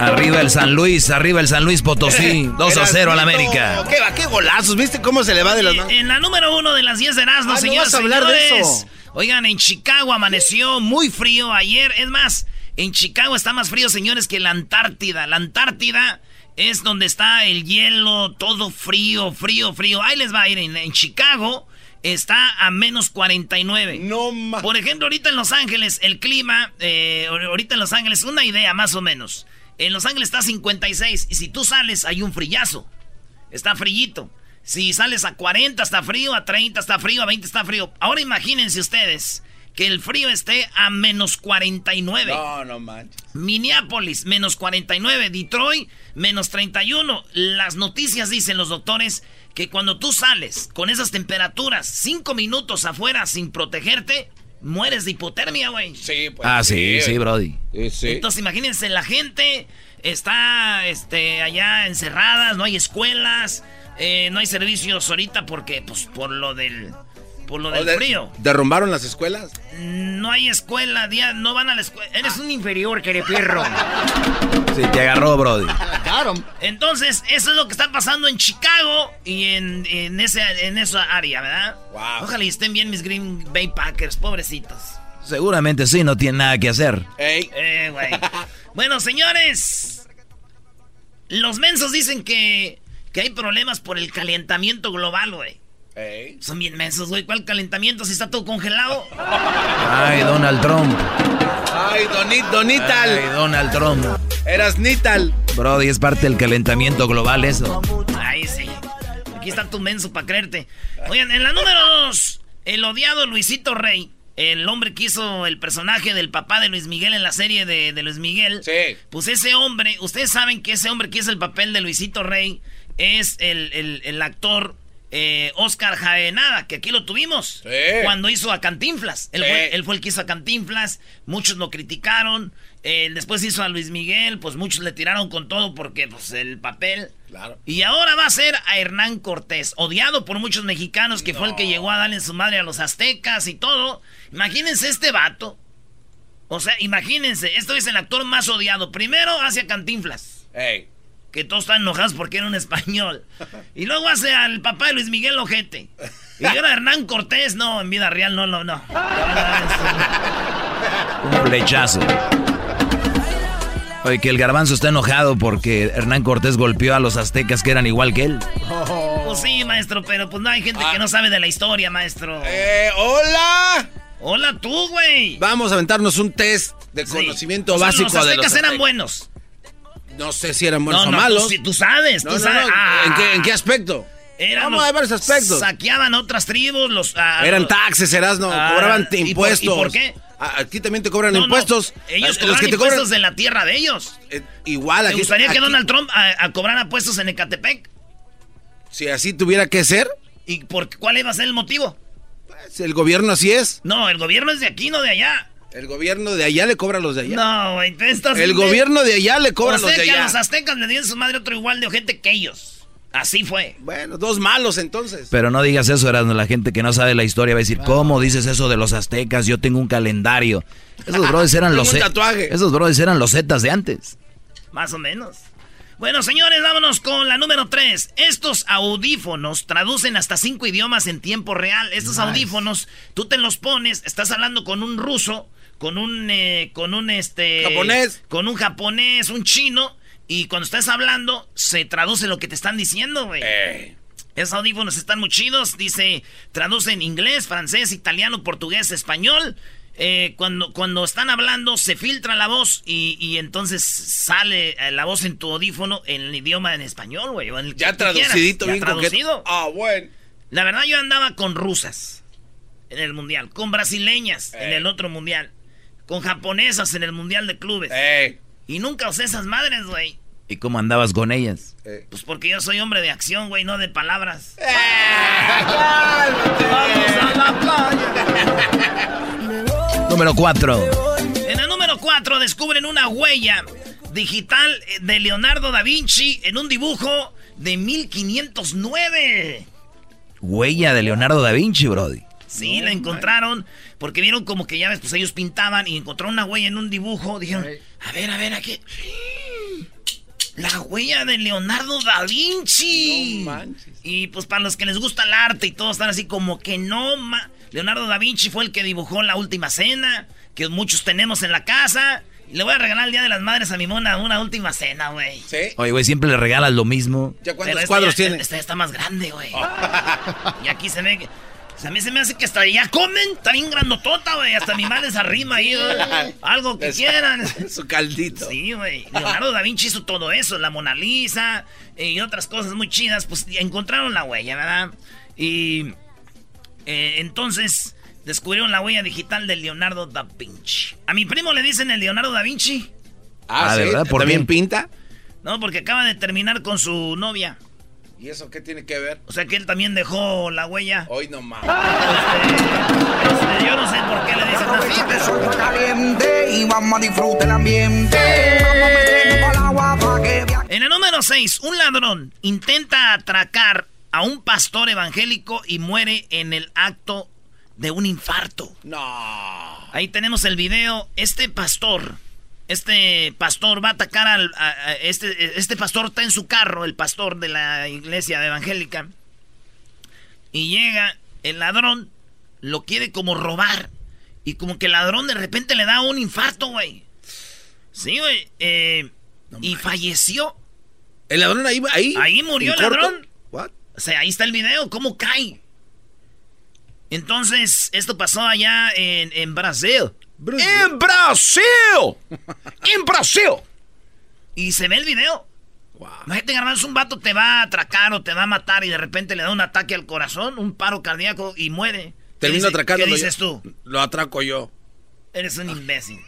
Arriba el San Luis, arriba el San Luis Potosí, 2 a 0 al América. ¿Qué, va, qué golazos, ¿viste cómo se le va de las manos? En la número uno de las 10 de Erasmo, Ah, ¿no señores, vas a hablar de señores. eso? Oigan, en Chicago amaneció muy frío ayer. Es más, en Chicago está más frío, señores, que la Antártida. La Antártida es donde está el hielo, todo frío, frío, frío. Ahí les va a ir. En, en Chicago está a menos 49. No ma- Por ejemplo, ahorita en Los Ángeles, el clima, eh, ahorita en Los Ángeles, una idea más o menos. En Los Ángeles está a 56 y si tú sales hay un frillazo. Está frillito. Si sales a 40 está frío, a 30 está frío, a 20 está frío. Ahora imagínense ustedes que el frío esté a menos 49. No, no manches. Minneapolis, menos 49. Detroit, menos 31. Las noticias dicen los doctores que cuando tú sales con esas temperaturas, 5 minutos afuera sin protegerte, mueres de hipotermia, güey. Sí, pues. Ah, sí, sí, Brody. Sí, sí. Entonces imagínense, la gente está este, allá encerradas, no hay escuelas, eh, no hay servicios ahorita porque, pues, por lo del, por lo ¿O del de- frío. ¿Derrumbaron las escuelas? No hay escuela, día, no van a la escuela. Eres un inferior, perro. Sí, te agarró, Brody. Entonces, eso es lo que está pasando en Chicago y en, en, ese, en esa área, ¿verdad? Wow. Ojalá y estén bien mis Green Bay Packers, pobrecitos. Seguramente sí, no tiene nada que hacer. Ey. Eh, güey. bueno, señores. Los mensos dicen que, que hay problemas por el calentamiento global, güey. Ey. Son bien mensos, güey. ¿Cuál calentamiento si está todo congelado? Ay, Donald Trump. Ay, Donit, Donital. Ay, Donald Trump. Eras Nital. Brody, es parte del calentamiento global eso. Ay, sí. Aquí está tu menso para creerte. Oigan, en la número dos, el odiado Luisito Rey, el hombre que hizo el personaje del papá de Luis Miguel en la serie de, de Luis Miguel. Sí. Pues ese hombre, ustedes saben que ese hombre que hizo el papel de Luisito Rey es el, el- el actor eh, Oscar Jaenada, que aquí lo tuvimos. Sí. Cuando hizo a Cantinflas. Él, Sí. fue, él fue el que hizo a Cantinflas. Muchos lo criticaron. Eh, después hizo a Luis Miguel. Pues muchos le tiraron con todo porque pues, el papel. Claro. Y ahora va a ser a Hernán Cortés, odiado por muchos mexicanos, que fue el que llegó a darle su madre a los aztecas y todo. Imagínense este vato. O sea, imagínense, esto es el actor más odiado. Primero hacia Cantinflas, Ey. Que todos están enojados porque era un español. Y luego hace al papá de Luis Miguel Ojete. Y ahora Hernán Cortés, no, en vida real, no, no, no. Un flechazo. Oye, que el garbanzo está enojado porque Hernán Cortés golpeó a los aztecas que eran igual que él. Pues sí, maestro, pero pues no hay gente que no sabe de la historia, maestro. Eh, hola. Hola tú, güey. Vamos a aventarnos un test de Sí. conocimiento O sea, básico los de los aztecas eran buenos. No sé si eran buenos no, o no, malos. Tú, tú sabes, No, tú no, sabes. no. Ah. ¿En, qué, en qué aspecto? Eran Vamos a ver los aspectos. Saqueaban otras tribus, los... ah, Eran taxes, Erasno, Ah, cobraban ¿y por- impuestos. y por qué? Aquí también te cobran No, no, impuestos. Ellos cobran los que te impuestos cobran de la tierra de ellos. eh, igual ¿Te aquí. gustaría que Donald Trump a, a cobrara puestos en Ecatepec? Si así tuviera que ser, ¿Y por cuál iba a ser el motivo? pues, el gobierno así es. No, el gobierno es de aquí, no de allá. El gobierno de allá le cobra a los de allá. No, güey, tú estás... el gobierno de allá le cobra O a los sea de que a allá. los aztecas le dieron su madre otro igual de ojete que ellos. Así fue. Bueno, dos malos entonces. Pero no digas eso, Erasmo. La gente que no sabe la historia va a decir, ¿cómo dices eso de los aztecas? Yo tengo un calendario. Esos brothers eran los... un tatuaje. Esos brothers eran los zetas de antes. Más o menos. Bueno, señores, vámonos con la número 3. Estos audífonos traducen hasta cinco idiomas en tiempo real. Estos audífonos, tú te los pones, estás hablando con un ruso, con un, eh, con un, este... Japonés. Con un japonés, un chino, y cuando estás hablando, se traduce lo que te están diciendo, güey. Eh, Esos audífonos están muy chidos. Dice, traducen inglés, francés, italiano, portugués, español. Eh, cuando, cuando están hablando, se filtra la voz y, y entonces sale la voz en tu audífono en el idioma en español, güey. en ya traducidito, Ya bien traducido. Ah, bueno. La verdad, yo andaba con rusas en el mundial, con brasileñas en el otro mundial, con japonesas en el mundial de clubes. Eh, Y nunca usé esas madres, güey. ¿Y cómo andabas con ellas? Pues porque yo soy hombre de acción, güey, no de palabras. Eh. Vamos a la playa. Número 4. En el número 4 descubren una huella digital de Leonardo da Vinci en un dibujo de 1509. Huella de Leonardo da Vinci, Brody. Sí, la encontraron porque vieron como que ya ves, pues ellos pintaban y encontraron una huella en un dibujo. Dijeron, a ver, a ver, aquí. La huella de Leonardo da Vinci. Y pues para los que les gusta el arte y todos están así como que no. Ma Leonardo da Vinci fue el que dibujó la última cena, que muchos tenemos en la casa. Y le voy a regalar el Día de las Madres a mi mona una última cena, güey. ¿Sí? Oye, güey, siempre le regalas lo mismo. ¿Ya cuántos Pero cuadros ya- tiene? Esta ya está más grande, güey. y aquí se ve que... o sea, a mí se me hace que hasta ya comen, está bien grandotota, güey. Hasta mi madre se arrima ahí, güey. Algo que quieran. Su caldito. Sí, güey. Leonardo da Vinci hizo todo eso, la Mona Lisa eh, y otras cosas muy chidas. Pues encontraron la huella, ¿verdad? Y eh, entonces descubrieron la huella digital de Leonardo da Vinci. A mi primo le dicen el Leonardo da Vinci. Ah, Ah, ¿sí? ¿de verdad? ¿Por ¿También pinta? No, porque acaba de terminar con su novia. ¿Y eso qué tiene que ver? O sea que él también dejó la huella. Hoy no más. Este, yo no sé por qué le dicen así, pero... caliente y vamos a disfrutar el ambiente. Vamos a meternos al agua pa' que viaje. En el número 6, un ladrón intenta atracar a un pastor evangélico y muere en el acto de un infarto. No. Ahí tenemos el video. Este pastor, este pastor va a atacar al... a- a- este, este pastor está en su carro, el pastor de la iglesia evangélica. Y llega el ladrón, lo quiere como robar. Y como que el ladrón de repente le da un infarto, güey. Sí, güey. eh, y falleció. ¿El ladrón ahí? Ahí, Ahí murió ¿En el corto? ladrón. What? O sea, ahí está el video, cómo cae. Entonces, esto pasó allá en, en Brasil. ¡En Brasil! ¡En Brasil! Y se ve el video. Wow. Imagínate, Garbanzo, un vato te va a atracar o te va a matar y de repente le da un ataque al corazón, un paro cardíaco y muere. ¿Qué Termino atracándolo ¿Qué dices tú? Lo atraco yo. Eres un imbécil.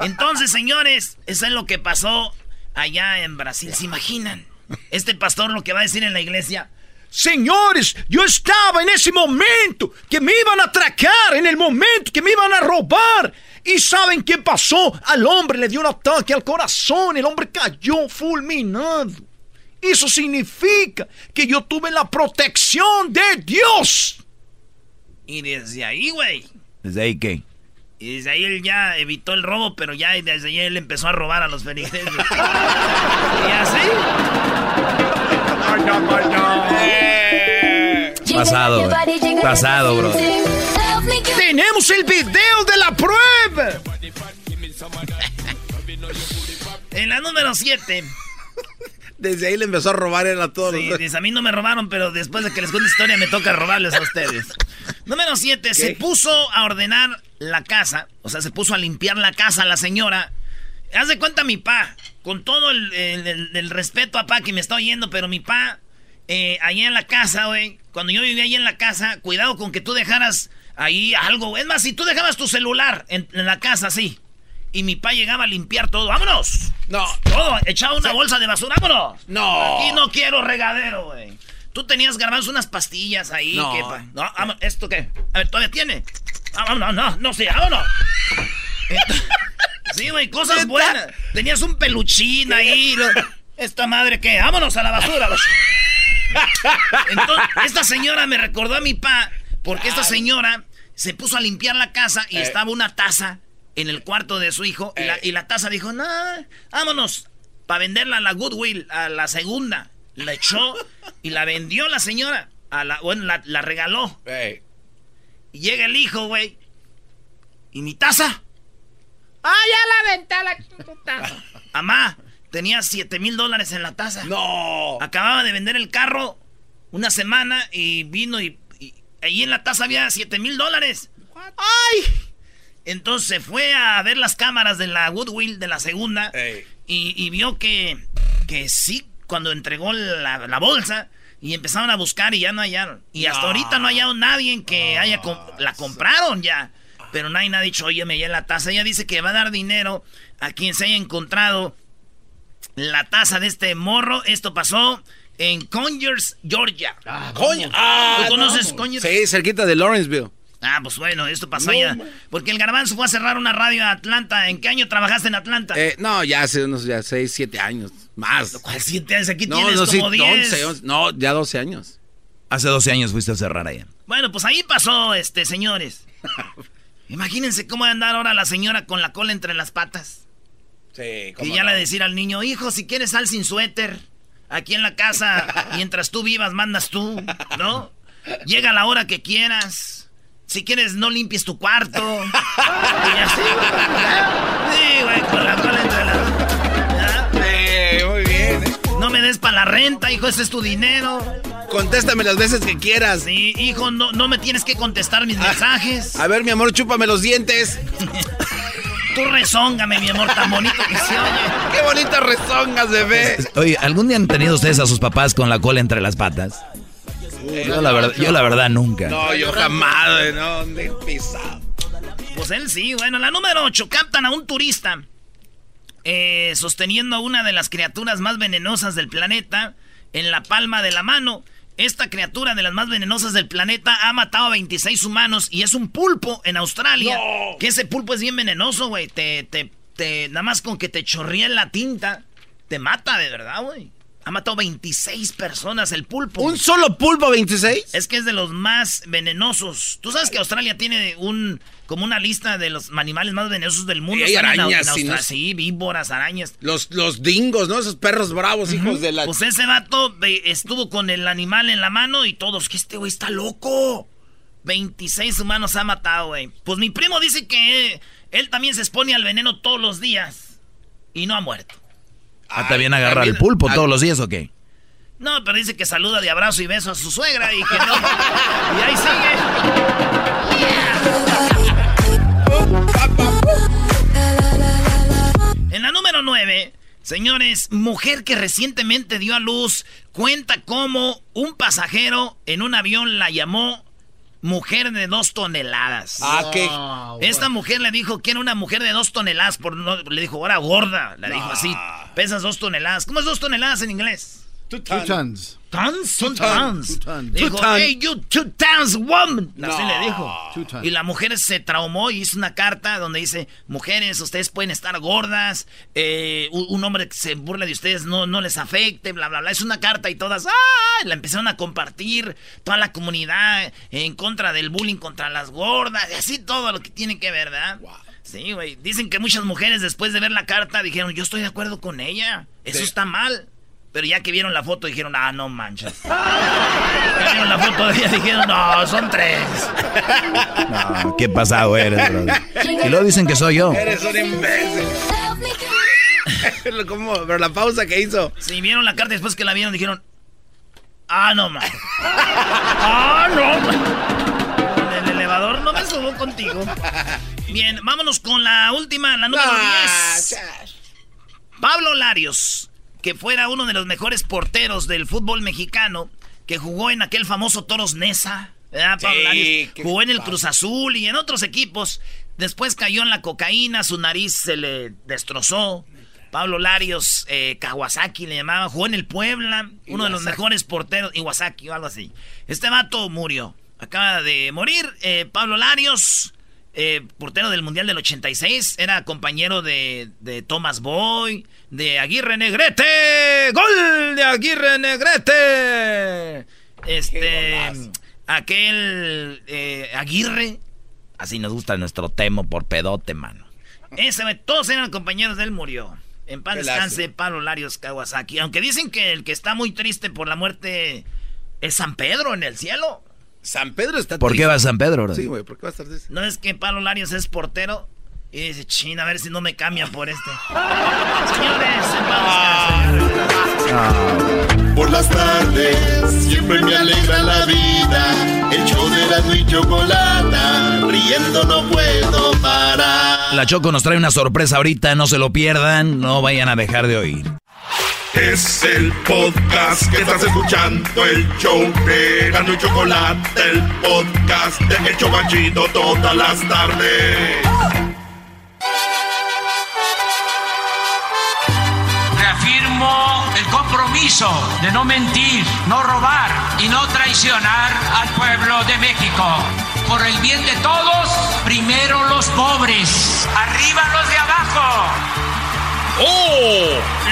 Entonces, señores, eso es lo que pasó allá en Brasil. ¿Se imaginan? Este pastor lo que va a decir en la iglesia. Señores, yo estaba en ese momento que me iban a atracar, en el momento que me iban a robar. ¿Y saben qué pasó? Al hombre le dio un ataque al corazón, el hombre cayó fulminado. Eso significa que yo tuve la protección de Dios. Y desde ahí, güey. ¿Desde ahí qué? Y desde ahí él ya evitó el robo, pero ya desde ahí él empezó a robar a los feligreses. y así. Pasado, güey. Pasado, bro. Tenemos el video de la prueba. En la número 7. Desde ahí le empezó a robar él a todos Sí, los... a mí no me robaron, pero después de que les cuente historia me toca robarles a ustedes. Número 7. Se puso a ordenar la casa. O sea, se puso a limpiar la casa la señora. Haz de cuenta mi pa. Con todo el, el- el- el respeto a pa que me está oyendo, pero mi pa, eh, allá en la casa, güey. Cuando yo vivía ahí en la casa, cuidado con que tú dejaras ahí algo. Es más, si tú dejabas tu celular en, en la casa así. Y mi pa llegaba a limpiar todo. ¡Vámonos! No. Todo, echaba una bolsa de basura, vámonos. No. Aquí no quiero regadero, güey. Tú tenías garbanzo unas pastillas ahí. No. ¿qué pa- no, vámonos, ¿esto qué? A ver, ¿todavía tiene? Ah, vámonos, no, no, sí, vámonos. sí, güey, cosas buenas. Tenías un peluchín ahí. lo- ¿Esta madre qué? Vámonos a la basura. Entonces, esta señora me recordó a mi pa, porque esta señora se puso a limpiar la casa y estaba una taza en el cuarto de su hijo. Y, la, y la taza dijo, no, vámonos, para venderla a la Goodwill, a la segunda. La echó y la vendió la señora. A la, bueno, la, la regaló. Ey. Y llega el hijo, güey. ¿Y mi taza? ¡Ah, ya la venta la taza! Amá, tenía 7 mil dólares en la taza. No. Acababa de vender el carro una semana y vino y, y ahí en la taza había 7 mil dólares. ¡Ay! Entonces se fue a ver las cámaras de la Goodwill de la segunda Ey. y, y vio que, que sí, cuando entregó la, la bolsa y empezaron a buscar y ya no hallaron. Y hasta No. ahorita no ha hallado nadie en que haya com- la compraron ya. Pero nadie ha dicho, oye, me llevé la taza. Ella dice que va a dar dinero a quien se haya encontrado la taza de este morro. Esto pasó en Conyers, Georgia. Coño. Ah, ¿Tú conoces no. Conyers? Sí, cerquita de Lawrenceville. Ah, pues bueno, esto pasó No, allá. man. Porque el garbanzo fue a cerrar una radio en Atlanta. ¿En qué año trabajaste en Atlanta? Eh, no, ya hace unos ya 6, 7 años. Más. ¿Cuál siete años? Aquí No, tienes no, como 10. 11, 11, no, ya 12 años. Hace 12 años fuiste a cerrar allá. Bueno, pues ahí pasó, este, señores. Imagínense cómo va a andar ahora la señora con la cola entre las patas. Sí, Que ya le decir al niño, hijo, si quieres sal sin suéter. Aquí en la casa, mientras tú vivas, mandas tú, ¿no? Llega la hora que quieras. Si quieres, no limpies tu cuarto. Y así. Sí, güey, con la cola entre des para la renta, hijo, ese es tu dinero. Contéstame las veces que quieras. Sí, hijo, no, no me tienes que contestar mis mensajes. A ver, mi amor, chúpame los dientes. Tú rezóngame, mi amor, tan bonito que se oye. Qué bonitas rezongas, bebé. Oye, ¿algún día han tenido ustedes a sus papás con la cola entre las patas? Yo la verdad, yo la verdad nunca. No, yo jamás, no, ni pisado. Pues él sí, bueno, la número 8, captan a un turista eh, sosteniendo a una de las criaturas más venenosas del planeta en la palma de la mano. Esta criatura de las más venenosas del planeta ha matado a 26 humanos y es un pulpo en Australia. Que ese pulpo es bien venenoso, güey. Te, te, te, nada más con que te chorríe la tinta, te mata de verdad, güey. Ha matado 26 personas el pulpo. ¿Un solo pulpo 26? Es que es de los más venenosos. Tú sabes que Australia tiene un como una lista de los animales más venenosos del mundo. Hay Están en arañas, en sí, Austra- ¿no? sí, víboras, arañas. Los, los dingos, ¿no? Esos perros bravos, hijos de la... Pues ese vato estuvo con el animal en la mano y todos, que este güey está loco. 26 humanos ha matado, güey. Pues mi primo dice que él también se expone al veneno todos los días y no ha muerto. Ah, ¿También agarra también- el pulpo todos los días o qué? No, pero dice que saluda de abrazo y beso a su suegra y que no. y ahí sigue. En la número 9, señores, mujer que recientemente dio a luz cuenta cómo un pasajero en un avión la llamó mujer de dos toneladas. Ah, qué... Esta mujer le dijo que era una mujer de dos toneladas, por no, le dijo, ahora gorda, le dijo así, pesas dos toneladas. ¿Cómo es dos toneladas en inglés? Two tons. Tons, son. Le Dijo, hey, you two tons woman. Así No. le dijo. Y la mujer se traumó y hizo una carta donde dice, mujeres, ustedes pueden estar gordas, eh, un, hombre que se burle de ustedes no, no les afecte, bla, bla, bla. Es una carta y todas, ¡ah! La empezaron a compartir, toda la comunidad en contra del bullying contra las gordas, y así todo lo que tiene que ver, ¿verdad? Sí, güey. Dicen que muchas mujeres después de ver la carta dijeron, yo estoy de acuerdo con ella, eso está mal. Pero ya que vieron la foto dijeron, ah, no manches. Ya vieron la foto de ella dijeron, no, son tres. No, qué pasado eres, brother. Y luego dicen que soy yo. Eres un imbécil. ¿Cómo? Pero la pausa que hizo. Si vieron la carta después que la vieron dijeron, ah, no man. Ah, no man. En el elevador no me subo contigo. Bien, vámonos con la última, la número Ah, 10. Pablo Larios, que fuera uno de los mejores porteros del fútbol mexicano, que jugó en aquel famoso Toros Nesa. ¿verdad, Pablo Sí, Larios? qué Jugó en el. Cruz Azul y en otros equipos. Después cayó en la cocaína, su nariz se le destrozó. Pablo Larios, eh, Kawasaki le llamaban, jugó en el Puebla, uno de los mejores porteros, Iwasaki o algo así. Este vato murió, acaba de morir. eh, Pablo Larios, eh, portero del Mundial del 86, era compañero de, de Thomas Boy, de Aguirre Negrete, gol de Aguirre Negrete. Este, aquel eh, Aguirre, así nos gusta nuestro temo por pedote, mano. Ese, todos eran compañeros de él, murió. En paz descanse. Pablo Larios Kawasaki. Aunque dicen que el que está muy triste por la muerte es San Pedro en el cielo. San Pedro está ¿Por qué triste. va a San Pedro, brother? Sí, güey, ¿por qué va a estar triste? No es que Pablo Larios es portero. Y dice, chin, a ver si no me cambia por este. Señores, paz descanse. Por las tardes siempre me alegra la vida. El show de la y chocolata. Riendo no puedo parar. La Choco nos trae una sorpresa ahorita, no se lo pierdan, no vayan a dejar de oír. Es el podcast que estás escuchando. El show de y Chocolate. El podcast de El Chobachito todas las tardes. Reafirmo compromiso de no mentir, no robar y no traicionar al pueblo de México. Por el bien de todos, primero los pobres, arriba los de abajo. ¡Oh!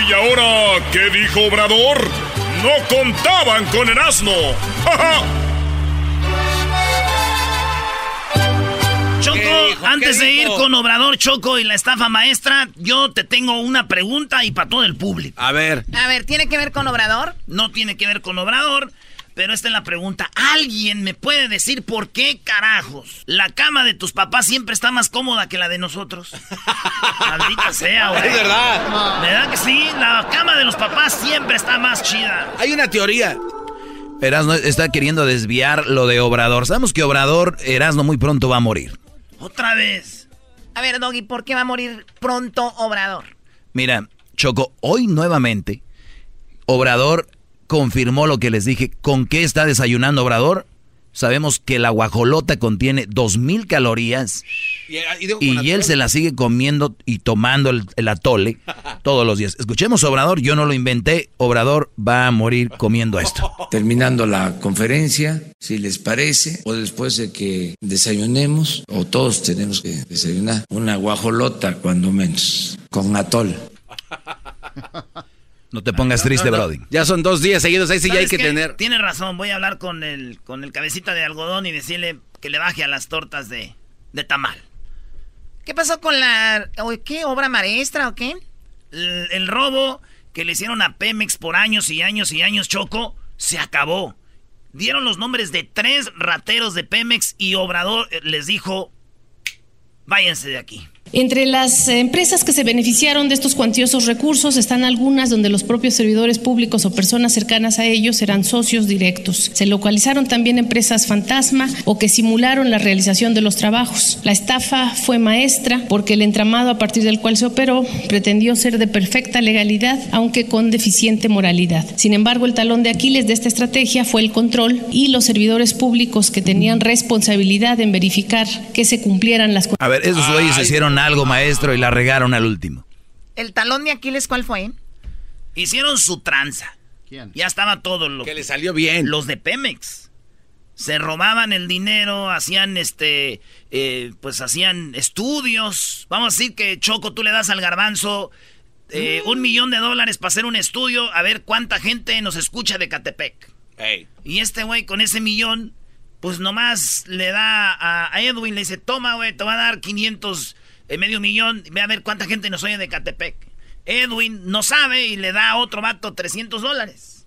¿Y ahora qué dijo Obrador? No contaban con el asno. Choco, antes de ir con Obrador Choco y la estafa maestra, yo te tengo una pregunta y para todo el público. A ver. A ver, ¿tiene que ver con Obrador? No tiene que ver con Obrador, pero esta es la pregunta. ¿Alguien me puede decir por qué carajos la cama de tus papás siempre está más cómoda que la de nosotros? Maldita sea, güey. Es verdad. ¿Verdad que sí? La cama de los papás siempre está más chida. Hay una teoría. Erasno está queriendo desviar lo de Obrador. Sabemos que Obrador, Erasno, muy pronto va a morir. Otra vez. A ver, Doggy, ¿por qué va a morir pronto Obrador? Mira, Choco, hoy nuevamente, Obrador confirmó lo que les dije. ¿Con qué está desayunando Obrador? Sabemos que la guajolota contiene 2.000 calorías Y, y digo, y con él atole. se la sigue comiendo y tomando el, el atole todos los días. Escuchemos Obrador, yo no lo inventé. Obrador va a morir comiendo esto. Terminando la conferencia, si les parece, o después de que desayunemos, o todos tenemos que desayunar, una guajolota cuando menos, con atol. No te pongas triste, No, no. Brody. Ya son dos días seguidos, ahí sí ya hay ¿Sabes que qué? tener. Tiene razón, voy a hablar con el, con el cabecita de algodón y decirle que le baje a las tortas de, de tamal. ¿Qué pasó con la... ¿Qué? ¿Obra maestra o qué? El, el robo que le hicieron a Pemex por años y años y años, Choco, se acabó. Dieron los nombres de tres rateros de Pemex y Obrador eh, les dijo, váyanse de aquí. Entre las empresas que se beneficiaron de estos cuantiosos recursos están algunas donde los propios servidores públicos o personas cercanas a ellos eran socios directos. Se localizaron también empresas fantasma o que simularon la realización de los trabajos. La estafa fue maestra porque el entramado a partir del cual se operó pretendió ser de perfecta legalidad, aunque con deficiente moralidad. Sin embargo, el talón de Aquiles de esta estrategia fue el control y los servidores públicos que tenían responsabilidad en verificar que se cumplieran las A ver, esos güeyes hicieron algo, maestro, y la regaron al último. ¿El talón de Aquiles cuál fue? Hicieron su tranza. Ya estaba todo lo Que le salió bien. Los de Pemex. Se robaban el dinero, hacían este, eh, pues hacían estudios. Vamos a decir que Choco, tú le das al garbanzo eh, un millón de dólares para hacer un estudio, a ver cuánta gente nos escucha de Catepec. Ey. Y este güey con ese millón, pues nomás le da a, a Edwin, le dice, toma güey, te va a dar 500, eh, medio millón, ve a ver cuánta gente nos oye de Catepec. Edwin no sabe y le da a otro vato 300 dólares.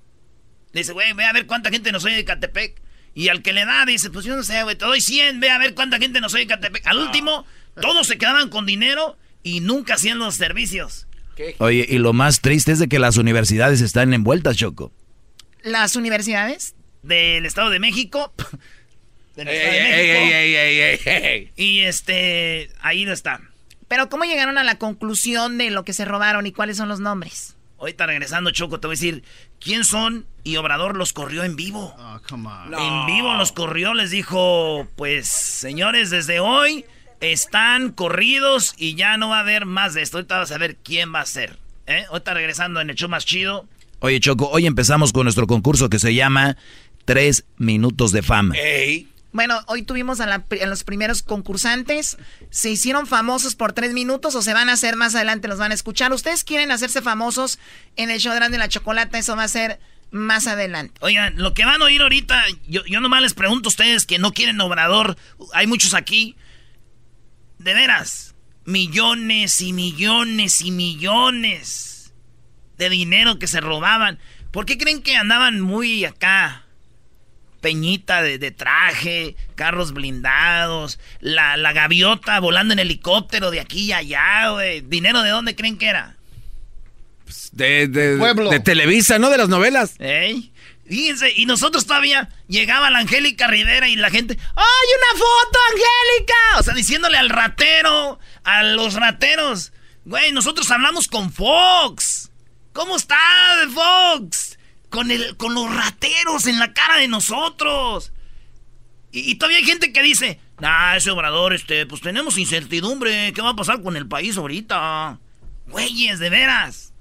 Le dice, güey, ve a ver cuánta gente nos oye de Catepec. Y al que le da, dice, pues yo no sé, güey, te doy 100, ve a ver cuánta gente nos oye de Catepec. Al último, todos se quedaban con dinero y nunca hacían los servicios. Oye, y lo más triste es de que las universidades están envueltas, Choco. ¿Las universidades? Del Estado de México. Del Ey, Estado de México. ey, ey. Y este, ahí no está. Pero ¿cómo llegaron a la conclusión de lo que se robaron y cuáles son los nombres? Ahorita regresando, Choco, te voy a decir quién son y Obrador los corrió en vivo. En vivo los corrió, les dijo, pues, señores, desde hoy están corridos y ya no va a haber más de esto. Ahorita vas a ver quién va a ser. ¿eh? Ahorita regresando en el show más chido. Oye, Choco, hoy empezamos con nuestro concurso que se llama Tres Minutos de Fama. Ey. Bueno, hoy tuvimos a, la- los primeros concursantes. ¿Se hicieron famosos por tres minutos o se van a hacer más adelante? Los van a escuchar. ¿Ustedes quieren hacerse famosos en el show de Grande la Chocolata? Eso va a ser más adelante. Oigan, lo que van a oír ahorita, yo, yo nomás les pregunto a ustedes que no quieren Obrador. Hay muchos aquí. De veras, millones y millones y millones de dinero que se robaban. ¿Por qué creen que andaban muy acá? Peñita de, de traje, carros blindados, la, la gaviota volando en helicóptero de aquí y allá, güey. ¿Dinero de dónde creen que era? De, de, Pueblo. de Televisa, ¿no? De las novelas. ¿Eh? Fíjense, y nosotros todavía llegaba la Angélica Rivera y la gente, ¡ay, una foto, Angélica! O sea, diciéndole al ratero, a los rateros, güey, nosotros hablamos con Fox. ¿Cómo está Fox? Con, el, con los rateros en la cara de nosotros. Y, todavía hay gente que dice, nah, ese obrador, este, pues tenemos incertidumbre, ¿qué va a pasar con el país ahorita? Güeyes, de veras.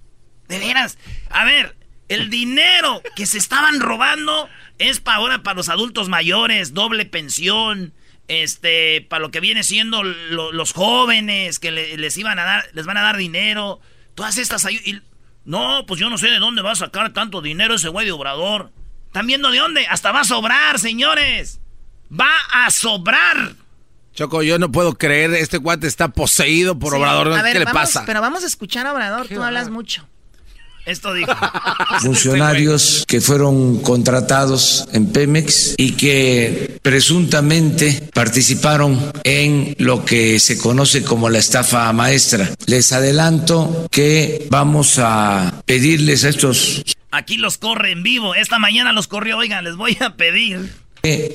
De veras. A ver, El dinero que se estaban robando es para ahora para los adultos mayores, doble pensión, este, para lo que viene siendo los jóvenes que les iban a dar, les van a dar dinero, todas estas ayudas. No, pues yo no sé de dónde va a sacar tanto dinero ese güey de Obrador. ¿Están viendo de dónde? Hasta va a sobrar, señores. Va a sobrar. Choco, yo no puedo creer, este cuate está poseído por Obrador. ¿Qué le pasa? Pero vamos a escuchar a Obrador, tú hablas mucho. Esto dijo. Funcionarios que fueron contratados en Pemex y que presuntamente participaron en lo que se conoce como la estafa maestra. Les adelanto que vamos a pedirles a estos... Aquí los corre en vivo. Esta mañana los corrió. Oigan, les voy a pedir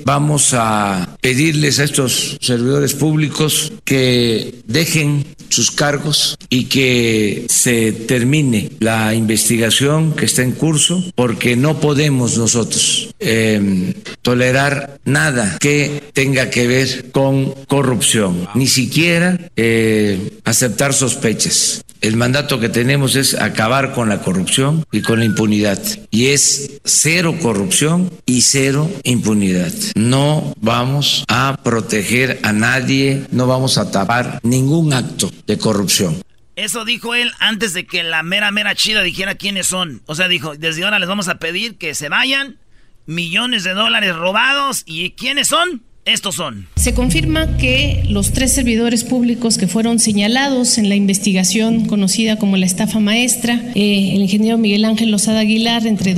Vamos a pedirles a estos servidores públicos que dejen sus cargos y que se termine la investigación que está en curso, porque no podemos nosotros em, tolerar nada que tenga que ver con corrupción, ni siquiera eh, aceptar sospechas. El mandato que tenemos es acabar con la corrupción y con la impunidad. Y es cero corrupción y cero impunidad. No vamos a proteger a nadie, no vamos a tapar ningún acto de corrupción. Eso dijo él antes de que la mera mera chida dijera quiénes son. O sea, dijo, desde ahora les vamos a pedir que se vayan, millones de dólares robados, ¿y quiénes son? Estos son. Se confirma que los tres servidores públicos que fueron señalados en la investigación conocida como la estafa maestra, eh, el ingeniero Miguel Ángel Lozada Aguilar entre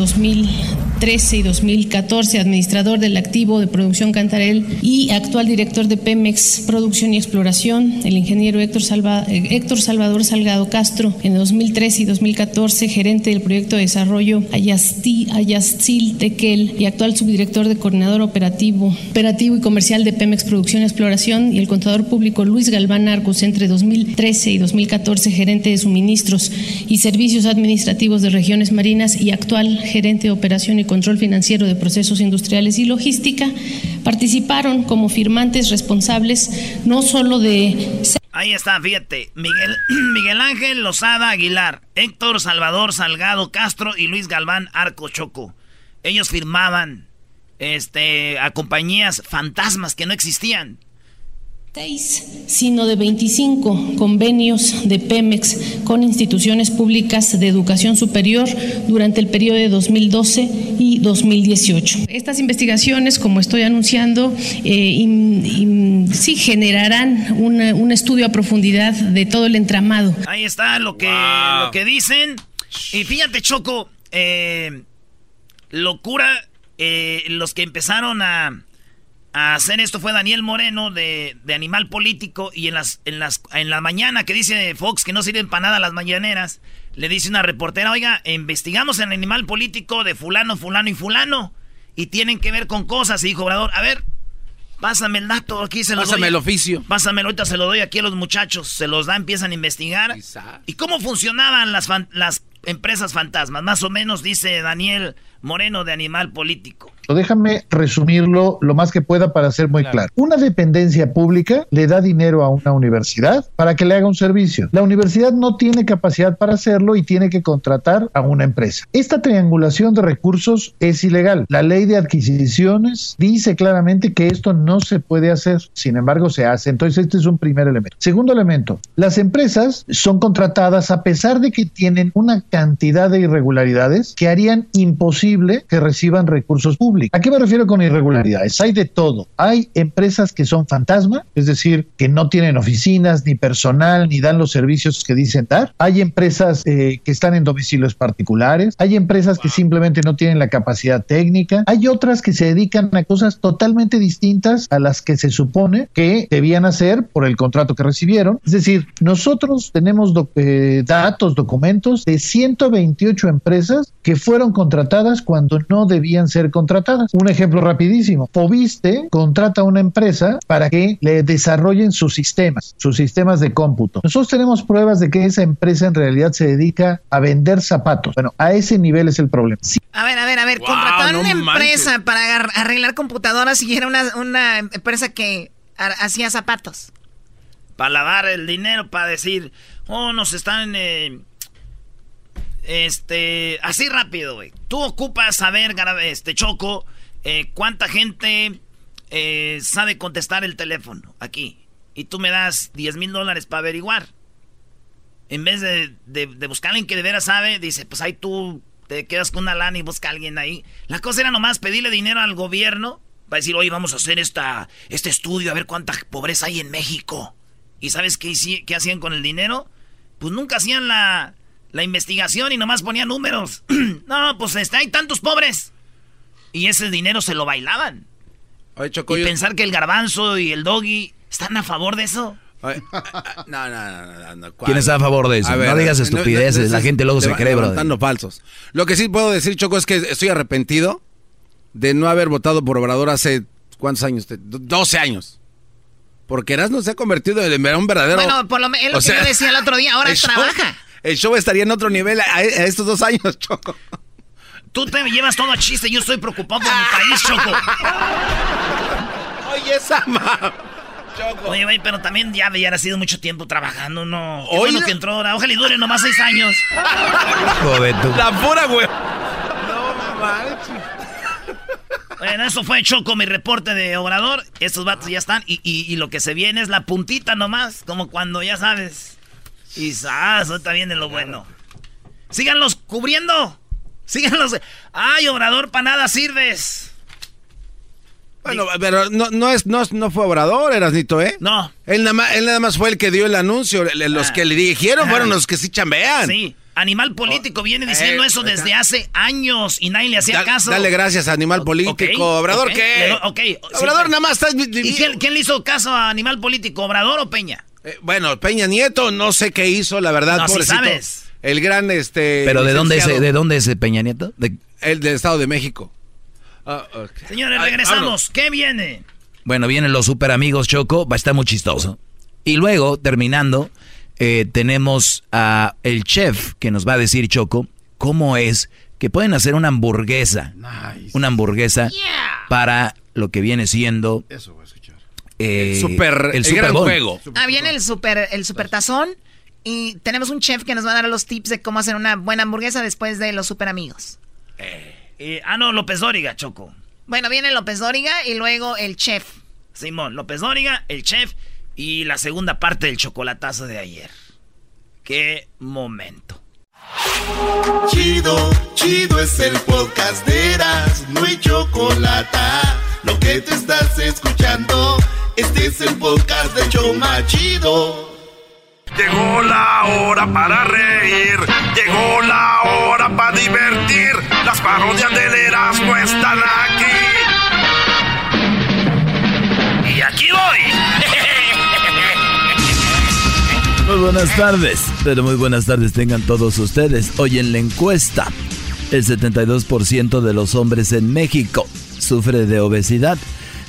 2013 y 2014, administrador del activo de producción Cantarel y actual director de Pemex Producción y Exploración, el ingeniero Héctor, eh, Salvador Salgado Castro en 2013 y 2014, gerente del proyecto de desarrollo Ayastil Tequel y actual subdirector de coordinador operativo, operativo y comercial de Pemex Producción y Exploración y el contador público Luis Galván Arcos entre 2013 y 2014 gerente de suministros y servicios administrativos de regiones marinas y actual gerente de operación y control financiero de procesos industriales y logística, participaron como firmantes responsables no solo de... Ahí está, fíjate, Miguel, Ángel Lozada Aguilar, Héctor Salvador Salgado Castro y Luis Galván Arco Choco. Ellos firmaban este, a compañías fantasmas que no existían. Sino de 25 convenios de Pemex con instituciones públicas de educación superior durante el periodo de 2012 y 2018. Estas investigaciones, como estoy anunciando, eh, sí generarán un estudio a profundidad de todo el entramado. Ahí está lo que, lo que dicen. Y fíjate, Choco, eh, locura eh, los que empezaron a, hacer esto fue Daniel Moreno de, Animal Político y en las, en las en la mañana que dice Fox que no sirven para nada las mañaneras, le dice una reportera, oiga, investigamos en Animal Político de fulano, fulano y fulano y tienen que ver con cosas y dijo Obrador, a ver, pásame el dato, aquí se los Pásame el oficio. Pásamelo, ahorita se lo doy aquí a los muchachos, se los da, empiezan a investigar. ¿Y cómo funcionaban las, las empresas fantasmas? Más o menos dice Daniel Moreno de Animal Político. Déjame resumirlo lo más que pueda para ser muy claro. Una dependencia pública le da dinero a una universidad para que le haga un servicio. La universidad no tiene capacidad para hacerlo y tiene que contratar a una empresa. Esta triangulación de recursos es ilegal. La ley de adquisiciones dice claramente que esto no se puede hacer. Sin embargo, se hace. Entonces, este es un primer elemento. Segundo elemento, las empresas son contratadas a pesar de que tienen una cantidad de irregularidades que harían imposible que reciban recursos públicos. ¿A qué me refiero con irregularidades? Hay de todo. Hay empresas que son fantasma, es decir, que no tienen oficinas, ni personal, ni dan los servicios que dicen dar. Hay empresas eh, que están en domicilios particulares. Hay empresas que simplemente no tienen la capacidad técnica. Hay otras que se dedican a cosas totalmente distintas a las que se supone que debían hacer por el contrato que recibieron. Es decir, nosotros tenemos eh, datos, documentos de 128 empresas que fueron contratadas cuando no debían ser contratadas un ejemplo rapidísimo. Fobiste contrata a una empresa para que le desarrollen sus sistemas, sus sistemas de cómputo. Nosotros tenemos pruebas de que esa empresa en realidad se dedica a vender zapatos. Bueno, a ese nivel es el problema. A ver, a ver, a ver, contrataron una empresa para arreglar computadoras y era una, empresa que hacía zapatos. Para lavar el dinero, para decir, oh, nos están... Eh, Este, así rápido, güey. Tú ocupas saber, este, Choco, eh, cuánta gente eh, sabe contestar el teléfono aquí. Y tú me das 10 mil dólares para averiguar. En vez de, de, buscar a alguien que de veras sabe, dice, pues ahí tú te quedas con una lana y busca a alguien ahí. La cosa era nomás pedirle dinero al gobierno para decir, oye, vamos a hacer esta, este estudio a ver cuánta pobreza hay en México. ¿Y sabes qué, qué hacían con el dinero? Pues nunca hacían la, la investigación y nomás ponían números. no, pues está, hay tantos pobres. Y ese dinero se lo bailaban. y pensar que el garbanzo y el doggy están a favor de eso. no, no, no, no, ¿Quién está a favor de eso? no digas estupideces, la gente luego se cree, bro. falsos. Lo que sí puedo decir, Choco, es que estoy arrepentido de no haber votado por Obrador hace, ¿cuántos años? 12 años. Porque Erasmo se ha convertido en un verdadero... Bueno, por lo menos, lo que yo decía el otro día, ahora trabaja. El show estaría en otro nivel a, estos dos años, Choco. Tú te llevas todo a chiste, yo estoy preocupado por mi país, Choco. Oye, Sama. Choco. Oye, güey, pero también ya, ya ha sido mucho tiempo trabajando, ¿no? Qué bueno que entró ahora. Ojalá y dure nomás seis años. Joder, tú. La pura, güey. No manches. Bueno, eso fue Choco, mi reporte de Obrador. Estos vatos ya están. Y, y, lo que se viene es la puntita nomás. Como cuando ya sabes. Y eso también es lo bueno. Síganlos cubriendo. Síganlos. Ay, Obrador, para nada sirves. Bueno, pero no, no, es, no, no fue Obrador, Erasnito, ¿eh? No. Él nada, más, él nada más fue el que dio el anuncio. Los ah. que le dirigieron fueron los que sí chambean. Sí. Animal político viene diciendo eh, eso desde hace años y nadie le hacía caso. Dale gracias a Animal político. ¿Obrador qué? Obrador nada más está... ¿Y quién, le hizo caso a Animal político? ¿Obrador o Peña? Eh, bueno, Peña Nieto no sé qué hizo, la verdad, no, Si sabes. El gran este. Pero de dónde es de dónde es Peña Nieto? El del Estado de México. Ah, Señores, regresamos. ¿Qué viene? Bueno, vienen los super amigos Choco, va a estar muy chistoso. Y luego, terminando, eh, tenemos a el chef que nos va a decir Choco cómo es que pueden hacer una hamburguesa, una hamburguesa para lo que viene siendo Eso Eh, el super, el, gran juego. Ah, viene el super, el super tazón y tenemos un chef que nos va a dar los tips de cómo hacer una buena hamburguesa después de los super amigos. Eh, ah, no, López Dóriga, Choco. Bueno, viene López Dóriga y luego el chef. Simón, López Dóriga, el chef y la segunda parte del chocolatazo de ayer. Qué momento. Chido, chido es el podcast de Eras, no hay chocolate. Lo que te estás escuchando, este es el podcast de Choma Chido. Llegó la hora para reír, llegó la hora para divertir. Las parodias del Erasmo están aquí. Y aquí voy. Muy buenas tardes, pero muy buenas tardes tengan todos ustedes. Hoy en la encuesta, el 72% de los hombres en México sufre de obesidad.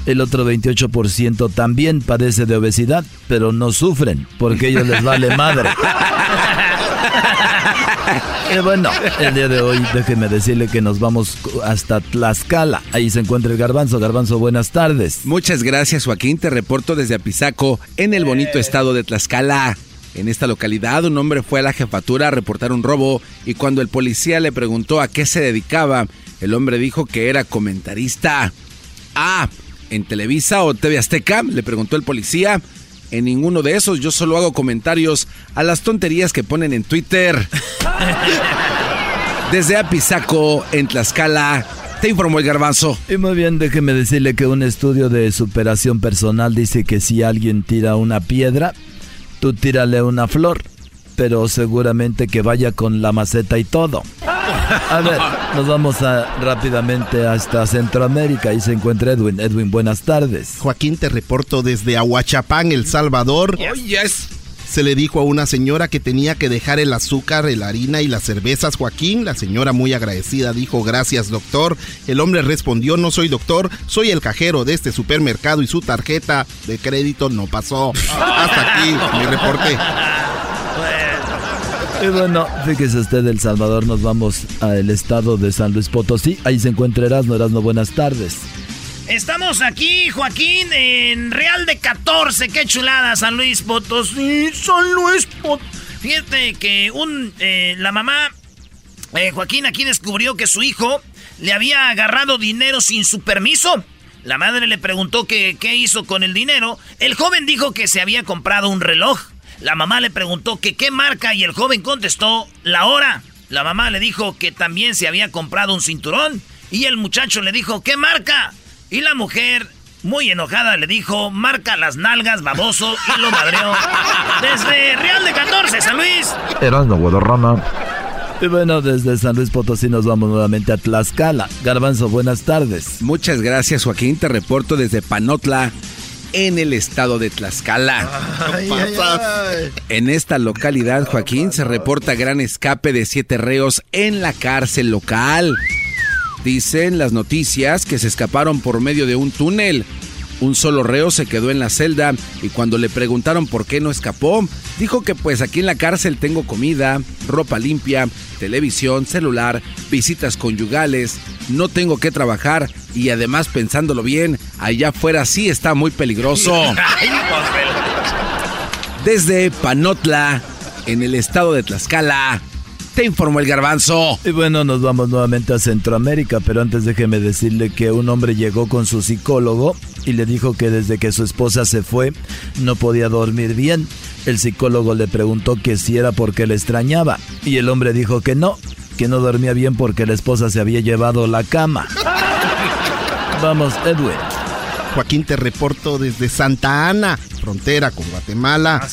El otro 28% también padece de obesidad, pero no sufren porque ellos les vale madre. Y bueno, el día de hoy déjeme decirle que nos vamos hasta Tlaxcala. Ahí se encuentra el garbanzo. Garbanzo, buenas tardes. Muchas gracias Joaquín. Te reporto desde Apizaco, en el bonito estado de Tlaxcala. En esta localidad, un hombre fue a la jefatura a reportar un robo y cuando el policía le preguntó a qué se dedicaba, el hombre dijo que era comentarista. Ah, ¿en Televisa o TV Azteca? Le preguntó el policía. En ninguno de esos, yo solo hago comentarios a las tonterías que ponen en Twitter. Desde Apizaco, en Tlaxcala, te informó el garbanzo. Y muy bien, déjeme decirle que un estudio de superación personal dice que si alguien tira una piedra, tú tírale una flor, pero seguramente que vaya con la maceta y todo. A ver, nos vamos a, rápidamente hasta Centroamérica. Ahí se encuentra Edwin. Edwin, buenas tardes. Joaquín, te reporto desde Aguachapán, El Salvador. Oh, yes se le dijo a una señora que tenía que dejar el azúcar, la harina y las cervezas. Joaquín, la señora muy agradecida, dijo gracias doctor. El hombre respondió no soy doctor, soy el cajero de este supermercado y su tarjeta de crédito no pasó. Hasta aquí mi reporte. Y bueno, fíjese usted, El Salvador, nos vamos al estado de San Luis Potosí. Ahí se encuentra Erasmo. Erasmo, buenas tardes. Estamos aquí, Joaquín, en Real de 14. Qué chulada, San Luis Potosí. San Luis Potosí. Fíjate que eh, la mamá Eh, Joaquín aquí descubrió que su hijo le había agarrado dinero sin su permiso. La madre le preguntó qué hizo con el dinero. El joven dijo que se había comprado un reloj. La mamá le preguntó que qué marca y el joven contestó la hora. La mamá le dijo que también se había comprado un cinturón. Y el muchacho le dijo, ¿qué marca? Y la mujer, muy enojada, le dijo, marca las nalgas, baboso, y lo madreó. Desde Real de 14, San Luis. Erasmo Guadarrama. Y bueno, desde San Luis Potosí nos vamos nuevamente a Tlaxcala. Garbanzo, buenas tardes. Muchas gracias, Joaquín. Te reporto desde Panotla, en el estado de Tlaxcala. En esta localidad, Joaquín, se reporta gran escape de siete reos en la cárcel local. Dicen las noticias que se escaparon por medio de un túnel. Un solo reo se quedó en la celda y cuando le preguntaron por qué no escapó, dijo que pues aquí en la cárcel tengo comida, ropa limpia, televisión, celular, visitas conyugales, no tengo que trabajar y además pensándolo bien, allá afuera sí está muy peligroso. Desde Panotla, en el estado de Tlaxcala, te informó el garbanzo. Y bueno, nos vamos nuevamente a Centroamérica, pero antes déjeme decirle que un hombre llegó con su psicólogo y le dijo que desde que su esposa se fue no podía dormir bien. El psicólogo le preguntó que si era porque le extrañaba y el hombre dijo que no, que no dormía bien porque la esposa se había llevado la cama. Vamos, Edwin. Joaquín, te reporto desde Santa Ana, frontera con Guatemala.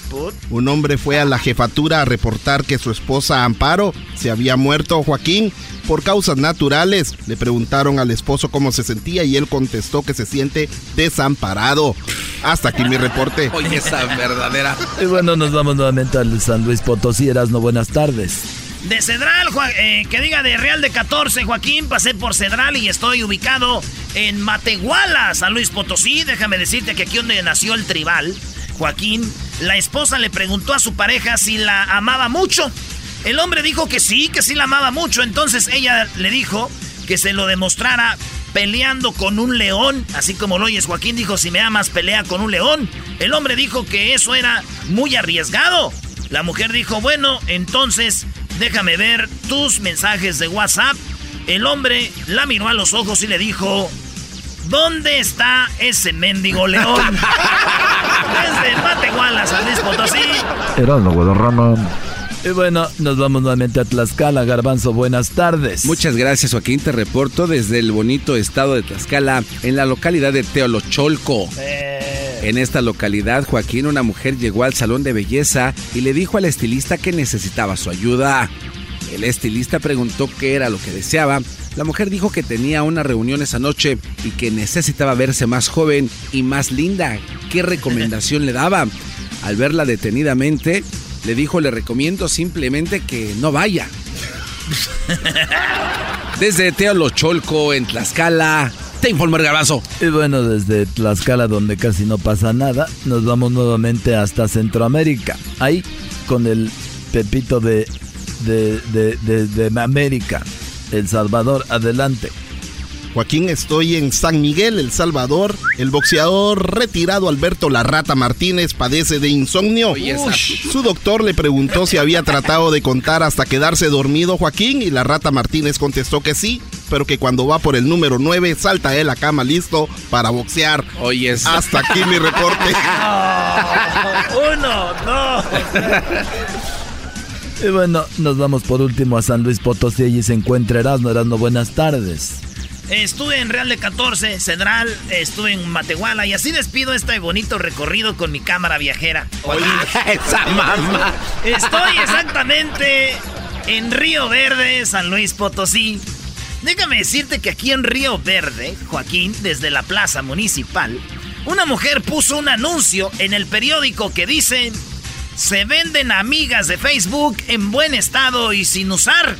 Un hombre fue a la jefatura a reportar que su esposa Amparo se había muerto. Joaquín, por causas naturales. Le preguntaron al esposo cómo se sentía y él contestó que se siente desamparado. Hasta aquí mi reporte. Oye, esa verdadera. Y bueno, nos vamos nuevamente al San Luis Potosí. no buenas tardes. De Cedral, eh, que diga de Real de 14, Joaquín, pasé por Cedral y estoy ubicado en Matehuala, San Luis Potosí. Déjame decirte que aquí donde nació el tribal, Joaquín, la esposa le preguntó a su pareja si la amaba mucho. El hombre dijo que sí, que sí la amaba mucho. Entonces ella le dijo que se lo demostrara peleando con un león. Así como lo oyes, Joaquín dijo, si me amas, pelea con un león. El hombre dijo que eso era muy arriesgado. La mujer dijo, bueno, entonces déjame ver tus mensajes de WhatsApp. El hombre la miró a los ojos y le dijo, ¿dónde está ese mendigo león? Desde Matehuala, San Luis Potosí. Erasmo Guadarrama. Y bueno, nos vamos nuevamente a Tlaxcala. Garbanzo, buenas tardes. Muchas gracias, Joaquín. Te reporto desde el bonito estado de Tlaxcala, en la localidad de Teolocholco. Eh. En esta localidad, Joaquín, una mujer llegó al salón de belleza y le dijo al estilista que necesitaba su ayuda. El estilista preguntó qué era lo que deseaba. La mujer dijo que tenía una reunión esa noche y que necesitaba verse más joven y más linda. ¿Qué recomendación le daba? Al verla detenidamente, le dijo, le recomiendo simplemente que no vaya. Desde Teolocholco, en Tlaxcala, te informo el garbazo. Y bueno, desde Tlaxcala, donde casi no pasa nada, nos vamos nuevamente hasta Centroamérica. Ahí, con el Pepito de, de, de, de América, El Salvador, adelante. Joaquín, estoy en San Miguel, El Salvador. El boxeador retirado Alberto La Rata Martínez padece de insomnio. Su doctor le preguntó si había tratado de contar hasta quedarse dormido Joaquín y La Rata Martínez contestó que sí, pero que cuando va por el número 9 salta él a la cama listo para boxear. Oye, hasta aquí mi reporte. uno, dos. Y bueno, nos vamos por último a San Luis Potosí y se encuentra Erasmo. Erasmo, buenas tardes. Estuve en Real de 14, Cedral, estuve en Matehuala y así despido este bonito recorrido con mi cámara viajera. Oye, esa mamá. Estoy exactamente en Río Verde, San Luis Potosí. Déjame decirte que aquí en Río Verde, Joaquín, desde la plaza municipal, una mujer puso un anuncio en el periódico que dice, se venden amigas de Facebook en buen estado y sin usar.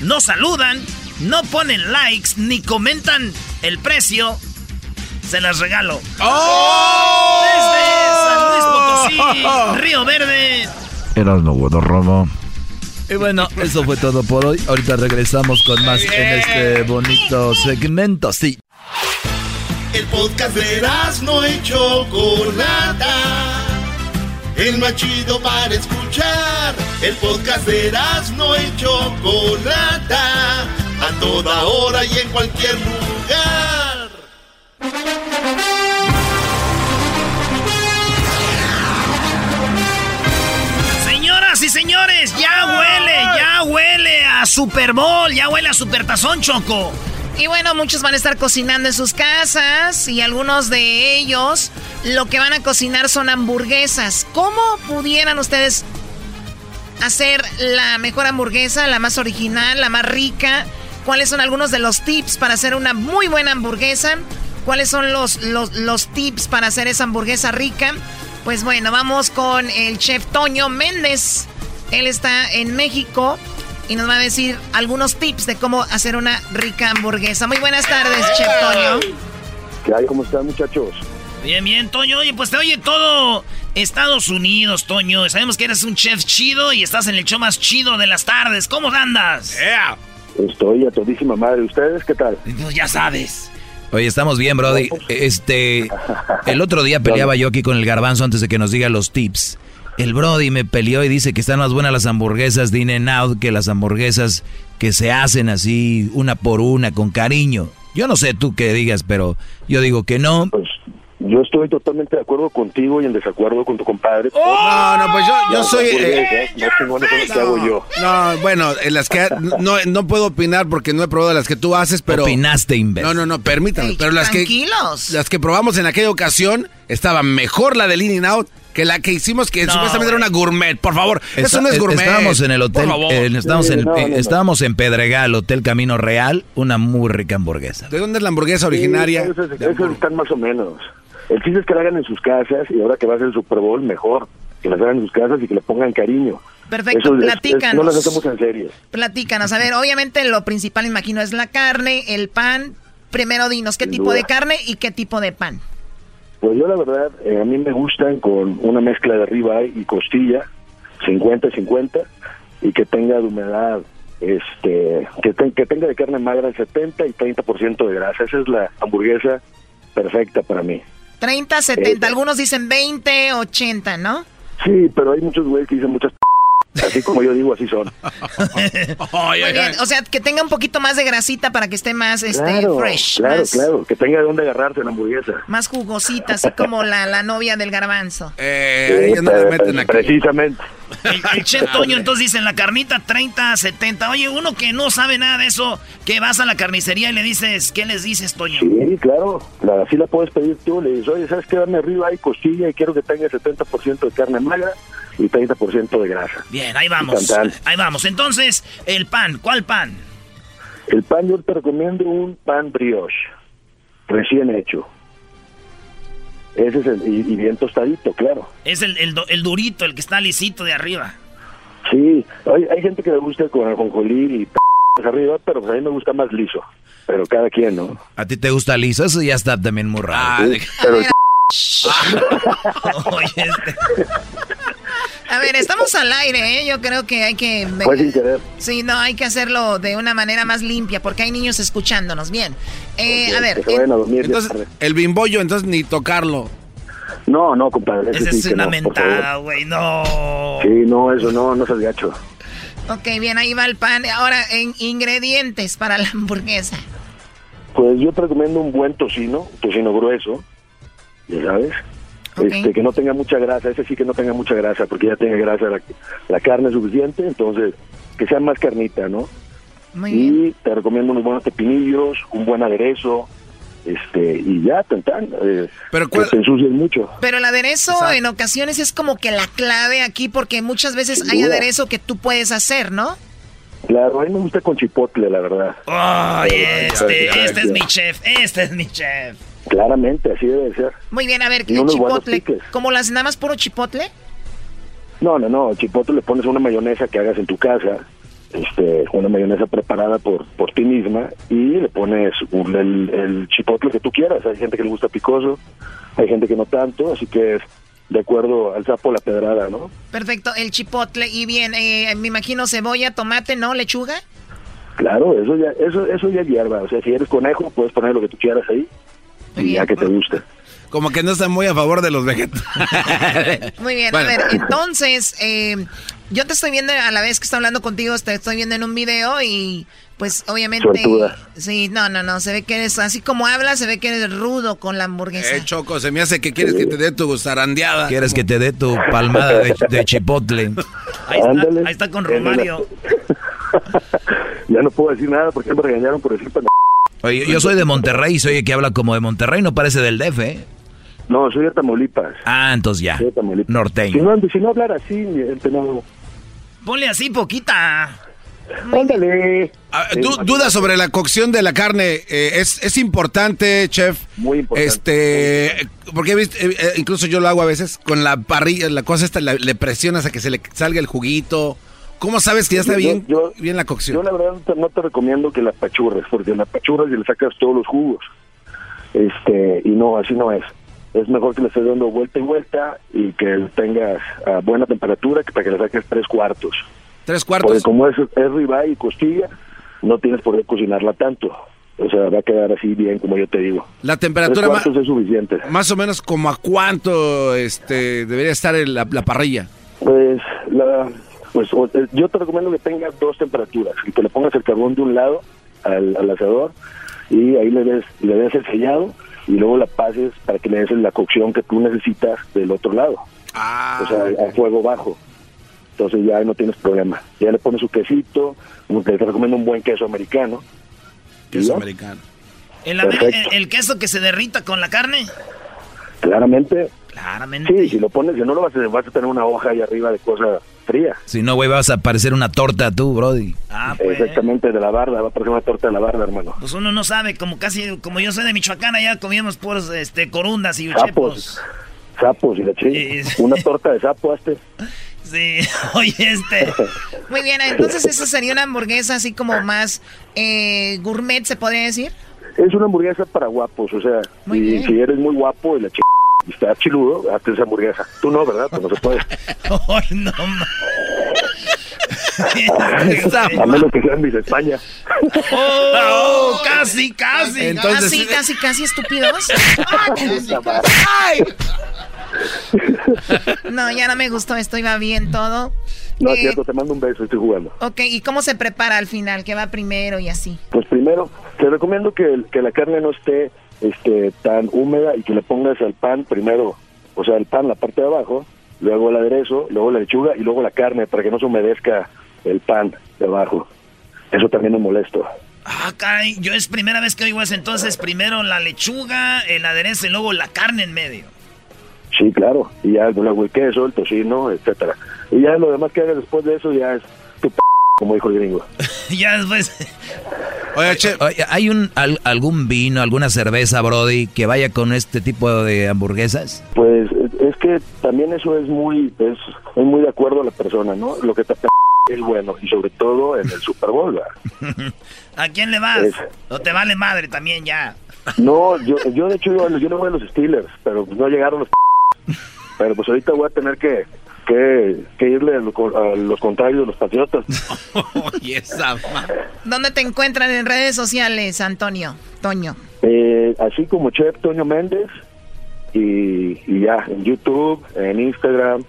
No saludan, no ponen likes ni comentan el precio, se las regalo. ¡Oh! Desde San Luis Potosí, Río Verde. Erasmo Guadarrama. Y bueno, eso fue todo por hoy. Ahorita regresamos con más en este bonito segmento. Sí. El podcast de Erasmo y Chocolata el más chido para escuchar. El podcast de Erasmo y Chocolata, a toda hora y en cualquier lugar. Señores, ya huele, ya huele a Super Bowl, ya huele a Super Tazón Choco. Y bueno, muchos van a estar cocinando en sus casas y algunos de ellos lo que van a cocinar son hamburguesas. ¿Cómo pudieran ustedes hacer la mejor hamburguesa, la más original, la más rica? ¿Cuáles son algunos de los tips para hacer una muy buena hamburguesa? ¿Cuáles son los, los, los tips para hacer esa hamburguesa rica? Pues bueno, vamos con el chef Toño Méndez. Él está en México y nos va a decir algunos tips de cómo hacer una rica hamburguesa. Muy buenas tardes, Chef Toño. ¿Qué hay? ¿Cómo están, muchachos? Bien, bien, Toño. Oye, pues te oye todo Estados Unidos, Toño. Sabemos que eres un chef chido y estás en el show más chido de las tardes. ¿Cómo andas? Estoy a todísima madre. ¿Ustedes qué tal? Pues ya sabes. Oye, estamos bien, Brody. Este, el otro día peleaba yo aquí con el garbanzo antes de que nos diga los tips. El Brody me peleó y dice que están más buenas las hamburguesas de In Out que las hamburguesas que se hacen así una por una con cariño. Yo no sé tú qué digas, pero yo digo que no. Pues yo estoy totalmente de acuerdo contigo y en desacuerdo con tu compadre. No, no, pues yo, yo soy... eh, no que hago yo. Bueno, en las que no, no puedo opinar porque no he probado las que tú haces, pero Opinaste, imbécil. no, no, no, permítame, Ey, pero las que tranquilos. las que probamos en aquella ocasión estaba mejor la de In Out que la que hicimos que No, supuestamente era una gourmet, por favor. Eso Está- no es gourmet. Estábamos en el hotel, eh, estábamos, Sí, en, no, no, no. estábamos en Pedregal, Hotel Camino Real, una muy rica hamburguesa. ¿De dónde es la hamburguesa originaria? Sí, esos, están más o menos. El chiste es que la hagan en sus casas y ahora que va a ser el Super Bowl, mejor. Que las hagan en sus casas y que le pongan cariño. Perfecto, Eso es- es- platícanos. no las hacemos en serie. Platícanos. A ver, obviamente lo principal, imagino, es la carne, el pan. Primero dinos qué Sin tipo duda. de carne y qué tipo de pan. Pues yo la verdad, eh, a mí me gustan con una mezcla de ribeye y costilla, 50-50, y que tenga de humedad, este, que, te- que tenga de carne magra el 70 y 30% de grasa. Esa es la hamburguesa perfecta para mí. 30, 70, Eh, algunos dicen 20, 80, ¿no? Sí, pero hay muchos güeyes que dicen muchas así como yo digo, así son. Muy bien, o sea, que tenga un poquito más de grasita para que esté más este, claro, fresh, claro, más, claro, que tenga de dónde agarrarse la hamburguesa. más jugosita, así como la, la novia del garbanzo. Eh, no le meten aquí. Precisamente. El, el chef Toño entonces dice en la carnita 30, 70. Oye, uno que no sabe nada de eso, que vas a la carnicería y le dices, ¿qué les dices, Toño? Sí, claro, la, así la puedes pedir tú, le dices, oye, ¿sabes qué? Dame arriba hay costilla y quiero que tenga 70% de carne magra y 30% de grasa. Bien, ahí vamos. Tan, tan. Ahí vamos. Entonces, el pan, ¿cuál pan? El pan yo te recomiendo un pan brioche, recién hecho. Ese es el, y, y bien tostadito, claro. Es el, el, durito, el que está lisito de arriba. Sí, hay, hay gente que le gusta con ajonjolí y p arriba, pero pues a mí me gusta más liso. Pero cada quien, ¿no? ¿A ti te gusta liso? Eso ya está también muy raro. Sí, pero el Oye, este- A ver, estamos al aire, ¿eh? Yo creo que hay que... fue sin querer. Sí, no, hay que hacerlo de una manera más limpia porque hay niños escuchándonos. Bien. Eh, a ver, Que se en- vayan a dormir. Entonces, el bimbollo, entonces ni tocarlo. No, no, compadre. Esa sí es una no, mentada, güey, no. Sí, no, eso no, no seas gacho. ok, bien, ahí va el pan. Ahora, en ingredientes para la hamburguesa. Pues yo te recomiendo un buen tocino, tocino grueso, ya sabes, Este, que no tenga mucha grasa, ese sí que no tenga mucha grasa, porque ya tenga grasa la, la carne suficiente, entonces que sea más carnita, ¿no? Muy bien. Y te recomiendo unos buenos pepinillos, un buen aderezo, este, y ya, tan, tan, eh, Pero que ¿cuál- te ensucies mucho. Pero el aderezo Exacto. en ocasiones es como que la clave aquí porque muchas veces hay aderezo que tú puedes hacer, ¿no? Claro, a mí me gusta con chipotle, la verdad. Oye, este, este es mi chef, este es mi chef. Claramente, así debe de ser. Muy bien, a ver, buenos chipotle. ¿Como las nada más puro chipotle? No, no, no, chipotle le pones una mayonesa que hagas en tu casa, este, una mayonesa preparada por, por ti misma y le pones un- el, el chipotle que tú quieras. Hay gente que le gusta picoso, hay gente que no tanto, así que es de acuerdo al sapo la pedrada, ¿no? Perfecto, el chipotle. Y bien, eh, me imagino cebolla, tomate, ¿no? Lechuga. Claro, eso ya, eso, eso ya es hierba. O sea, si eres conejo, puedes poner lo que tú quieras ahí Muy y ya que te guste. Como que no están muy a favor de los vegetales. Muy bien, a ver, entonces, eh, yo te estoy viendo a la vez que estoy hablando contigo, te estoy viendo en un video y pues obviamente... Sí, no, no, no, se ve que eres, así como hablas, se ve que eres rudo con la hamburguesa. Eh, Choco, se me hace que quieres que te dé tu zarandeada. Quieres que te dé tu palmada de, chipotle. Ahí está, ahí está con Romario. ya no puedo decir nada porque me regañaron por decir Oye, yo soy de Monterrey y soy el que habla como de Monterrey, no parece del DF, ¿eh? No, soy de Tamaulipas. Ah, entonces ya. Norteño. Si no, si no hablar así, gente no... Ponle así poquita. Ándale. Ah, duda sobre la cocción de la carne. Eh, es, es, importante, chef. Muy importante. Este, porque eh, eh, incluso yo lo hago a veces con la parrilla, la cosa esta, le presionas a que se le salga el juguito. ¿Cómo sabes que ya está bien, bien la cocción? Yo la verdad no te, recomiendo que la pachurres, porque la pachurras y le sacas todos los jugos. Este, y no, así no es es mejor que le estés dando vuelta y vuelta y que tengas a buena temperatura que para que le saques tres cuartos. Tres cuartos. Porque como es, es ribeye y costilla, no tienes por qué cocinarla tanto. O sea, va a quedar así bien, como yo te digo. La temperatura más es suficiente. Más o menos como a cuánto este debería estar la, parrilla. Pues la pues eh, yo te recomiendo que tengas dos temperaturas, y que le pongas el carbón de un lado al, al asador y ahí le des le des el sellado y luego la pases para que le des la cocción que tú necesitas del otro lado. Ah. O sea, a fuego bajo. Entonces ya no tienes problema. Ya le pones su quesito, te recomiendo un buen queso americano. Queso americano. El, queso que se derrita con la carne? Claramente. Claramente. Sí, si lo pones, si no lo vas a, vas a tener una hoja ahí arriba de cosa fría. Si no, güey, vas a parecer una torta tú, Brody. Ah, pues. Exactamente, de la barda, va a parecer una torta de la barda, hermano. Pues uno no sabe, como casi, como yo soy de Michoacán, allá comíamos puros este, corundas y uchepos. Sapos, y la Una torta de sapo, este. Sí, oye, este. Muy bien, entonces eso sería una hamburguesa así como más eh, gourmet, ¿se podría decir? Es una hamburguesa para guapos, o sea, y, si eres muy guapo y la ch está chiludo, hazte esa hamburguesa. Tú no, ¿verdad? Pues no se puede. oh, no, A menos que sean mis España. Oh, casi, casi. Entonces, casi, casi, casi estúpidos. no, ya no me gustó esto, iba bien todo. No, es eh, cierto, te mando un beso, estoy jugando. Ok, ¿y cómo se prepara al final? ¿Qué va primero y así? Pues primero, te recomiendo que, que la carne no esté este, tan húmeda y que le pongas al pan primero, o sea, el pan, la parte de abajo, luego el aderezo, luego la lechuga y luego la carne para que no se humedezca el pan de abajo. Eso también es molesto. Ah, caray, yo es primera vez que oigo eso, entonces primero la lechuga, el aderezo y luego la carne en medio. Sí, claro, y ya luego el queso, el tocino, etcétera. Y ya lo demás que hagas después de eso ya es tu p como dijo el gringo. ya después. Oye, che, ¿hay un algún vino, alguna cerveza, Brody, que vaya con este tipo de hamburguesas? Pues es que también eso es muy es, es muy de acuerdo a la persona, ¿no? Lo que te es bueno y sobre todo en el Super Bowl. ¿A quién le vas? ¿O te vale madre también ya? No, yo, yo de hecho yo, no voy a los Steelers, pero pues no llegaron los pero pues ahorita voy a tener que que, irle a, los contrarios de los patriotas. ¿Dónde te encuentran en redes sociales, Antonio? Toño. Eh, así como Chef Toño Méndez y, ya, en YouTube, en Instagram,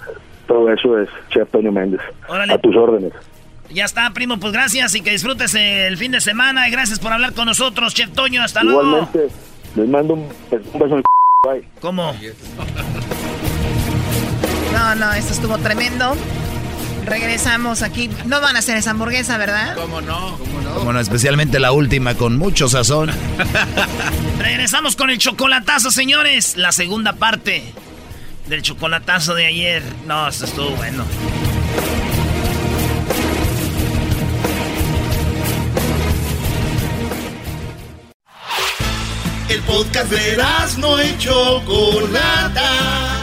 todo eso es Chef Toño Méndez. A tus órdenes. Ya está, primo, pues gracias y que disfrutes el fin de semana y gracias por hablar con nosotros, Chef Toño, hasta luego. Igualmente, les mando un, un beso en el Bye. ¿Cómo? No, no, esto estuvo tremendo. Regresamos aquí. No van a hacer esa hamburguesa, ¿verdad? ¿Cómo no? ¿Cómo no? Bueno, especialmente la última con mucho sazón. Regresamos con el chocolatazo, señores. La segunda parte del chocolatazo de ayer. No, esto estuvo bueno. El podcast de las no hecho Chocolata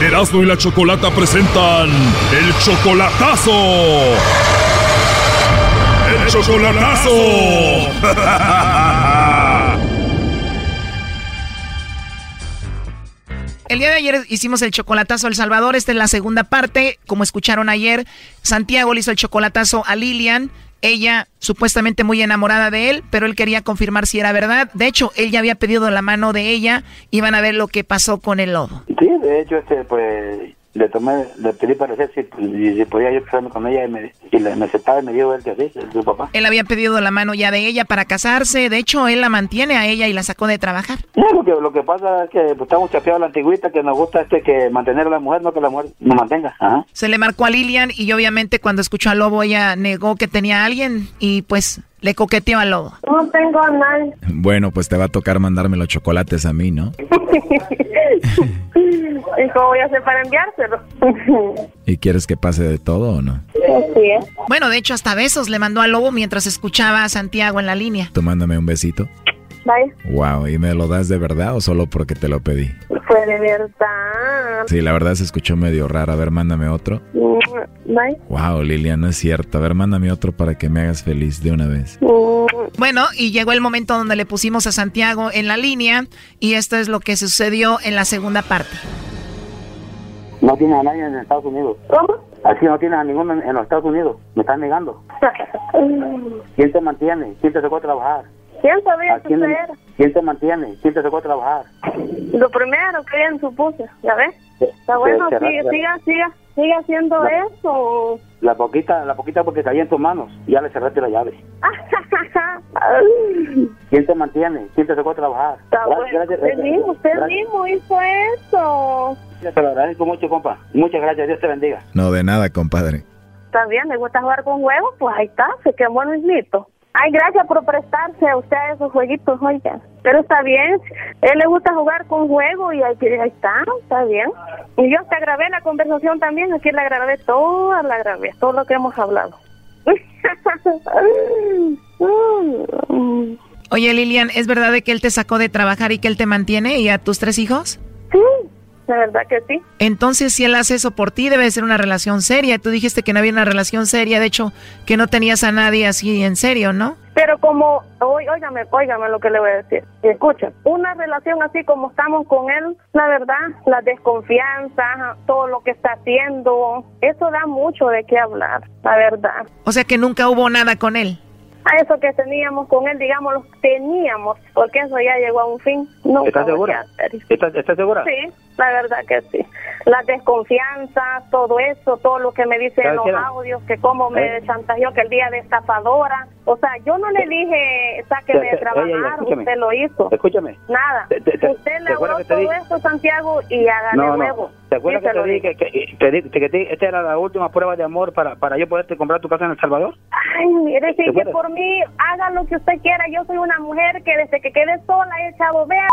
Erasmo y la Chocolata presentan El Chocolatazo. ¡El Chocolatazo! El día de ayer hicimos el chocolatazo a El Salvador. Esta es la segunda parte. Como escucharon ayer, Santiago le hizo el chocolatazo a Lilian. Ella supuestamente muy enamorada de él, pero él quería confirmar si era verdad. De hecho, él ya había pedido la mano de ella. Iban a ver lo que pasó con el lobo. Sí, de hecho, este, pues le tomé, le pedí para si, si, podía yo casarme con ella y me, y le, me aceptaba y me dio él que sí, su papá. Él había pedido la mano ya de ella para casarse, de hecho él la mantiene a ella y la sacó de trabajar. No, lo que, lo que pasa es que pues, estamos chapeados a la antigüita que nos gusta este que mantener a la mujer, no que la mujer nos mantenga. Ajá. Se le marcó a Lilian y obviamente cuando escuchó al lobo ella negó que tenía a alguien y pues le coqueteó al lobo. No tengo a nadie. Bueno, pues te va a tocar mandarme los chocolates a mí, ¿no? ¿Y cómo voy a hacer para enviárselo? ¿Y quieres que pase de todo o no? Sí. Bueno, de hecho hasta besos le mandó al lobo mientras escuchaba a Santiago en la línea. Tú mándame un besito. Bye. Wow, ¿y me lo das de verdad o solo porque te lo pedí? Fue de verdad. Sí, la verdad se escuchó medio raro. A ver, mándame otro. Bye. Wow, Lilian, no es cierto. A ver, mándame otro para que me hagas feliz de una vez. Bueno, y llegó el momento donde le pusimos a Santiago en la línea y esto es lo que sucedió en la segunda parte. No tiene a nadie en Estados Unidos. ¿Cómo? Así no tienes a ninguno en, los Estados Unidos. Me están negando. ¿Quién te mantiene? ¿Quién te sacó a trabajar? ¿Quién sabía ¿A que quién? ¿Quién te mantiene? ¿Quién te sacó a trabajar? Lo primero que ella supuso, ¿ya ves? Está bueno, siga, siga, siga, siga haciendo La- eso. La poquita, la poquita porque caía en tus manos. Ya le cerraste la llave. ¿Quién te mantiene? ¿Quién te sacó a trabajar? Está Gra- bueno, gracias- usted mismo, usted gracias- mismo hizo eso. Te lo agradezco mucho, compa. Muchas gracias. Dios te bendiga. No, de nada, compadre. Está bien, le gusta jugar con huevos, pues ahí está, se quemó el mislito. Ay, gracias por prestarse a usted a esos jueguitos, oiga. Pero está bien, él le gusta jugar con juegos y ahí, ahí está, está bien. Y yo te grabé la conversación también, aquí la grabé toda, la grabé, todo lo que hemos hablado. Oye Lilian, ¿es verdad de que él te sacó de trabajar y que él te mantiene y a tus tres hijos? Sí, la verdad que sí. Entonces, si él hace eso por ti, debe de ser una relación seria. Tú dijiste que no había una relación seria, de hecho, que no tenías a nadie así en serio, ¿no? Pero como, óigame, óigame lo que le voy a decir. Escucha, una relación así como estamos con él, la verdad, la desconfianza, todo lo que está haciendo, eso da mucho de qué hablar, la verdad. O sea que nunca hubo nada con él. A eso que teníamos con él, digamos, lo teníamos, porque eso ya llegó a un fin. No ¿Estás segura? ¿Estás, estás segura? Sí, la verdad que sí. La desconfianza, todo eso, todo lo que me dice en ¿Sabes los audios, que cómo me ¿Eh? chantajeó que el día de estafadora. O sea, yo no le dije, sáqueme de trabajar, usted lo hizo. Escúchame. Nada. Te- te- te- usted ¿te le habló todo dije? esto, Santiago, y No, huevo. no. ¿Te acuerdas Sí, que te dije que, esta era la última prueba de amor para, para yo poderte comprar tu casa en El Salvador? Ay, mire, sí, ¿Te que acuerdas? por mí haga lo que usted quiera. Yo soy una mujer que desde que quedé sola he echado vea.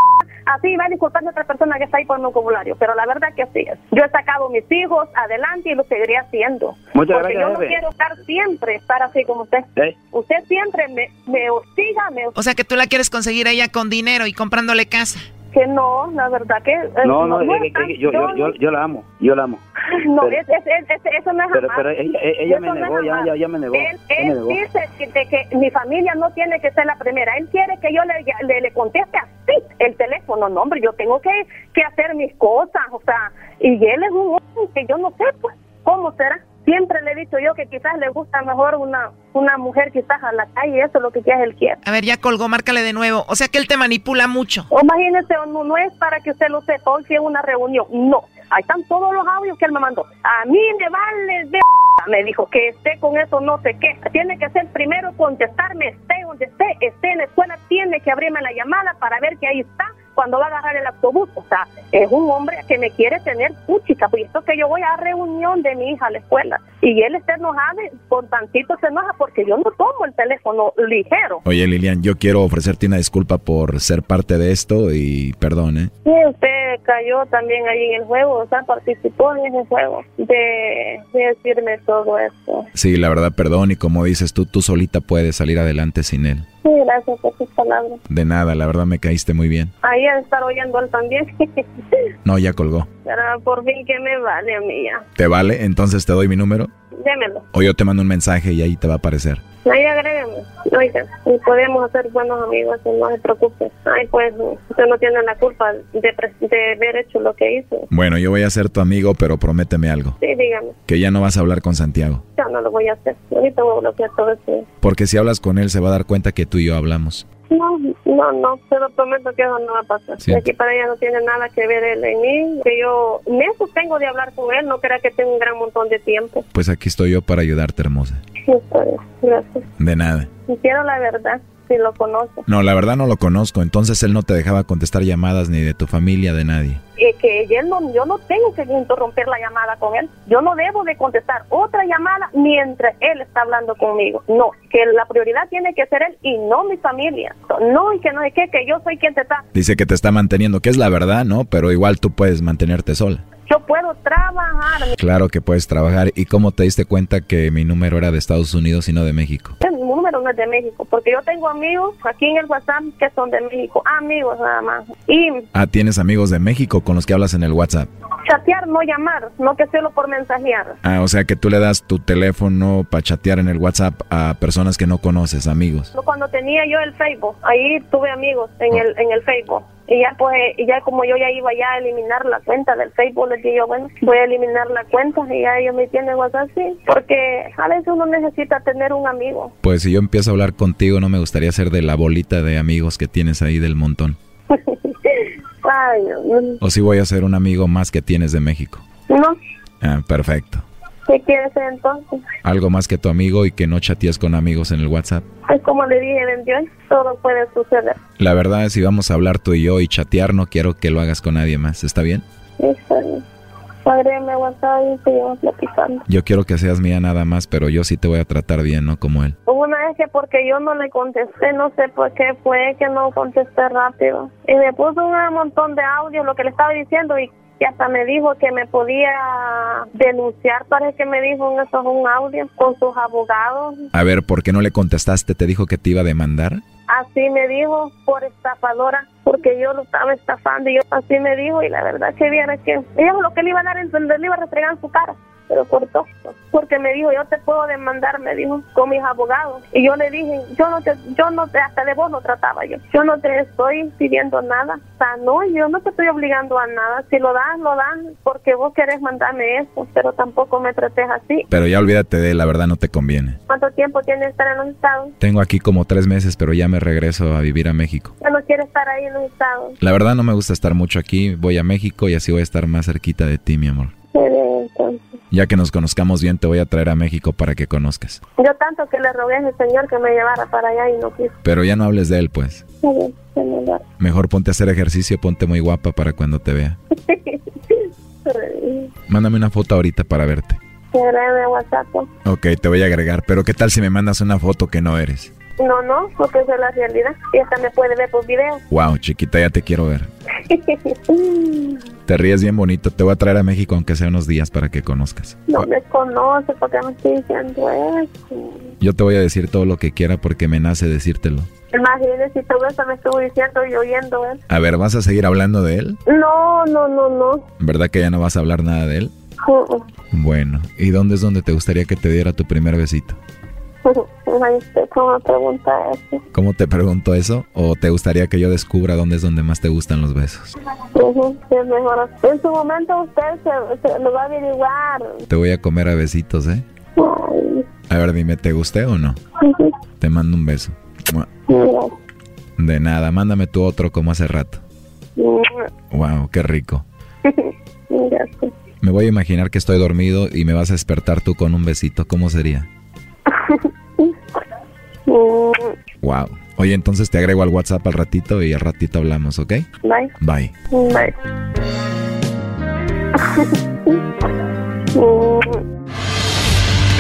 Así va a disculpar a otra persona que está ahí por mi vocabulario. Pero la verdad que así es. Yo he sacado mis hijos adelante y lo seguiré haciendo. Muchas Porque gracias, yo no jefe. quiero estar siempre, estar así como usted. ¿Eh? Usted siempre me, me hostiga, me O sea que tú la quieres conseguir a ella con dinero y comprándole casa. Que no, la verdad que... eh, No, no, es es yo, yo, yo, yo la amo, yo la amo. No, Pero- es, es- es- es- eso no es pero- jamás. pero ella- ella me no negó, ya- ya- ya me negó, Él, ya me él negó. dice que, de que mi familia no tiene que ser la primera. Él quiere que yo le, le, le conteste así el teléfono. No, hombre, yo tengo que, que hacer mis cosas. O sea, y él es un hombre que yo no sé, pues, ¿cómo será? Siempre le he dicho yo que quizás le gusta mejor una, una mujer quizás a la calle. Eso es lo que quizás él quiere. A ver, ya colgó, márcale de nuevo. O sea que él te manipula mucho. O imagínese, no, no es para que usted lo sepa, hoy sí es una reunión. No, ahí están todos los audios que él me mandó. A mí me vale de me dijo que esté con eso no sé qué. Tiene que ser primero contestarme, esté donde esté, esté en la escuela, tiene que abrirme la llamada para ver que ahí está cuando va a agarrar el autobús. O sea, es un hombre que me quiere tener puchica, pues esto que yo voy a reunión de mi hija a la escuela y él está enojado, por tantito se enoja porque yo no tomo el teléfono ligero. Oye, Lilian, yo quiero ofrecerte una disculpa por ser parte de esto y perdón, ¿eh? Sí, usted cayó también ahí en el juego, o sea, participó en ese juego de, de decirme todo eso. Sí, la verdad, perdón. Y como dices tú, tú solita puedes salir adelante sin él. Sí, gracias por sus palabras. De nada, la verdad me caíste muy bien. Ahí a estar oyendo él también. No, ya colgó. Pero por fin que me vale a mí ya. ¿Te vale? Entonces te doy mi número. Démelo. O yo te mando un mensaje y ahí te va a aparecer. Ahí agrégame. Oiga, y podemos hacer buenos amigos, no se preocupe. Ay, pues, usted no tiene la culpa de, de haber hecho lo que hizo. Bueno, yo voy a ser tu amigo, pero prométeme algo. Sí, dígame. Que ya no vas a hablar con Santiago. Ya no lo voy a hacer. Ahorita voy a bloquear todo eso. Porque si hablas con él se va a dar cuenta que tú y yo hablamos. No, no, no, se lo prometo que eso no va a pasar. De aquí para allá no tiene nada que ver él en mí. Que yo me sostengo de hablar con él, no crea que tengo un gran montón de tiempo. Pues aquí estoy yo para ayudarte, hermosa. Sí, gracias. De nada. Y quiero la verdad, si lo conoce. No, la verdad no lo conozco. Entonces él no te dejaba contestar llamadas ni de tu familia, de nadie. Eh, que él no, yo no tengo que interrumpir la llamada con él. Yo no debo de contestar otra llamada mientras él está hablando conmigo. No, que la prioridad tiene que ser él y no mi familia. No, y que no es que, que yo soy quien te está. Dice que te está manteniendo, que es la verdad, ¿no? Pero igual tú puedes mantenerte sola. Yo puedo trabajar. Claro que puedes trabajar. ¿Y cómo te diste cuenta que mi número era de Estados Unidos y no de México? Número no es de México, porque yo tengo amigos aquí en el WhatsApp que son de México, amigos nada más. Y Ah, tienes amigos de México con los que hablas en el WhatsApp. chatear, no llamar, no que solo por mensajear. Ah, o sea que tú le das tu teléfono para chatear en el WhatsApp a personas que no conoces, amigos. Cuando tenía yo el Facebook, ahí tuve amigos en el en el Facebook. Y ya pues, y ya como yo ya iba ya a eliminar la cuenta del Facebook, les dije yo, bueno, voy a eliminar la cuenta y ya ellos me tienen WhatsApp, sí. Porque a veces uno necesita tener un amigo. Pues si yo empiezo a hablar contigo, no me gustaría ser de la bolita de amigos que tienes ahí del montón. Ay, no. O si voy a ser un amigo más que tienes de México. no. Ah, perfecto. ¿Qué quieres ser entonces? Algo más que tu amigo y que no chatees con amigos en el WhatsApp. Pues como le dije, en Dios todo puede suceder. La verdad es si vamos a hablar tú y yo y chatear, no quiero que lo hagas con nadie más. ¿Está bien? Está bien. Agrégame WhatsApp y seguimos platicando. Yo quiero que seas mía nada más, pero yo sí te voy a tratar bien, no como él. Una vez que porque yo no le contesté, no sé por qué fue que no contesté rápido. Y me puso un montón de audio lo que le estaba diciendo y que hasta me dijo que me podía denunciar, parece que me dijo en eso un audio con sus abogados. A ver, ¿por qué no le contestaste? ¿Te dijo que te iba a demandar? Así me dijo por estafadora, porque yo lo estaba estafando y yo así me dijo y la verdad que viera que ella lo que le iba a dar a entender, le iba a restregar en su cara, pero cortó, porque me dijo yo te puedo demandar, me dijo con mis abogados y yo le dije yo no te, yo no te, hasta de vos no trataba yo, yo no te estoy pidiendo nada, o sea no, yo no te estoy obligando a nada, si lo das lo das porque vos querés mandarme eso, pero tampoco me trates así. Pero ya olvídate de él, la verdad no te conviene. ¿Cuánto tiempo tienes que estar en los estados? Tengo aquí como tres meses, pero ya me regreso a vivir a México. Ya no quieres estar ahí en los estados. La verdad no me gusta estar mucho aquí, voy a México y así voy a estar más cerquita de ti, mi amor. Entonces, Ya que nos conozcamos bien, te voy a traer a México para que conozcas. Yo tanto que le rogué a ese señor que me llevara para allá y no quiso. Pero ya no hables de él, pues. Da. Mejor ponte a hacer ejercicio, ponte muy guapa para cuando te vea. Mándame una foto ahorita para verte. WhatsApp. pues. Ok, te voy a agregar, pero ¿qué tal si me mandas una foto que no eres? No, no, porque esa es la realidad. Y hasta me puede ver por video. Wow, chiquita, ya te quiero ver. Te ríes bien bonito, te voy a traer a México aunque sea unos días para que conozcas. no me conoce porque me estoy diciendo eso. Yo te voy a decir todo lo que quiera porque me nace decírtelo. Imagínese si todo eso me estuvo diciendo y oyendo él. A ver, ¿vas a seguir hablando de él? No, no, no, no. ¿Verdad que ya no vas a hablar nada de él? Uh, uh. Bueno, ¿y dónde es donde te gustaría que te diera tu primer besito? Ay, usted cómo me pregunta eso. ¿Cómo te pregunto eso? ¿O te gustaría que yo descubra dónde es donde más te gustan los besos? Mejor. En su momento usted se, se lo va a averiguar. Te voy a comer a besitos, ¿eh? Ay, A ver, dime, ¿te gusté o no? Te mando un beso. Mira. De nada, mándame tu otro como hace rato. Wow, qué rico. Me voy a imaginar que estoy dormido y me vas a despertar tú con un besito. ¿Cómo sería? Wow. Oye, entonces te agrego al WhatsApp al ratito y al ratito hablamos, ¿ok? Bye. Bye. Bye.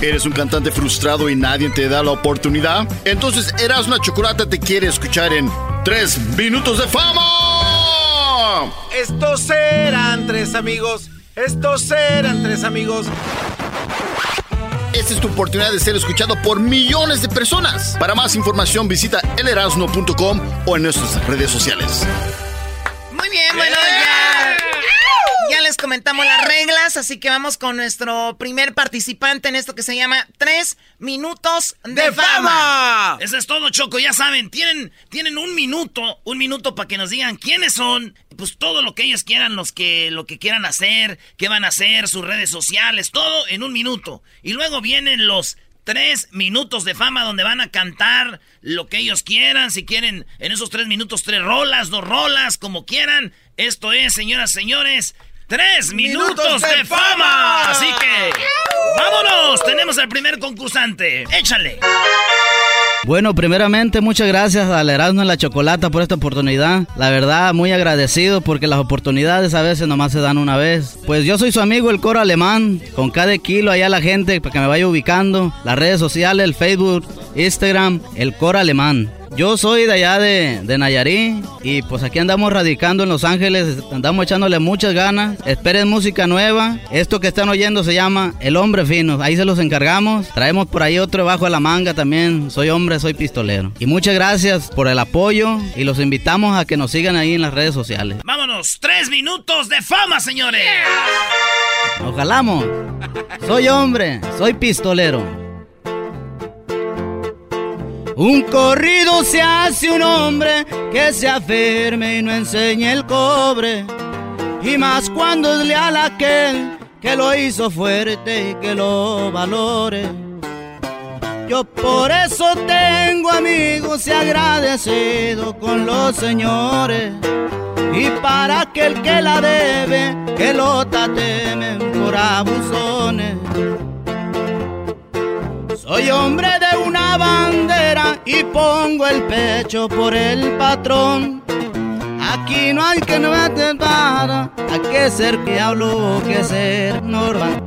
¿Eres un cantante frustrado y nadie te da la oportunidad? Entonces Erasmo Chocolata te quiere escuchar en 3 minutos de fama. Estos eran tres amigos. Estos eran tres amigos. Esta es tu oportunidad de ser escuchado por millones de personas. Para más información visita elerasno.com o en nuestras redes sociales. Muy bien, bueno, ya. Les comentamos las reglas, así que vamos con nuestro primer participante en esto que se llama Tres Minutos de, fama. Eso es todo, Choco. Ya saben, tienen, tienen un minuto, un minuto para que nos digan quiénes son, pues todo lo que ellos quieran, los que, lo que quieran hacer, qué van a hacer, sus redes sociales, todo en un minuto. Y luego vienen los tres minutos de fama donde van a cantar lo que ellos quieran. Si quieren, en esos tres minutos, tres rolas, dos rolas, como quieran. Esto es, señoras, señores, tres minutos, de, fama. Así que, vámonos. Tenemos al primer concursante. Échale. Bueno, primeramente muchas gracias al Erasmo en la Chocolata por esta oportunidad. La verdad, muy agradecido porque las oportunidades a veces nomás se dan una vez. Pues yo soy su amigo el coro alemán, con cada kilo allá la gente para que me vaya ubicando. Las redes sociales, el Facebook, Instagram, el coro alemán. Yo soy de allá de, de Nayarit y pues aquí andamos radicando en Los Ángeles, andamos echándole muchas ganas. Esperen música nueva. Esto que están oyendo se llama El Hombre Fino. Ahí se los encargamos. Traemos por ahí otro bajo de la manga también. Soy hombre, soy pistolero. Y muchas gracias por el apoyo y los invitamos a que nos sigan ahí en las redes sociales. Vámonos, tres minutos de fama, señores. Ojalá. Soy hombre, soy pistolero. Un corrido se hace un hombre que se afirme y no enseñe el cobre. Y más cuando es leal aquel que lo hizo fuerte y que lo valore. Yo por eso tengo amigos y agradecido con los señores. Y para aquel que la debe, que lo tatemen por abusones. Soy hombre de una bandera y pongo el pecho por el patrón. Aquí no hay que no para, hay que ser diablo que ser normal.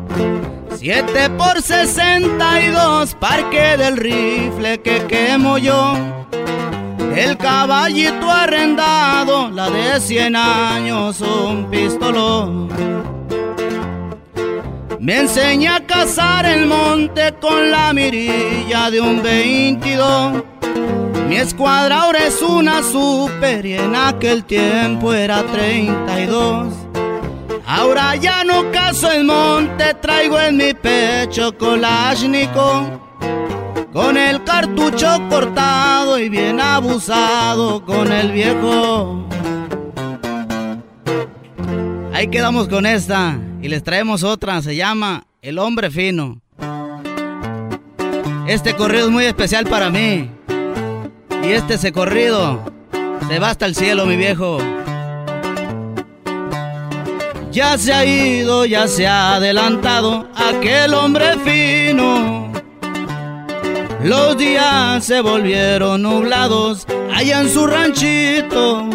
7 por 62, parque del rifle que quemo yo. El caballito arrendado, la de 100 años, un pistolón. Me enseña a cazar el monte con la mirilla de un 22. Mi escuadra ahora es una super y en aquel tiempo era 32. Ahora ya no cazo el monte, traigo en mi pecho Kalashnikov. Con el cartucho cortado y bien abusado con el viejo. Ahí quedamos con esta. Y les traemos otra, se llama El Hombre Fino. Este corrido es muy especial para mí. Y este se corrido se va hasta el cielo, mi viejo. Ya se ha ido, ya se ha adelantado aquel hombre fino. Los días se volvieron nublados allá en su ranchito.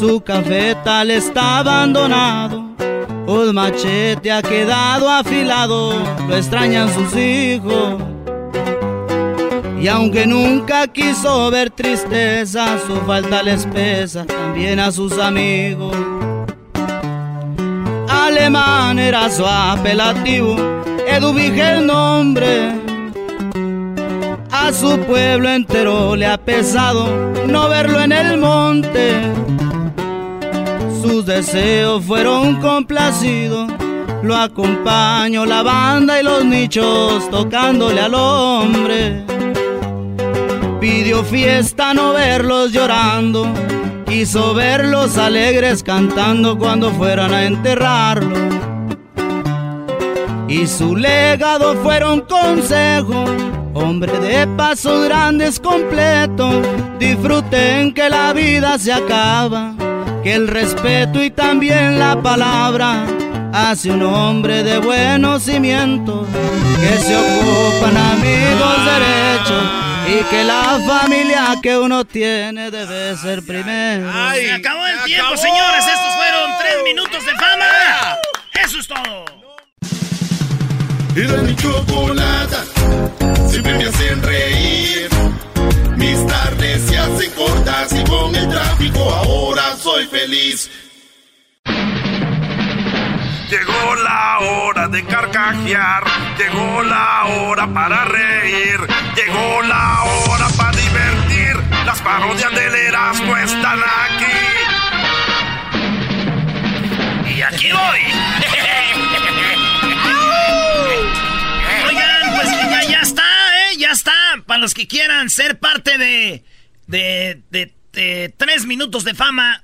Su cafetal está abandonado un machete ha quedado afilado, lo extrañan sus hijos. Y aunque nunca quiso ver tristeza, su falta les pesa también a sus amigos. Alemán era su apelativo, Eduvige el nombre. A su pueblo entero le ha pesado no verlo en el monte sus deseos fueron complacidos. Lo acompañó la banda y los nichos tocándole al hombre. Pidió fiesta no verlos llorando, quiso verlos alegres cantando cuando fueran a enterrarlo. Y su legado fueron consejos, hombre de pasos grandes completos, disfruten que la vida se acaba que el respeto y también la palabra hace un hombre de buenos cimientos, que se ocupan amigos derechos y que la familia que uno tiene debe ser primero. Ay, acabó el tiempo, señores. Estos fueron tres minutos de fama. Eso es todo. Era mi chocolata, siempre me hacen reír. Mis se hacen cortas y con el tráfico ahora soy feliz. Llegó la hora de carcajear, llegó la hora para reír, llegó la hora para divertir. Las parodias del Erasmo están aquí. Y aquí voy. Oigan, pues ya, ya está, ¿eh? Ya está. Para los que quieran ser parte de, de, de, de tres minutos de fama,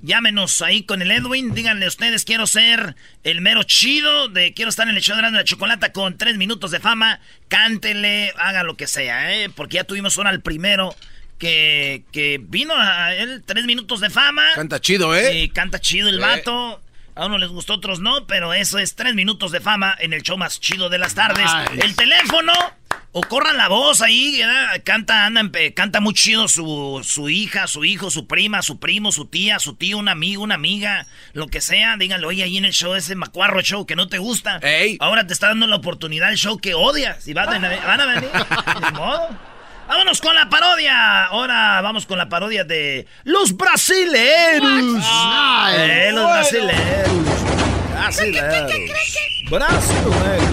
Llámenos ahí con el Edwin, díganle ustedes, quiero ser el mero chido, de quiero estar en el show de la chocolata con tres minutos de fama, cántele, haga lo que sea, ¿eh? porque ya tuvimos uno al primero que, que vino a él, tres minutos de fama. Canta chido, ¿eh? Y canta chido el Eh. vato. A uno les gustó, otros no, pero eso es tres minutos de fama en el show más chido de las tardes. El teléfono, o corran la voz ahí, ¿verdad? canta, anda, en- canta muy chido su, su hija, su hijo, su prima, su primo, su tía, su tío, un amigo, una amiga, lo que sea. Díganle, oye, ahí en el show, ese macuarro show que no te gusta. Ahora te está dando la oportunidad el show que odias. Y van a, van a venir. Ni modo. Vámonos con la parodia. Ahora vamos con la parodia de los brasileros. Ay, Eh, los bueno. brasileros. Brasileros. Brasileros.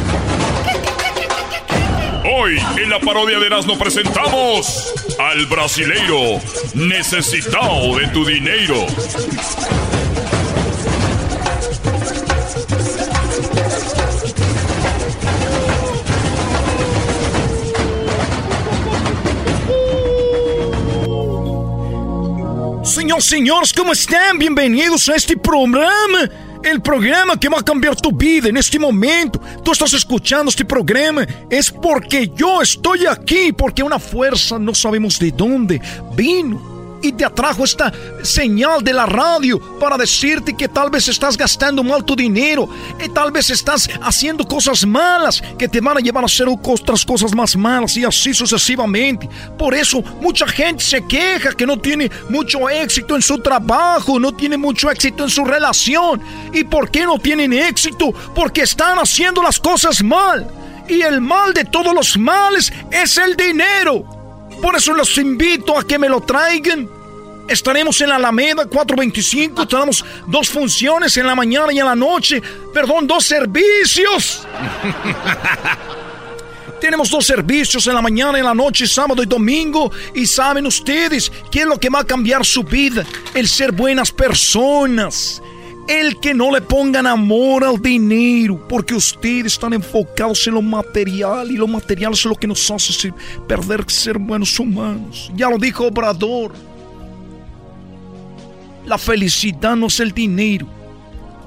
Hoy en la parodia de Erasmo presentamos al brasileiro necesitado de tu dinero. Señor, señores, ¿cómo están? Bienvenidos a este programa. El programa que va a cambiar tu vida en este momento. Tú estás escuchando este programa. Es porque yo estoy aquí. Porque una fuerza, no sabemos de dónde, vino y te atrajo esta señal de la radio para decirte que tal vez estás gastando mal tu dinero y tal vez estás haciendo cosas malas que te van a llevar a hacer otras cosas más malas y así sucesivamente. Por eso mucha gente se queja que no tiene mucho éxito en su trabajo, no tiene mucho éxito en su relación. ¿Y por qué no tienen éxito? Porque están haciendo las cosas mal. Y el mal de todos los males es el dinero. Por eso los invito a que me lo traigan. Estaremos en la Alameda 425. Tenemos dos funciones en la mañana y en la noche. Perdón, dos servicios. Tenemos dos servicios en la mañana, en la noche, sábado y domingo. Y saben ustedes qué es lo que va a cambiar su vida. El ser buenas personas. El que no le pongan amor al dinero, porque ustedes están enfocados en lo material y lo material es lo que nos hace perder ser buenos humanos. Ya lo dijo Obrador. La felicidad no es el dinero.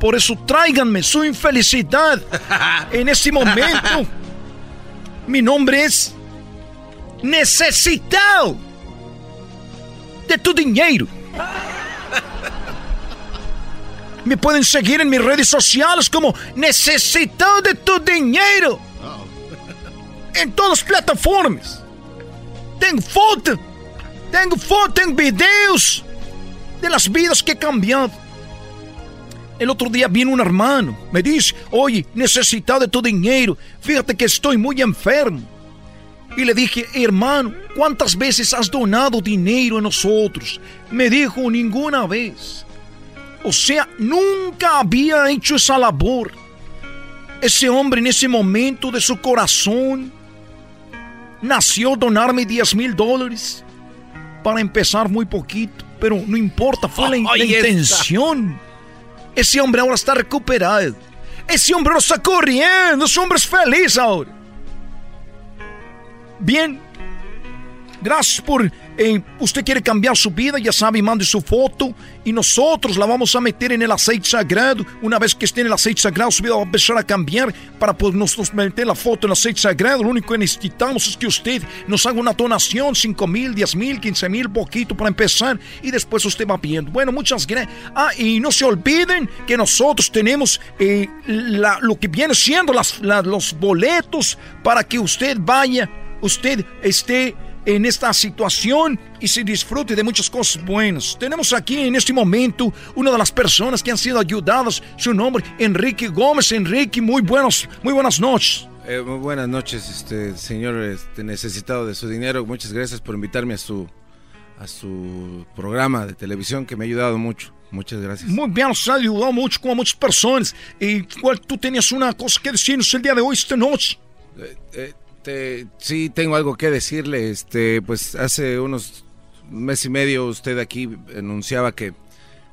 Por eso tráiganme su infelicidad en este momento. Mi nombre es Necesitado de tu dinero. Me pueden seguir en mis redes sociales como Necesitado de tu dinero. En todas las plataformas. Tengo foto. Tengo foto, tengo videos de las vidas que he cambiado. El otro día vino un hermano, me dice, oye, necesitado de tu dinero, fíjate que estoy muy enfermo. Y le dije, hermano, ¿cuántas veces has donado dinero a nosotros? Me dijo, ninguna vez. O sea, nunca había hecho esa labor. Ese hombre en ese momento de su corazón nació donarme 10 mil dólares. Para empezar muy poquito, pero no importa, fue la, intención. Ese hombre ahora está recuperado. Ese hombre no está corriendo, ese hombre es feliz ahora. Bien, gracias por... usted quiere cambiar su vida, ya sabe, mande su foto y nosotros la vamos a meter en el aceite sagrado. Una vez que esté en el aceite sagrado, su vida va a empezar a cambiar para poder nosotros meter la foto en el aceite sagrado. Lo único que necesitamos es que usted nos haga una donación, 5 mil, 10 mil, 15 mil, poquito para empezar y después usted va viendo. Bueno, muchas gracias. Ah, y no se olviden que nosotros tenemos eh, la- lo que viene siendo las, la- los boletos para que usted vaya, usted esté en esta situación y se disfrute de muchas cosas buenas. Tenemos aquí en este momento una de las personas que han sido ayudadas, su nombre Enrique Gómez. Enrique, muy buenos, muy buenas noches. Eh, muy buenas noches, este señor este, necesitado de su dinero. Muchas gracias por invitarme a su a su programa de televisión que me ha ayudado mucho. Muchas gracias. Muy bien, nos ayudado mucho con muchas personas. ¿Y cuál tú tenías una cosa que decirnos el día de hoy, esta noche? Eh, eh, sí, tengo algo que decirle. Este, pues hace unos mes y medio usted aquí anunciaba que,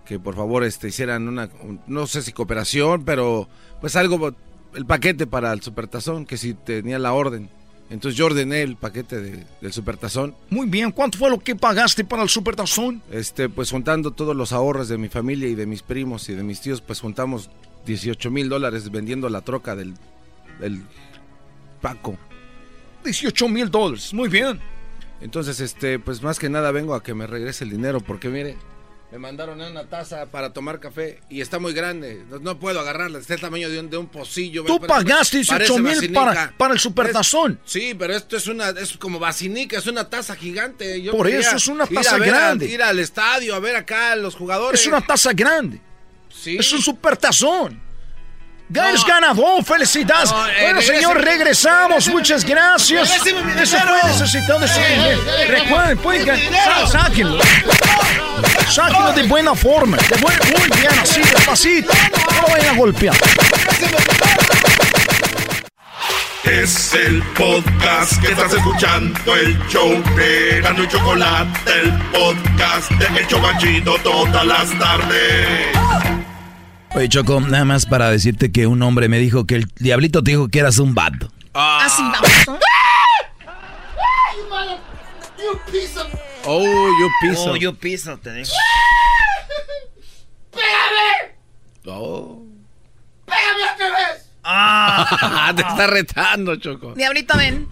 que por favor este, hicieran una, no sé si cooperación, pero pues algo, el paquete para el supertazón, que si tenía la orden. Entonces yo ordené el paquete de, del supertazón. Muy bien, ¿cuánto fue lo que pagaste para el supertazón? Este, pues juntando todos los ahorros de mi familia y de mis primos y de mis tíos, pues juntamos 18 mil dólares vendiendo la troca del, del Paco. 18 mil dólares, muy bien. Entonces, este, pues más que nada vengo a que me regrese el dinero, porque mire, me mandaron una taza para tomar café y está muy grande. No, puedo agarrarla, está el tamaño de un, de un pocillo. Tú pagaste 18 mil para, para, el supertazón. sí, pero esto es una, es como vacinica, es una taza gigante. Por eso es una taza grande. ir al estadio a ver acá a los jugadores. Es una taza grande. Sí. Es un supertazón. Gales ganador, felicidades. Eh, bueno, señor, regresamos. Muchas gracias. Ese fue necesitado ese dinero. Recuerden, pueden sáquenlo. Sáquenlo de buena forma. De buen, muy bien, así, despacito. No lo vayan a golpear. Es el podcast que estás escuchando, el show de Gano y Chocolate, el podcast de El Chocachito todas las tardes. Oye, Choco, nada más para decirte que un hombre me dijo que el diablito te dijo que eras un vato. Ah, sí, vamos. Oh, yo piso. Oh, yo piso, te digo. ¡Pégame! Oh. ¡Pégame otra vez! Ah, te está retando, Choco. Diablito, ven.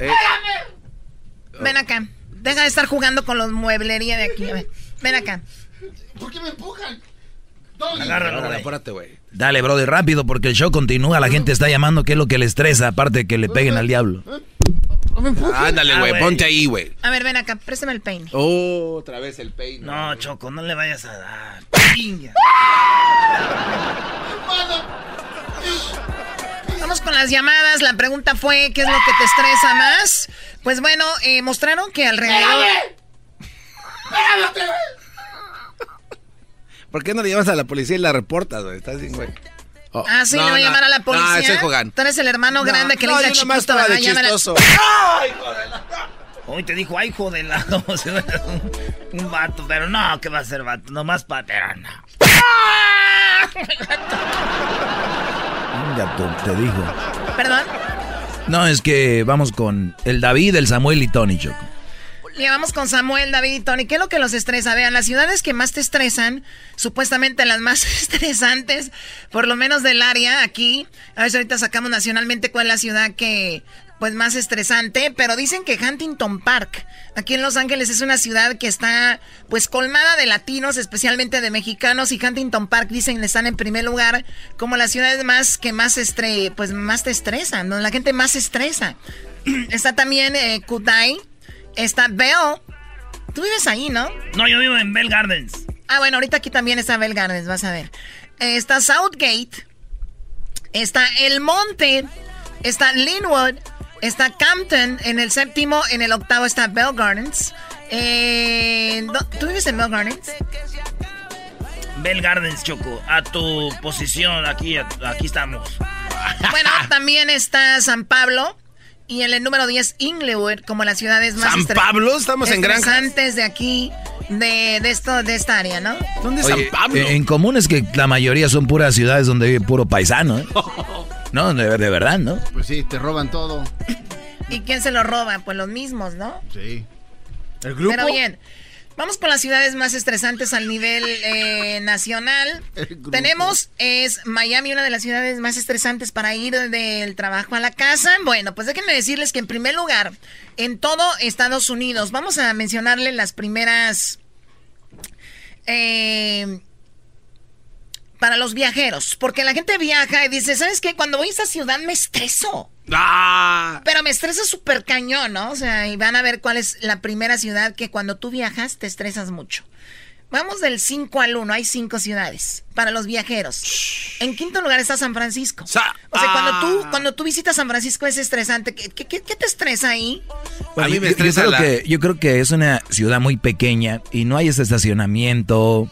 Eh. ¡Pégame! Ven acá. Deja de estar jugando con los mueblería de aquí. Ven acá. ¿Por qué me empujan? Agárralo, güey. Dale, brother, rápido, porque el show continúa. La gente está llamando, ¿qué es lo que le estresa? Aparte de que le peguen al diablo. Ándale, güey, ponte ahí, güey. A ver, ven acá, préstame el peine. Oh, otra vez el peine. No, Choco, no le vayas a dar. Vamos con las llamadas. La pregunta fue, ¿qué es lo que te estresa más? Pues bueno, eh, mostraron que alrededor... ¡Pégame vez! ¿Por qué no le llamas a la policía y la reportas, güey? Estás sin güey. Oh, ah, sí, le voy a llamar a la policía. Ah, estoy jugando. Tú eres el hermano grande que le dice a chiquito, ¿verdad? De chistoso. ¡Ay! Hoy te dijo, ay, joder, un, un, vato, pero no, ¿qué va a ser vato? Nomás patera, no. Ya te dijo. ¿Perdón? No, es que vamos con el David, el Samuel y Tony, Choco. Y vamos con Samuel, David y Tony. ¿Qué es lo que los estresa? Vean, las ciudades que más te estresan, supuestamente las más estresantes, por lo menos del área aquí. A ver si ahorita sacamos nacionalmente cuál es la ciudad que, pues, más estresante. Pero dicen que Huntington Park, aquí en Los Ángeles, es una ciudad que está, pues, colmada de latinos, especialmente de mexicanos. Y Huntington Park, dicen, están en primer lugar como las ciudades más que más, estre pues, más te estresan, ¿no? La gente más estresa. está también eh, Está Bell. Tú vives ahí, ¿no? No, yo vivo en Bell Gardens. Ah, bueno, ahorita aquí también está Bell Gardens, vas a ver. está Southgate. Está El Monte. Está Linwood. Está Campton en el séptimo. En el octavo está Bell Gardens. Eh, ¿Tú vives en Bell Gardens? Bell Gardens, Choco. A tu posición, aquí, aquí estamos. Bueno, también está San Pablo. Y en el número 10, Inglewood, como las ciudades más... ¿San Pablo? Estamos en Gran... Antes de aquí, de, de, esto, de esta área, ¿no? ¿Dónde es San Pablo? En común es que la mayoría son puras ciudades donde vive puro paisano, ¿eh? no, de, de, verdad, ¿no? Pues sí, te roban todo. ¿Y quién se lo roba? Pues los mismos, ¿no? Sí. ¿El grupo? Pero bien, Vamos con las ciudades más estresantes al nivel eh, nacional. Tenemos, es Miami, una de las ciudades más estresantes para ir del trabajo a la casa. Bueno, pues déjenme decirles que en primer lugar, en todo Estados Unidos, vamos a mencionarle las primeras... Eh, para los viajeros, porque la gente viaja y dice, ¿sabes qué? Cuando voy a esa ciudad me estreso. ¡Ah! Pero me estresa súper cañón, ¿no? O sea, y van a ver cuál es la primera ciudad que cuando tú viajas te estresas mucho. Vamos del 5 al 1, hay 5 ciudades para los viajeros. En quinto lugar está San Francisco. o sea, cuando, tú, cuando tú visitas San Francisco es estresante. ¿Qué, qué, qué te estresa ahí? a mí me estresa yo, creo que, yo creo que es una ciudad muy pequeña y no hay ese estacionamiento.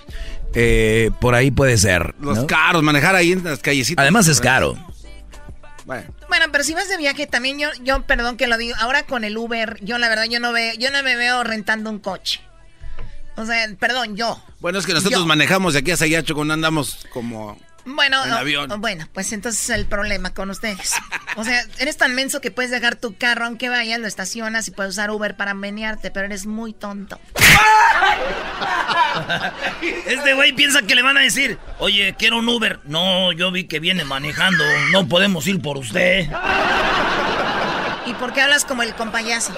Eh, por ahí puede ser. Los caros, manejar ahí en las callecitas. Además es caro. Bueno. bueno. pero si vas de viaje también yo, yo perdón que lo digo, ahora con el Uber, yo la verdad yo no veo, yo no me veo rentando un coche. O sea, perdón, yo. Bueno, es que nosotros manejamos de aquí a allá, cuando andamos como bueno, bueno, pues entonces el problema con ustedes. O sea, eres tan menso que puedes dejar tu carro aunque vayas, lo estacionas y puedes usar Uber para menearte, pero eres muy tonto. Este güey piensa que le van a decir, oye, quiero un Uber. No, yo vi que viene manejando, no podemos ir por usted. ¿Y por qué hablas como el compayazo?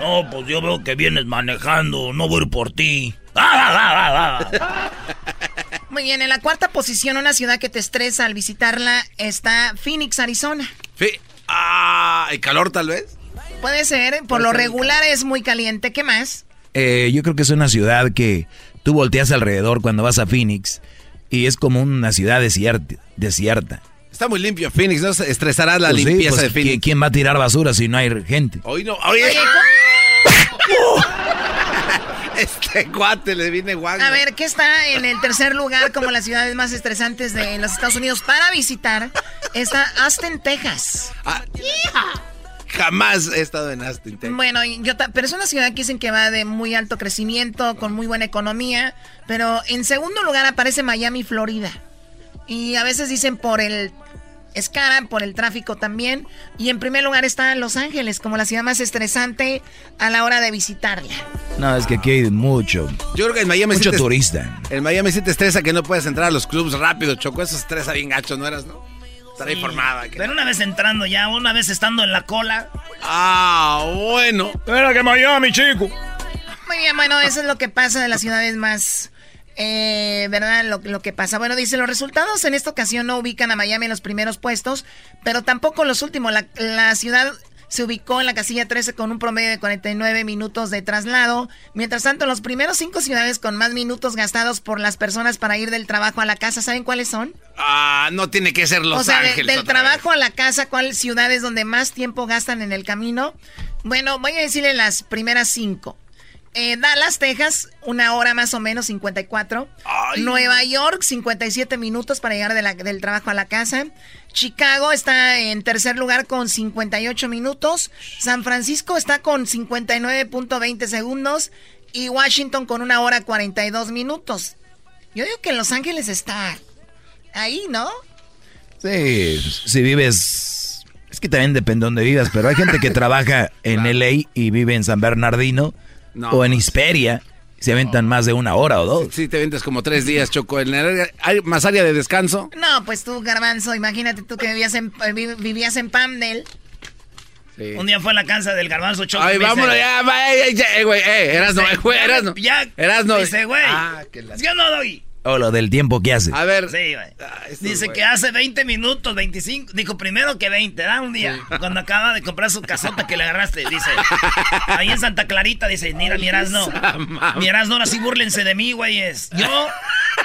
No, pues yo veo que vienes manejando, no voy por ti. Muy bien, en la cuarta posición, una ciudad que te estresa al visitarla está Phoenix, Arizona. ah, ¿el calor tal vez? Puede ser, por lo regular es muy caliente. ¿Qué más? Eh, yo creo que es una ciudad que tú volteas alrededor cuando vas a Phoenix y es como una ciudad desierta. desierta. Está muy limpio Phoenix, ¿no? Estresará la pues limpieza pues, de Phoenix. ¿Quién va a tirar basura si no hay gente? Hoy no, oye. este cuate le viene guapo. A ver, ¿qué está en el tercer lugar como las ciudades más estresantes de los Estados Unidos para visitar? Está Austin, Texas. Ah, jamás he estado en Austin, Texas. Bueno, yo pero es una ciudad que dicen que va de muy alto crecimiento, con muy buena economía. Pero en segundo lugar aparece Miami, Florida. Y a veces dicen por el es cara por el tráfico también. Y en primer lugar está Los Ángeles, como la ciudad más estresante a la hora de visitarla. No, es que aquí hay mucho. Yo creo que en Miami Mucho turista. En Miami sí te estresa que no puedes entrar a los clubs rápido, Choco. Eso estresa bien gacho, ¿no eras, no? Estar informada. Pero una vez entrando ya, una vez estando en la cola. Ah, bueno. Era que Miami, chico. Muy bien, bueno, eso es lo que pasa de las ciudades más eh, ¿Verdad? Lo, que pasa. Bueno, dice, los resultados en esta ocasión no ubican a Miami en los primeros puestos, pero tampoco los últimos. La, ciudad se ubicó en la casilla 13 con un promedio de 49 minutos de traslado. Mientras tanto, los primeros cinco ciudades con más minutos gastados por las personas para ir del trabajo a la casa, ¿saben cuáles son? Ah, no tiene que ser Los o sea, Ángeles. del trabajo a la casa, ¿cuáles ciudades donde más tiempo gastan en el camino? Bueno, voy a decirle las primeras cinco. Eh, Dallas, Texas, una hora más o menos, 54. Nueva York, 57 minutos para llegar del trabajo a la casa. Chicago está en tercer lugar con 58 minutos. San Francisco está con 59.20 segundos. Y Washington con una hora 42 minutos. Yo digo que Los Ángeles está ahí, ¿no? Sí, si vives... Es que también depende de dónde vivas, pero hay gente que trabaja en LA y vive en San Bernardino o en Hisperia se aventan más de una hora o dos. Sí, te aventas como tres días, Choco. ¿Hay más área de descanso? No, pues tú, Garbanzo, imagínate tú que vivías en, vivías en Pamdel. Un día fue a la casa del garbanzo Choco. Ay, vámonos ya, ya, güey, eh, eras no, güey, eras no. Ya, eras no. Dice, güey, ah, yo no doy. O lo del tiempo que hace. A ver. Sí, güey. Ah, Dice que hace 20 minutos, 25. Dijo primero que 20, da un día. Cuando acaba de comprar su casota que le agarraste. Dice. Ahí en Santa Clarita, dice, mira, mi no. Mi no, ahora sí burlense de mí, güeyes. Yo,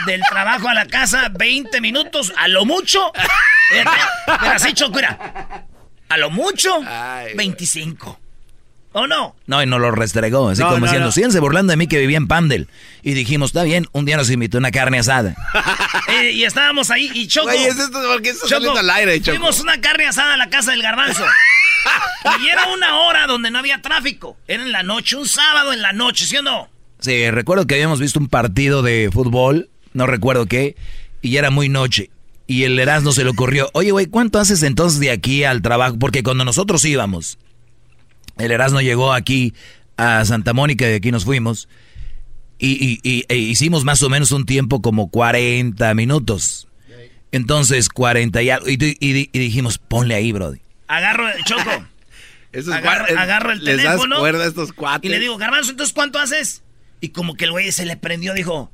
del trabajo a la casa, 20 minutos, a lo mucho. Pero así, chocura. A lo mucho, 25. ¿O no? No, y nos lo restregó, así como diciendo, síganse burlando de mí que vivía en Pandel. Y dijimos, está bien, un día nos invitó una carne asada. Eh, y estábamos ahí, y Choco... Oye, ¿es esto porque está saliendo al aire, Choco? Fuimos una carne asada a la casa del garbanzo. y era una hora donde no había tráfico. Era en la noche, un sábado en la noche, ¿sí o no? Sí, recuerdo que habíamos visto un partido de fútbol, no recuerdo qué, y era muy noche. Y el Erasmo se le ocurrió, oye, güey, ¿cuánto haces entonces de aquí al trabajo? Porque cuando nosotros íbamos el Erasmo llegó aquí a Santa Mónica y de aquí nos fuimos. Y, e hicimos más o menos un tiempo como 40 minutos. Entonces, 40 y algo. Y, dijimos, ponle ahí, Brody. Agarro, Choco. agarro, el teléfono. estos y le digo, Garbanzo, ¿entonces cuánto haces? Y como que el güey se le prendió, dijo,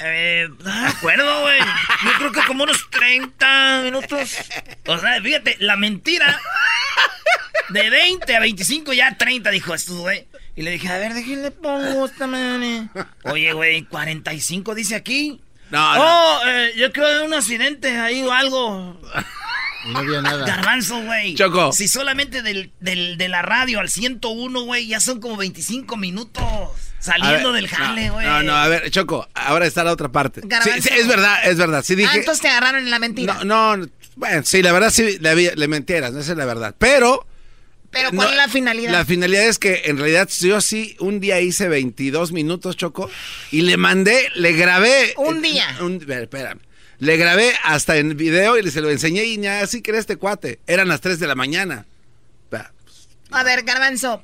eh, no me acuerdo, güey. Yo creo que como unos 30 minutos. O sea, fíjate, la mentira de 20 a 25 ya 30, dijo esto, güey. Y le dije, a ver, déjenle pongo esta mañana. Oye, güey, 45 dice aquí. No, Oh, eh, yo creo que hay un accidente ahí o algo. No había nada. Garbanzo, güey. Choco. Si solamente del, del, de la radio al 101, güey, ya son como 25 minutos. Saliendo ver, del jale, güey. No, no, a ver, Choco, ahora está la otra parte. Sí, sí, es verdad, es verdad. Sí Ah, dije. entonces te agarraron en la mentira. No, no, bueno, sí, la verdad sí le, le mentieras, esa es la verdad. Pero. Pero ¿cuál no, es la finalidad? La finalidad es que en realidad yo sí un día hice 22 minutos, Choco, y le mandé, le grabé. Un día. Un, espérame. Le grabé hasta en video y se lo enseñé y ya así que era este cuate. Eran las 3 de la mañana. A ver, Garbanzo,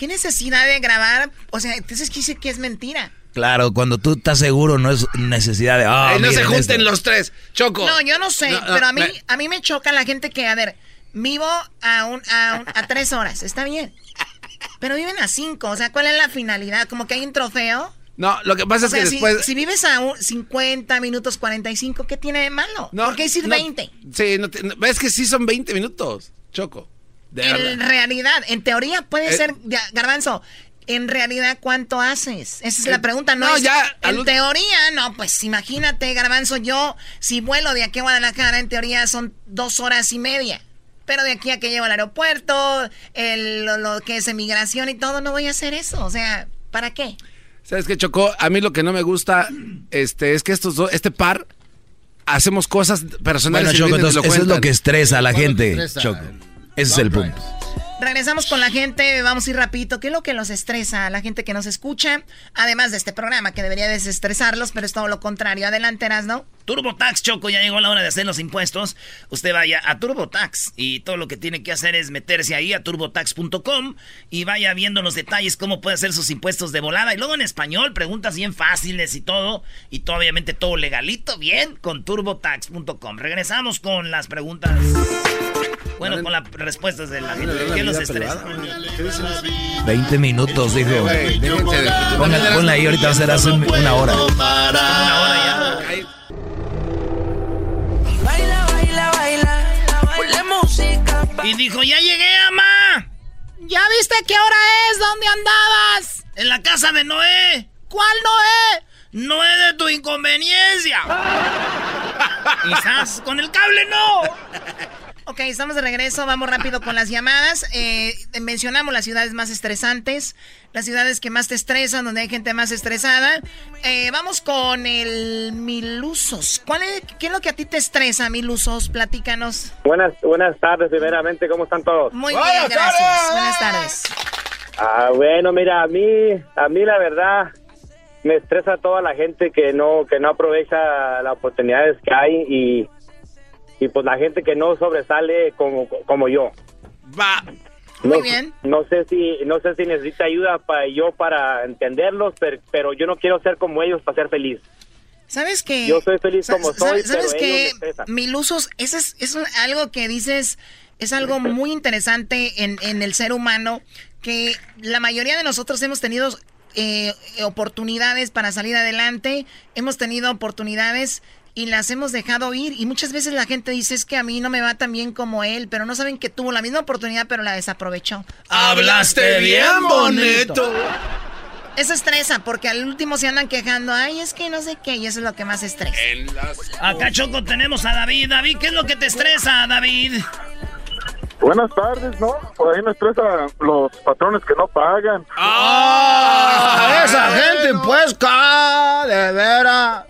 ¿qué necesidad de grabar? O sea, entonces dice que es mentira. Claro, cuando tú estás seguro no es necesidad de... ah, Ay, no se junten esto. los tres, Choco. No, yo no sé, No, no, pero a mí, me- a mí me choca la gente que, a ver, vivo a, un, a, un- a tres horas, está bien. Pero viven a cinco, o sea, ¿cuál es la finalidad? ¿Como que hay un trofeo? No, lo que pasa O es sea, que si, después. si vives a un 50 minutos 45, ¿qué tiene de malo? ¿Por qué decir no, 20? Sí, no te- no, es que sí son 20 minutos, Choco. De en verdad. realidad, en teoría puede Eh, ser, Garbanzo, en realidad, ¿cuánto haces? Esa es Eh, la pregunta, ¿no? no, es- ya, en al- teoría, no, pues imagínate, Garbanzo, yo, si vuelo de aquí a Guadalajara, en teoría son dos horas y media. Pero de aquí a que llego al aeropuerto, el- lo, lo que es emigración y todo, no voy a hacer eso. O sea, ¿para qué? ¿Sabes qué, Choco? A mí lo que no me gusta este, es que estos dos, este par, hacemos cosas personales. Bueno, y Choco, vienen y entonces lo eso es lo que estresa a la ¿Cuál es lo que gente, estresa? Choco. Ese es el punto. Regresamos con la gente, vamos a ir rapidito. ¿Qué es lo que los estresa a la gente que nos escucha? Además de este programa que debería desestresarlos, pero es todo lo contrario. Adelante, ¿no? TurboTax, Choco, ya llegó la hora de hacer los impuestos. Usted vaya a TurboTax y todo lo que tiene que hacer es meterse ahí a turbotax.com y vaya viendo los detalles, cómo puede hacer sus impuestos de volada. Y luego en español, preguntas bien fáciles y todo. Y todo, obviamente todo legalito, bien, con turbotax.com. Regresamos con las preguntas. Bueno, con las respuestas de la gente. ¿Qué los estresa? 20 minutos, dijo. Ponla, ponla ahí, ahorita va a ser hace una hora. Baila, Y dijo, ya llegué, ama. ¿Ya viste qué hora es? ¿Dónde andabas? En la casa de Noé. ¿Cuál Noé? No es de tu inconveniencia. Quizás con el cable no. Ok, estamos de regreso, vamos rápido con las llamadas. Eh, mencionamos las ciudades más estresantes, las ciudades que más te estresan, donde hay gente más estresada. Eh, vamos con el Milusos. ¿Cuál es, ¿Qué es lo que a ti te estresa, Milusos? Platícanos. Buenas, buenas tardes, primeramente, ¿cómo están todos? Muy bien, gracias. Buenas tardes. Ah, bueno, mira, a mí, a mí la verdad me estresa toda la gente que no, que no aprovecha las oportunidades que hay y, y pues la gente que no sobresale como, como yo. Va. Muy no, bien. No sé si, no sé si necesita ayuda para yo para entenderlos, pero, pero yo no quiero ser como ellos para ser feliz. ¿Sabes qué? Yo soy feliz como soy, ¿Sabes pero qué? Milusos, eso es, es algo que dices, es algo muy interesante en, en el ser humano, que la mayoría de nosotros hemos tenido eh, oportunidades para salir adelante, hemos tenido oportunidades y las hemos dejado ir y muchas veces la gente dice es que a mí no me va tan bien como él, pero no saben que tuvo la misma oportunidad pero la desaprovechó. Hablaste bien bonito. Eso estresa porque al último se andan quejando, ay, es que no sé qué, y eso es lo que más estresa. Acá, Choco, tenemos a David. David, ¿qué es lo que te estresa, David? Buenas tardes, ¿no? Por ahí me estresa los patrones que no pagan. ¡Ah! Esa gente, pues, ca, de veras.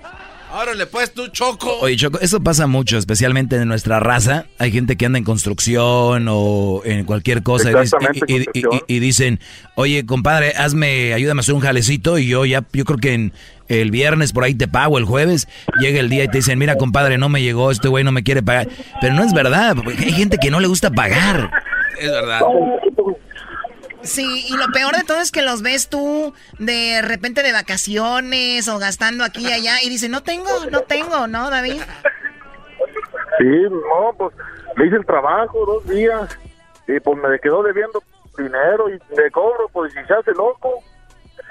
Ahora le puedes tú, Choco. Oye, Choco, eso pasa mucho, especialmente en nuestra raza. Hay gente que anda en construcción o en cualquier cosa y y dicen, oye, compadre, hazme, ayúdame a hacer un jalecito y yo ya, yo creo que en el viernes por ahí te pago, el jueves llega el día y te dicen, mira, compadre, no me llegó, este güey no me quiere pagar. Pero no es verdad, porque hay gente que no le gusta pagar. Es verdad. Sí, y lo peor de todo es que los ves tú de repente de vacaciones o gastando aquí y allá y dicen, no tengo, no tengo, ¿no, David? Sí, no, pues le hice el trabajo dos días y pues me quedó debiendo dinero y de cobro, pues y se hace loco.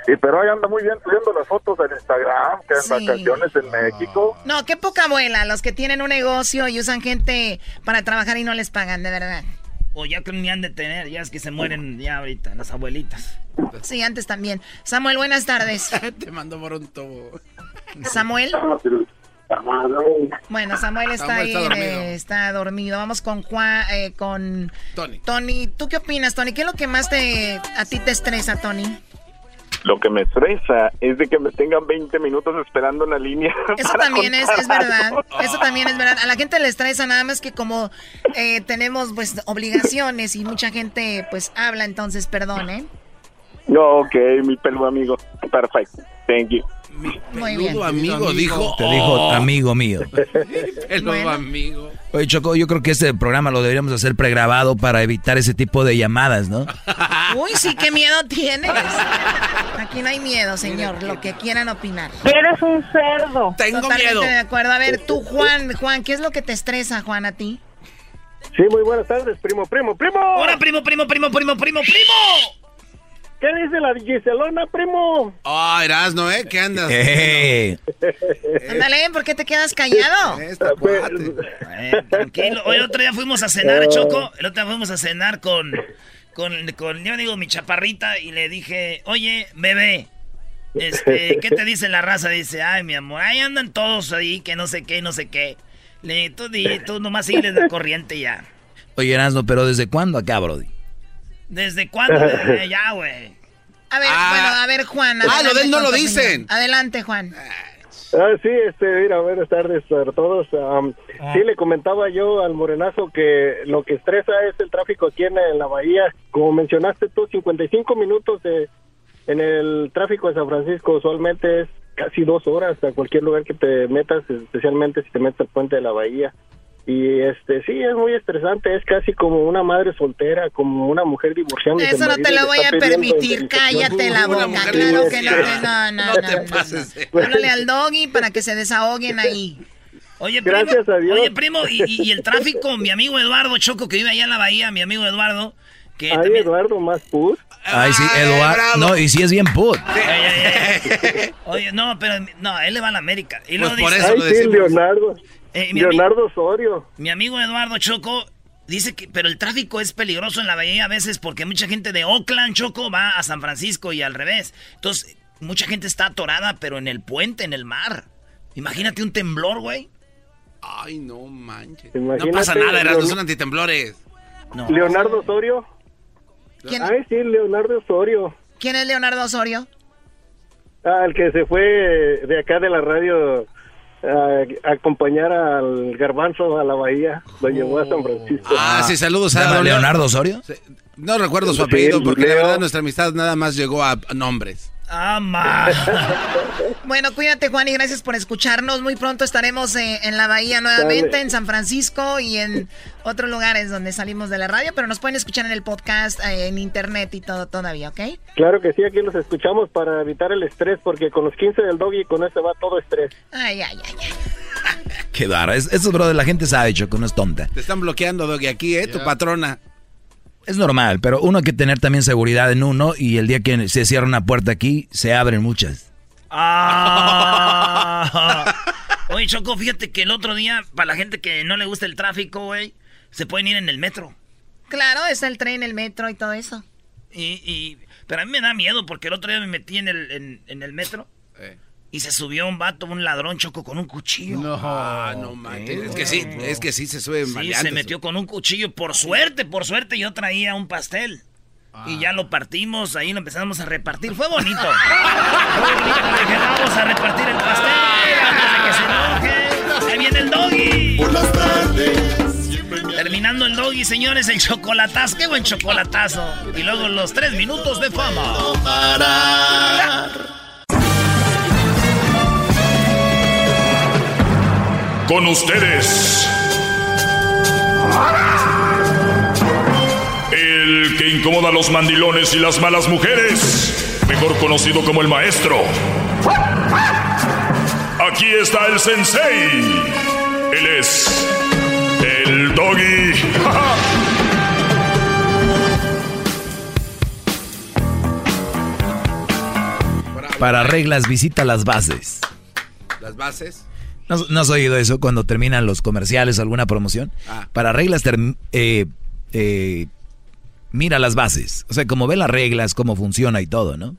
Y pero ahí anda muy bien subiendo las fotos en Instagram, que en Sí. vacaciones en México. No, qué poca abuela, los que tienen un negocio y usan gente para trabajar y no les pagan, de verdad. O ya que ni han de tener, ya es que se mueren ya ahorita, las abuelitas. Sí, antes también. Samuel, buenas tardes. Te mando por un tubo. Samuel. Bueno, Samuel está Samuel ahí, está dormido. eh, está dormido. Vamos con Juan, eh, con Tony. Tony. ¿Tú qué opinas, Tony? ¿Qué es lo que más te a ti te estresa, Tony? Lo que me estresa es de que me tengan 20 minutos esperando en la línea. Eso también es, verdad. algo. Eso también es verdad. A la gente le estresa nada más que como eh, tenemos pues obligaciones y mucha gente pues habla, entonces perdón, ¿eh? No, ok, mi peludo amigo. Perfecto. Thank you. Muy bien. Peludo amigo, dijo. Te dijo amigo mío. El nuevo amigo. Oye, Choco, yo creo que este programa lo deberíamos hacer pregrabado para evitar ese tipo de llamadas, ¿no? Uy, sí, qué miedo tienes. Aquí no hay miedo, señor. Lo que quieran opinar. Eres un cerdo. Totalmente de acuerdo. A ver, tú, Juan, Juan, ¿qué es lo que te estresa, Juan, a ti? Sí, muy buenas tardes, primo, primo, primo. Hola, primo, primo, primo, primo, primo, primo. ¿Qué dice la Giselona, primo? Oh, Erasno, ¿eh? ¿Qué andas? Eh. Ándale, ¿por qué te quedas callado? Esta. Eh, tranquilo. Hoy el otro día fuimos a cenar, Choco. El otro día fuimos a cenar con, con, con, yo digo, mi chaparrita y le dije, oye, bebé, este, ¿qué te dice la raza? Dice, ay, mi amor, ahí andan todos ahí, que no sé qué, no sé qué. Le dije, tú, tú nomás sigues la corriente ya. Oye, Erasmo, pero ¿desde cuándo acá, Brody? ¿Desde cuándo? Eh, ya, güey. A ver, Ah. bueno, a ver, Juan. Ah, lo de él no lo dicen. Adelante, Juan. Ah, sí, este, mira, buenas tardes para todos. Am, Sí, le comentaba yo al morenazo que lo que estresa es el tráfico aquí en, en la bahía. Como mencionaste tú, 55 minutos de, en el tráfico de San Francisco usualmente es casi dos horas a cualquier lugar que te metas, especialmente si te metes al puente de la bahía. Y este sí, es muy estresante, es casi como una madre soltera, como una mujer divorciando. Eso no te lo voy a permitir. Cállate la boca. Claro que no. No, no, no. Háblale al doggy para que se desahoguen ahí. Oye, primo, Gracias a Dios. Oye, primo, y, el tráfico, mi amigo Eduardo Choco, que vive allá en la bahía, mi amigo Eduardo, que Ay, también... Eduardo, más pus. Ay, sí, Eduardo. No, y sí es bien put. Oye, no, pero no, él le va a la América. Y luego Pues por dice- eso lo sí. Leonardo. Eh, mi Leonardo Osorio. Mi amigo Eduardo Choco dice que, pero el tráfico es peligroso en la bahía a veces porque mucha gente de Oakland, Choco, va a San Francisco y al revés. Entonces, mucha gente está atorada, pero en el puente, en el mar. Imagínate un temblor, güey. Ay, no manches. Imagínate, no pasa nada, Erasno, Leon- son antitemblores. Leonardo Osorio. ¿Quién? Ay, sí, Leonardo Osorio. ¿Quién es Leonardo Osorio? Ah, el que se fue de acá de la radio a, a acompañar al garbanzo a la bahía. Lo llevó a San Francisco. Ah, sí, saludos a ¿Llama Leonardo Osorio? No recuerdo su apellido porque la verdad nuestra amistad nada más llegó a nombres. ¡Ama! Bueno, cuídate, Juan, y gracias por escucharnos. Muy pronto estaremos eh, en la bahía nuevamente, Dale. en San Francisco y en otros lugares donde salimos de la radio, pero nos pueden escuchar en el podcast, eh, en internet y todo todavía, ¿ok? Claro que sí, aquí los escuchamos para evitar el estrés, porque con los 15 del doggy con ese va todo estrés. Ay, ay, ay, ay. Qué raro. Es, eso, brother, la gente sabe, Choco, no es tonta. Te están bloqueando, Doggy, aquí, ¿eh? Tu patrona. Es normal, pero uno hay que tener también seguridad en uno y el día que se cierra una puerta aquí, se abren muchas. Ah. Oye, Choco, fíjate que el otro día, para la gente que no le gusta el tráfico, güey, se pueden ir en el metro. Claro, está el tren, el metro y todo eso. Y, y- pero a mí me da miedo porque el otro día me metí en el, en, en el metro y se subió un vato, un ladrón, Choco, con un cuchillo. No, ah, no manches. Es que sí, es que sí se sube Sí, maleantes. se metió con un cuchillo. Por suerte, por suerte, yo traía un pastel. Y ya lo partimos, ahí lo empezamos a repartir. Fue bonito. Fue bonito. Dije, vamos a repartir el pastel antes de que se enoje. Ahí viene el doggy. Por las tardes Terminando el doggy, señores, el chocolatazo. Qué buen chocolatazo. Y luego los tres minutos de fama. parar. Con ustedes. El que incomoda a los mandilones y las malas mujeres. Mejor conocido como el maestro. Aquí está el sensei. Él es. El doggy. Para reglas, visita las bases. Las bases. ¿No, no has oído eso cuando terminan los comerciales o alguna promoción? Ah. Para reglas, eh, eh, mira las bases. O sea, como ve las reglas, cómo funciona y todo, ¿no?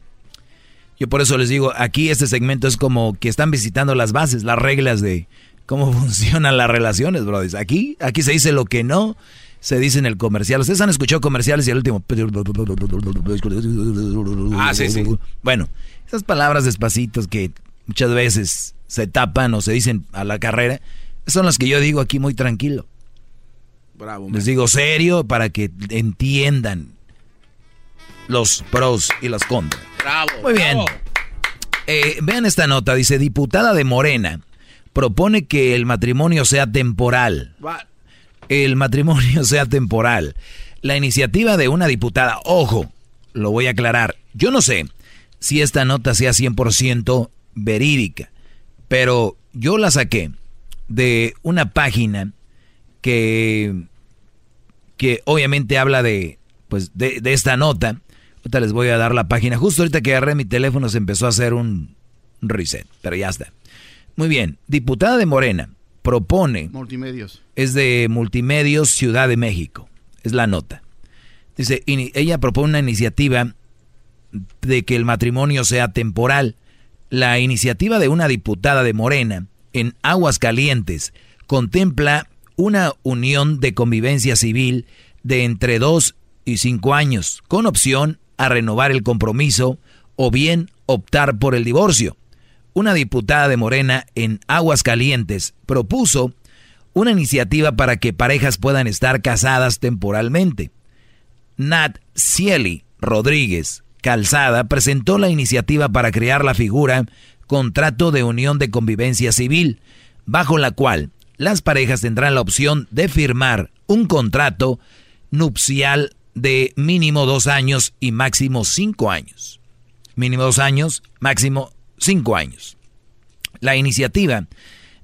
Yo por eso les digo, aquí este segmento es como que están visitando las bases, las reglas de cómo funcionan las relaciones, brothers. Aquí, aquí se dice lo que no se dice en el comercial. Ustedes han escuchado comerciales y el último. Ah, sí, sí. Bueno, esas palabras despacitos que muchas veces se tapan o se dicen a la carrera, son las que yo digo aquí muy tranquilo. Bravo. Les digo serio para que entiendan los pros y los contras. Bravo. Muy bien. Eh, vean esta nota. Dice, diputada de Morena propone que el matrimonio sea temporal. El matrimonio sea temporal. La iniciativa de una diputada, ojo, lo voy a aclarar. Yo no sé si esta nota sea 100% verídica, pero yo la saqué de una página que, que obviamente habla de, pues, de, de esta nota. Ahorita les voy a dar la página. Justo ahorita que agarré mi teléfono se empezó a hacer un reset, pero ya está. Muy bien, diputada de Morena propone... Multimedios. Es de Multimedios Ciudad de México, es la nota. Dice, ella propone una iniciativa de que el matrimonio sea temporal. La iniciativa de una diputada de Morena en Aguas Calientes contempla una unión de convivencia civil de entre dos y cinco años, con opción a renovar el compromiso o bien optar por el divorcio. Una diputada de Morena en Aguas Calientes propuso una iniciativa para que parejas puedan estar casadas temporalmente. Nat Cieli Rodríguez Calzada presentó la iniciativa para crear la figura contrato de unión de convivencia civil, bajo la cual las parejas tendrán la opción de firmar un contrato nupcial de mínimo dos años y máximo cinco años. Mínimo dos años, máximo cinco años. La iniciativa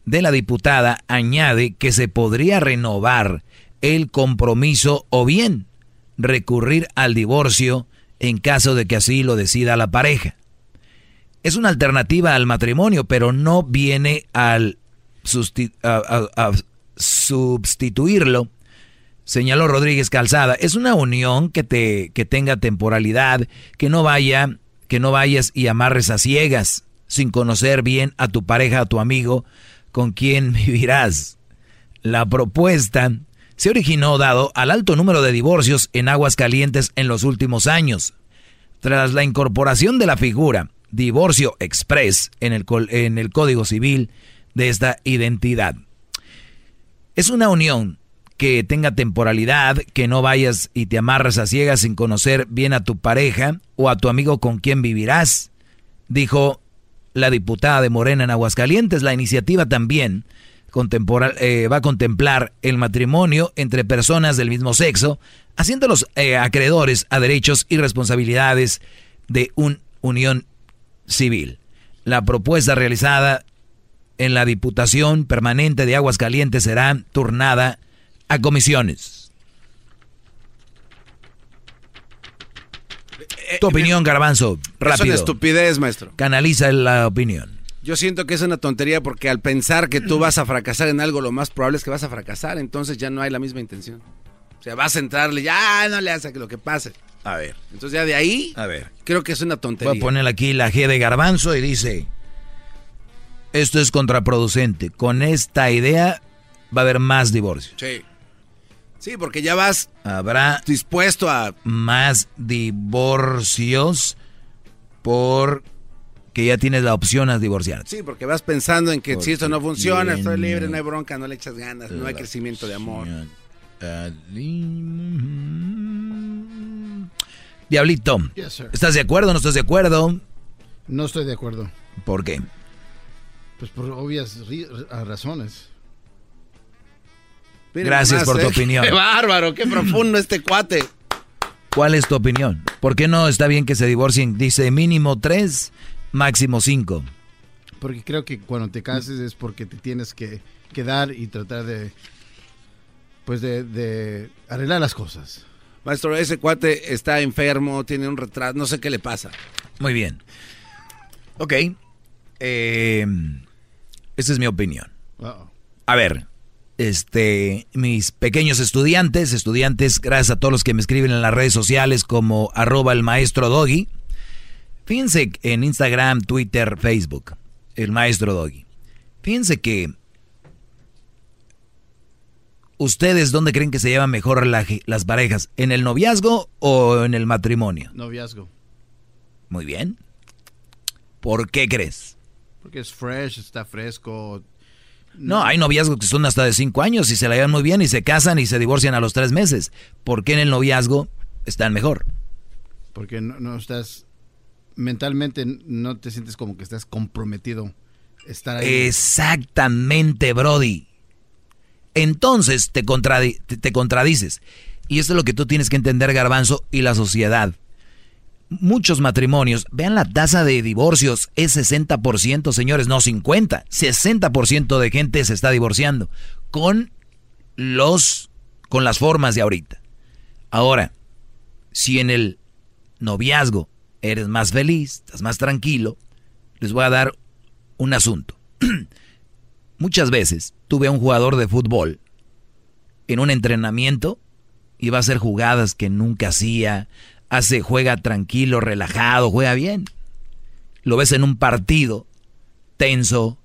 de la diputada añade que se podría renovar el compromiso o bien recurrir al divorcio en caso de que así lo decida la pareja es una alternativa al matrimonio, pero no viene al sustituirlo, señaló Rodríguez Calzada. Es una unión que te que tenga temporalidad, que no vaya, que no vayas y amarres a ciegas, sin conocer bien a tu pareja, a tu amigo, con quien vivirás. La propuesta se originó dado al alto número de divorcios en aguas calientes en los últimos años. Tras la incorporación de la figura divorcio express en el, en el Código Civil de esta identidad. Es una unión que tenga temporalidad, que no vayas y te amarras a ciegas sin conocer bien a tu pareja o a tu amigo con quien vivirás, dijo la diputada de Morena en Aguascalientes. La iniciativa también eh, va a contemplar el matrimonio entre personas del mismo sexo, haciéndolos eh, acreedores a derechos y responsabilidades de una unión civil. La propuesta realizada en la Diputación Permanente de Aguas Calientes será turnada a comisiones. Tu opinión, Garbanzo, rápido. Es una estupidez, maestro. Canaliza la opinión. Yo siento que es una tontería porque al pensar que tú vas a fracasar en algo, lo más probable es que vas a fracasar, entonces ya no hay la misma intención. O sea, vas a entrarle, ya no le hace que lo que pase. A ver. Entonces ya de ahí, a ver. creo que es una tontería. Voy a poner aquí la G de garbanzo y dice, esto es contraproducente. Con esta idea va a haber más divorcios. Sí. Sí, porque ya vas Habrá dispuesto a... Más divorcios por que ya tienes la opción a divorciar. Sí, porque vas pensando en que si esto no funciona, estoy libre, no hay bronca, no le echas ganas, no hay crecimiento de amor. Diablito, ¿estás de acuerdo o no estás de acuerdo? No estoy de acuerdo. ¿Por qué? Pues por obvias razones. Gracias por tu ¿eh? opinión. Qué bárbaro, qué profundo este cuate. ¿Cuál es tu opinión? ¿Por qué no está bien que se divorcien? Dice mínimo tres, máximo cinco. Porque creo que cuando te cases es porque te tienes que quedar y tratar de, pues de, de arreglar las cosas. Maestro, ese cuate está enfermo, tiene un retraso, no sé qué le pasa. Muy bien. Ok. Eh, esa es mi opinión. A ver, este, mis pequeños estudiantes, estudiantes, gracias a todos los que me escriben en las redes sociales como arroba el maestro Doggy. Fíjense en Instagram, Twitter, Facebook, el maestro Doggy. Fíjense que ustedes, ¿dónde creen que se llevan mejor las parejas? ¿En el noviazgo o en el matrimonio? Noviazgo. Muy bien. ¿Por qué crees? Porque es fresh, está fresco, no, hay noviazgos que son hasta de cinco años y se la llevan muy bien y se casan y se divorcian a los tres meses. ¿Por qué en el noviazgo están mejor? Porque no, estás, mentalmente no te sientes como que estás comprometido estar ahí. Exactamente, Brody. Entonces te, te contradices. Y esto es lo que tú tienes que entender, Garbanzo, y la sociedad muchos matrimonios, vean la tasa de divorcios, es 60%, señores, no 50, 60% de gente se está divorciando con los con las formas de ahorita. Ahora, si en el noviazgo eres más feliz, estás más tranquilo, les voy a dar un asunto. Muchas veces tuve a un jugador de fútbol en un entrenamiento y va a hacer jugadas que nunca hacía, hace, juega tranquilo, relajado, juega bien. Lo ves en un partido tenso,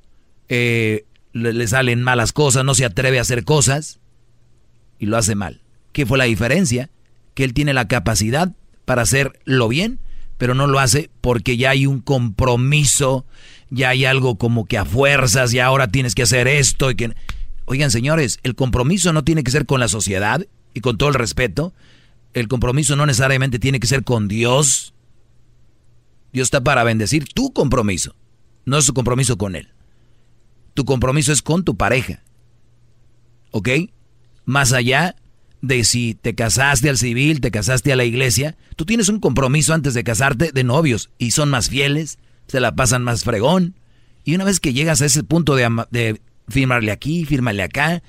eh, le, salen malas cosas, no se atreve a hacer cosas y lo hace mal. ¿Qué fue la diferencia? Que él tiene la capacidad para hacerlo bien, pero no lo hace porque ya hay un compromiso, ya hay algo como que a fuerzas y ahora tienes que hacer esto y que... Oigan, señores, el compromiso no tiene que ser con la sociedad y con todo el respeto, el compromiso no necesariamente tiene que ser con Dios. Dios está para bendecir tu compromiso, no es su compromiso con Él. Tu compromiso es con tu pareja. ¿Ok? Más allá de si te casaste al civil, te casaste a la iglesia, tú tienes un compromiso antes de casarte de novios y son más fieles, se la pasan más fregón. Y una vez que llegas a ese punto de, firmarle aquí, firmarle acá,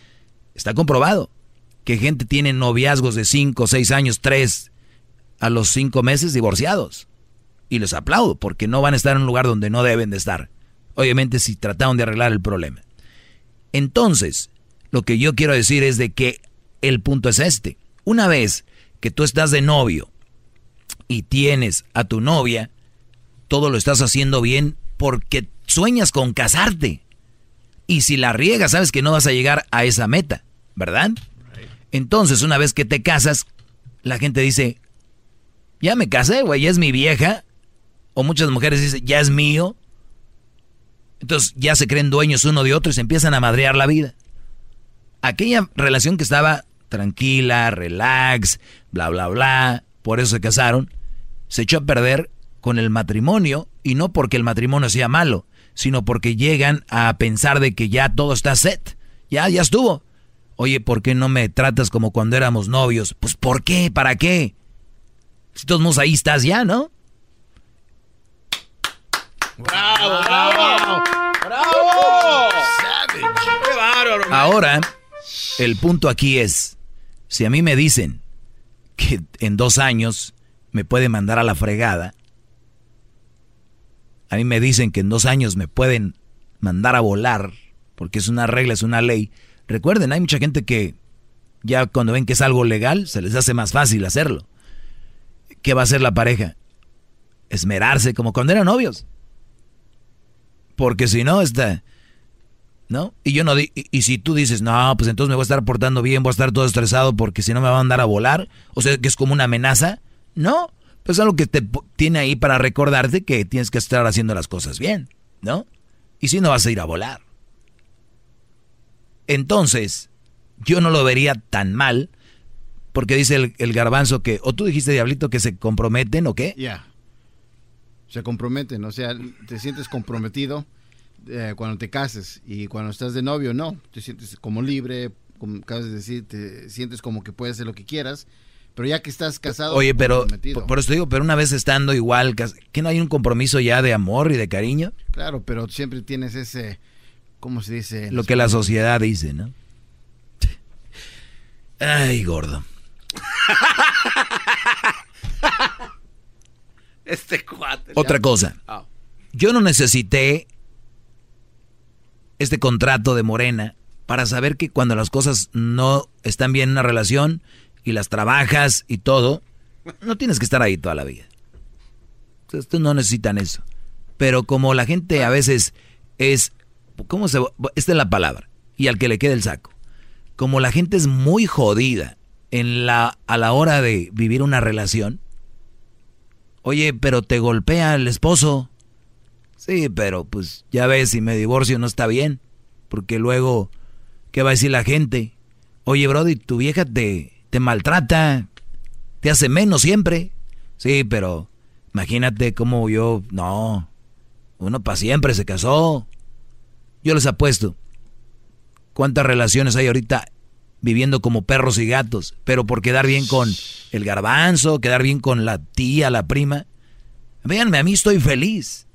está comprobado que gente tiene noviazgos de 5, 6 años, 3, a los 5 meses divorciados. Y les aplaudo porque no van a estar en un lugar donde no deben de estar. Obviamente si trataron de arreglar el problema. Entonces, lo que yo quiero decir es de que el punto es este. Una vez que tú estás de novio y tienes a tu novia, todo lo estás haciendo bien porque sueñas con casarte. Y si la riegas, sabes que no vas a llegar a esa meta, ¿verdad? Entonces, una vez que te casas, la gente dice, ya me casé, güey, ya es mi vieja. O muchas mujeres dicen, ya es mío. Entonces ya se creen dueños uno de otro y se empiezan a madrear la vida. Aquella relación que estaba tranquila, relax, bla, bla, bla, por eso se casaron, se echó a perder con el matrimonio y no porque el matrimonio sea malo, sino porque llegan a pensar de que ya todo está set, ya, ya estuvo. Oye, ¿por qué no me tratas como cuando éramos novios? Pues ¿por qué? ¿Para qué? Si todos ahí estás ya, ¿no? ¡Bravo, bravo! ¡Bravo! ¡Qué bárbaro! Ahora, el punto aquí es, si a mí me dicen que en dos años me puede mandar a la fregada, a mí me dicen que en dos años me pueden mandar a volar, porque es una regla, es una ley, Recuerden, hay mucha gente que ya cuando ven que es algo legal, se les hace más fácil hacerlo. ¿Qué va a hacer la pareja? Esmerarse como cuando eran novios. Porque si no, está... ¿No? Y yo no y, y, si tú dices, no, pues entonces me voy a estar portando bien, voy a estar todo estresado porque si no me va a andar a volar, o sea que es como una amenaza. No, pues es algo que te tiene ahí para recordarte que tienes que estar haciendo las cosas bien, ¿no? Y si no vas a ir a volar. Entonces, yo no lo vería tan mal, porque dice el, garbanzo que, o tú dijiste, Diablito, que se comprometen o qué? Ya. Se comprometen, o sea, te sientes comprometido eh, cuando te cases y cuando estás de novio, no. Te sientes como libre, como acabas de decir, te sientes como que puedes hacer lo que quieras. Pero ya que estás casado. Oye, pero por, por, eso digo, pero una vez estando igual, ¿que no hay un compromiso ya de amor y de cariño? Claro, pero siempre tienes ese, ¿Cómo se dice? Lo que la sociedad dice, ¿no? Ay, gordo. este cuate. Otra cosa. Ah. Yo no necesité este contrato de Morena para saber que cuando las cosas no están bien en una relación y las trabajas y todo, no tienes que estar ahí toda la vida. Ustedes no necesitan eso. Pero como la gente a veces es, ¿cómo se? Esta es la palabra. Y al que le quede el saco. Como la gente es muy jodida en la, a la hora de vivir una relación. Oye, pero te golpea el esposo. Sí, pero pues ya ves, si me divorcio no está bien. Porque luego, ¿qué va a decir la gente? Oye, Brody, tu vieja te, te maltrata, te hace menos siempre. Sí, pero imagínate cómo yo, no, uno para siempre se casó. Yo les apuesto. ¿Cuántas relaciones hay ahorita viviendo como perros y gatos? Pero por quedar bien con el garbanzo, quedar bien con la tía, la prima. Véanme, a mí estoy feliz.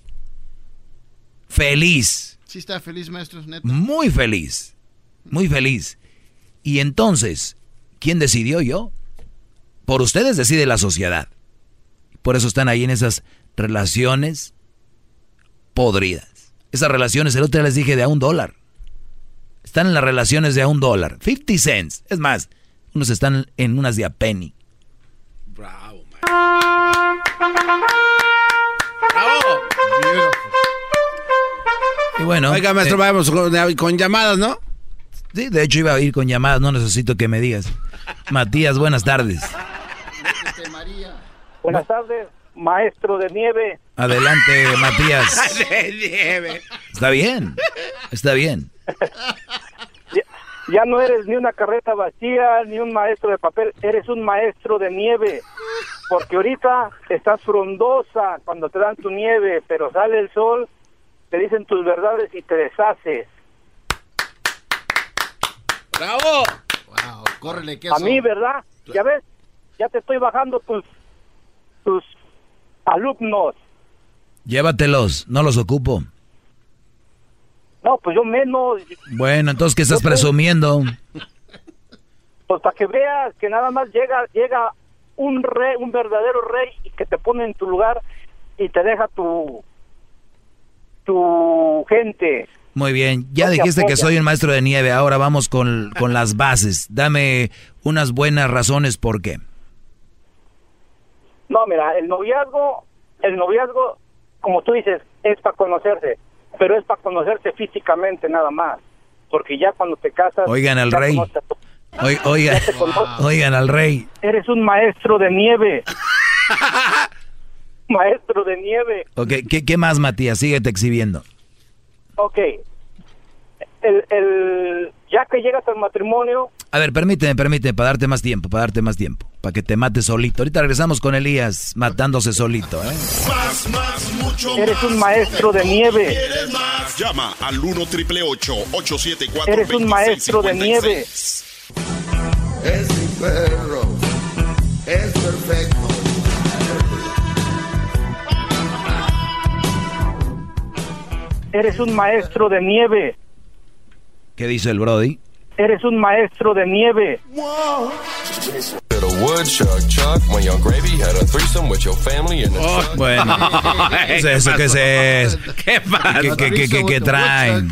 Feliz. Sí está feliz, maestro. Muy feliz. Muy feliz. Y entonces, ¿quién decidió yo? Por ustedes decide la sociedad. Por eso están ahí en esas relaciones podridas. Esas relaciones, el otro día les dije de a un dólar. Están en las relaciones de a un dólar. 50 cents. Es más, unos están en unas de a penny. Bravo, Bravo. Y bueno. Oiga, maestro, eh, vamos con, llamadas, ¿no? Sí, de hecho iba a ir con llamadas, no necesito que me digas. Matías, buenas tardes. Buenas tardes, maestro de nieve. Adelante, Matías. de nieve. Está bien, está bien. Ya, no eres ni una carreta vacía, ni un maestro de papel, eres un maestro de nieve. Porque ahorita estás frondosa cuando te dan tu nieve, pero sale el sol te dicen tus verdades y te deshaces. ¡Bravo! Wow, córrele, A mí, ¿verdad? Ya ves, ya te estoy bajando tus, tus alumnos. Llévatelos, no los ocupo. No, pues yo menos. Bueno, entonces, ¿qué estás presumiendo? Pues para que veas que nada más llega, llega un rey, un verdadero rey y que te pone en tu lugar y te deja tu, tu gente. Muy bien, ya dijiste que soy un maestro de nieve, ahora vamos con, con las bases. Dame unas buenas razones por qué. No, mira, el noviazgo, el noviazgo, como tú dices, es para conocerse, pero es para conocerse físicamente nada más, porque ya cuando te casas... Oigan al rey. oigan, oigan al rey. Eres un maestro de nieve. maestro de nieve. Ok, ¿qué, más, Matías? Síguete exhibiendo. Ok. El, el, ya que llegas al matrimonio... A ver, permíteme, permíteme, para darte más tiempo, para darte más tiempo, para que te mates solito. Ahorita regresamos con Elías matándose solito, ¿eh? Más, más, mucho Eres un maestro de nieve. Más? Llama al 1 triple 874 Eres un maestro de nieve. Es mi perro. Es perfecto. Eres un maestro de nieve. ¿Qué dice el Brody? Eres un maestro de nieve. bueno, ¿qué es eso? ¿Qué es eso? ¿Qué pasa? ¿Qué, qué, qué, qué traen?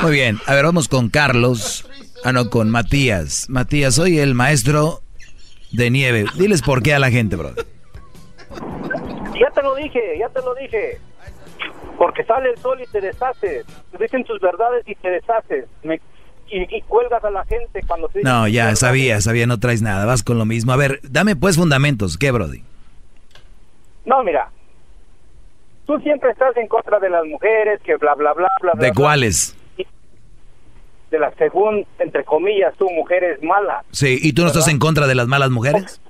Muy bien, a ver, vamos con Carlos. Ah, no, con Matías. Matías, soy el maestro de nieve. Diles por qué a la gente, bro. Ya te lo dije, ya te lo dije. Porque sale el sol y te deshaces. Te dicen tus verdades y te deshaces. y, cuelgas a la gente cuando te No, ya, sabía, sabía, no traes nada. Vas con lo mismo. A ver, dame pues fundamentos. ¿Qué, Brody? No, mira. Tú siempre estás en contra de las mujeres, que bla, bla, bla, bla. ¿De cuáles? De las, según, entre comillas, tú, mujeres malas. Sí, ¿y tú no estás en contra de las malas mujeres?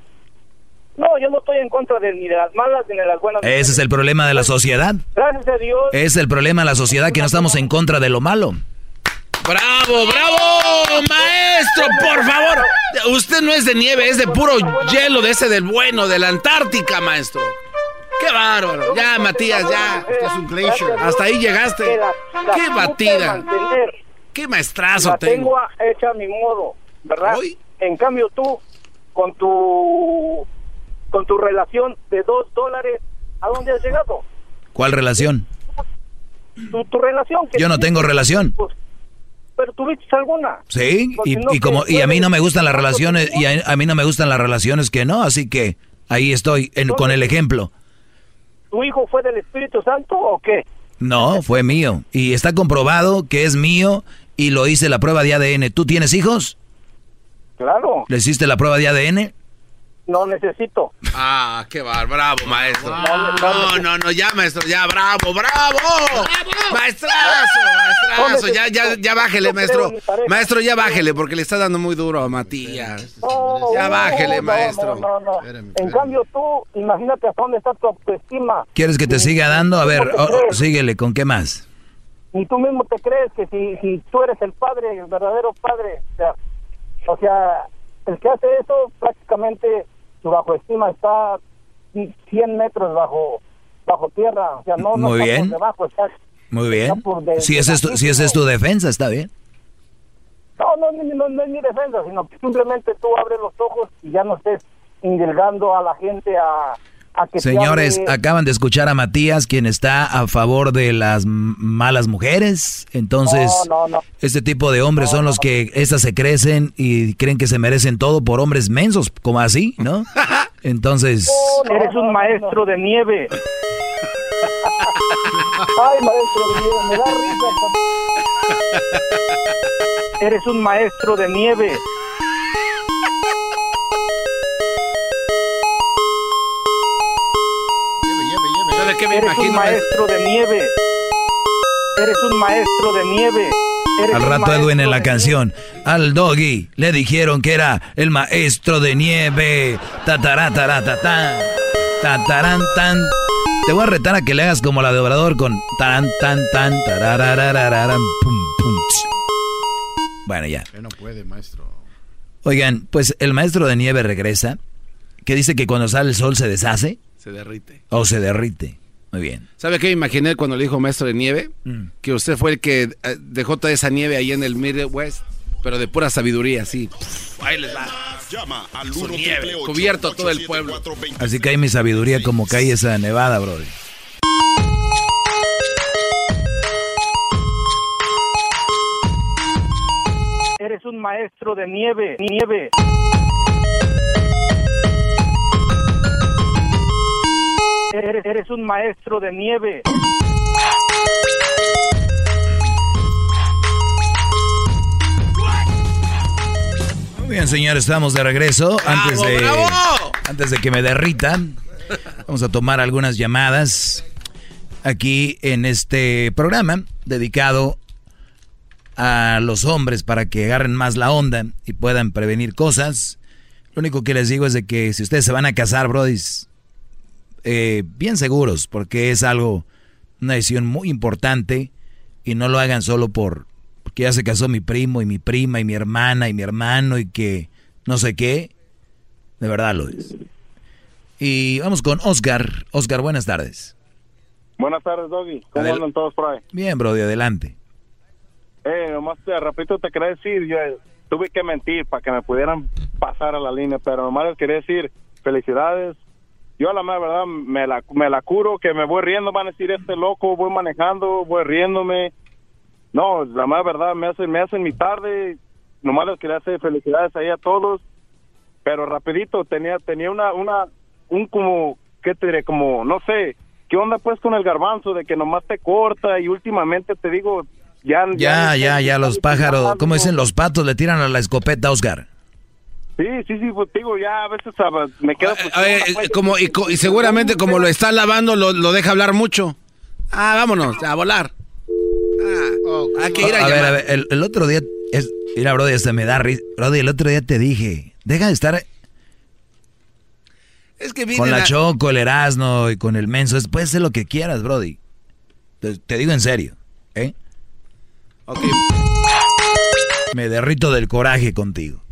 No, yo no estoy en contra de, ni de las malas ni de las buenas. Ese es el problema de la sociedad. Gracias a Dios. Es el problema de la sociedad que no estamos en contra de lo malo. ¡Bravo, bravo! Maestro, por favor. Usted no es de nieve, es de puro hielo, de ese del bueno, de la Antártica, maestro. ¡Qué bárbaro! Ya, Matías, ya. es un glacier. Hasta ahí llegaste. ¡Qué batida! ¡Qué maestrazo la tengo! hecha a mi modo, ¿verdad? En cambio tú, con tu con tu relación de dos dólares, ¿a dónde has llegado? ¿Cuál relación? Tu, relación. Yo no tengo relación. Pues, pero ¿tuviste alguna? Sí, y, no y como y a mí no me gustan las relaciones y a, a mí no me gustan las relaciones que no, así que ahí estoy en- con el ejemplo. ¿Tu hijo fue del Espíritu Santo o qué? No, fue mío y está comprobado que es mío y lo hice la prueba de ADN. ¿Tú tienes hijos? Claro, ¿Le hiciste la prueba de ADN? No necesito. Ah, qué bar, bravo, maestro. Wow. No, no, no, ya, maestro, ya, bravo, bravo. Maestrazo, maestrazo, ya, ya, ya bájele, maestro. Maestro, ya bájele, porque le está dando muy duro a Matías. No, Ya no, bájele, no, maestro. No, no, no. En cambio tú, imagínate hasta dónde está tu autoestima. ¿Quieres que te siga dando? A ver, oh, oh, síguele, ¿con qué más? Y tú mismo te crees que si, si tú eres el padre, el verdadero padre, o sea, o sea, el que hace eso prácticamente su autoestima está 100 metros bajo bajo tierra, o sea, no, no Muy está bien. por debajo, está Muy bien. Está por de- Si esa es tu, si esa es tu defensa, está bien. No, no, no, no, no es mi defensa, sino que simplemente tú abres los ojos y ya no estés indilgando a la gente a, a que te Señores, acaban de escuchar a Matías, quien está a favor de las malas mujeres. Entonces, No, no, no. este tipo de hombres son los que estas se crecen y creen que se merecen todo por hombres mensos, como así, ¿no? Entonces, Eres un maestro de nieve. Ay, maestro de nieve, me da risa. Eres un maestro de nieve. ¿Sabe qué me Eres imagino? un maestro de nieve. Eres un maestro de nieve. Eres al rato Edwin en la canción, al doggy le dijeron que era el maestro de nieve. Tataratatatan, tatarán, tan. Te voy a retar a que le hagas como la de Obrador con tan, tan, tan, pum, pum. Bueno, ya. No puede, maestro. Oigan, pues el maestro de nieve regresa, que dice que cuando sale el sol se deshace Se derrite. o se derrite. Muy bien. ¿Sabe qué me imaginé cuando le dijo maestro de nieve? Mm. Que usted fue el que eh, dejó toda esa nieve ahí en el Midwest, pero de pura sabiduría, sí. Pff, ahí les va. Llama al Su 1 nieve, cubierto todo el pueblo. Así que hay mi sabiduría como cae esa nevada, brother. Eres un maestro de nieve, nieve. Eres, eres un maestro de nieve. Muy bien, señores, estamos de regreso. antes, de, bravo! antes de que me derritan, vamos a tomar algunas llamadas aquí en este programa dedicado a los hombres para que agarren más la onda y puedan prevenir cosas. Lo único que les digo es de que si ustedes se van a casar, brodis, eh, bien seguros, porque es algo, una decisión muy importante y no lo hagan solo por, porque ya se casó mi primo y mi prima y mi hermana y mi hermano y que no sé qué. De verdad lo es. Y vamos con Oscar. Oscar, buenas tardes. Buenas tardes, Doggy. ¿Cómo Adel- andan todos por ahí? Bien, Brody, adelante. Eh, nomás te repito, te quería decir, yo eh, tuve que mentir para que me pudieran pasar a la línea, pero nomás les quería decir, felicidades. Yo a la mera verdad me la, me la curo, que me voy riendo, van a decir, este loco, voy manejando, voy riéndome. No, la mera verdad me hacen, me hacen mi tarde, nomás les quería hacer felicidades ahí a todos, pero rapidito, tenía, tenía una, una, un como, ¿qué te diré? Como, no sé, ¿qué onda pues con el garbanzo de que nomás te corta y últimamente te digo, ya... Ya, ya, ya, los pájaros, ¿cómo dicen? Los patos le tiran a la escopeta, Oscar. Sí, sí, sí, pues digo, ya a veces ah, me quedo... pues, A ver, eh, como, y, seguramente como lo está lavando, lo, lo deja hablar mucho. Ah, vámonos, a volar. Ah, hay que ir a, a ver, a ver, el, el otro día, es, mira, Brody, hasta me da risa. Brody, el otro día te dije, deja de estar Es que con la a- Choco, el Erasmo y con el Menso. es- Puedes hacer lo que quieras, Brody. Te, te digo en serio, ¿eh? Ok. Me derrito del coraje contigo.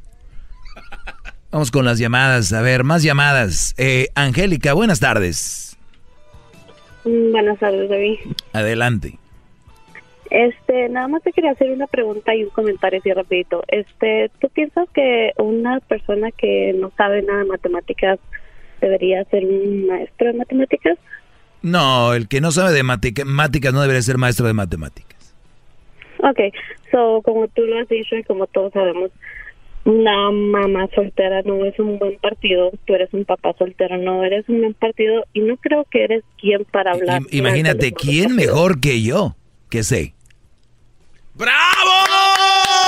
Vamos con las llamadas. A ver, más llamadas. Eh, Angélica, buenas tardes. Mm, Buenas tardes, David. Adelante. Este, nada más te quería hacer una pregunta y un comentario así rapidito. Este, ¿tú piensas que una persona que no sabe nada de matemáticas debería ser un maestro de matemáticas? No, el que no sabe de matemáticas no debería ser maestro de matemáticas. Ok, so como tú lo has dicho y como todos sabemos, una mamá soltera no es un buen partido, tú eres un papá soltero, no eres un buen partido y no creo que eres quien para hablar. Im- imagínate, ¿quién mejor que yo? Que sé.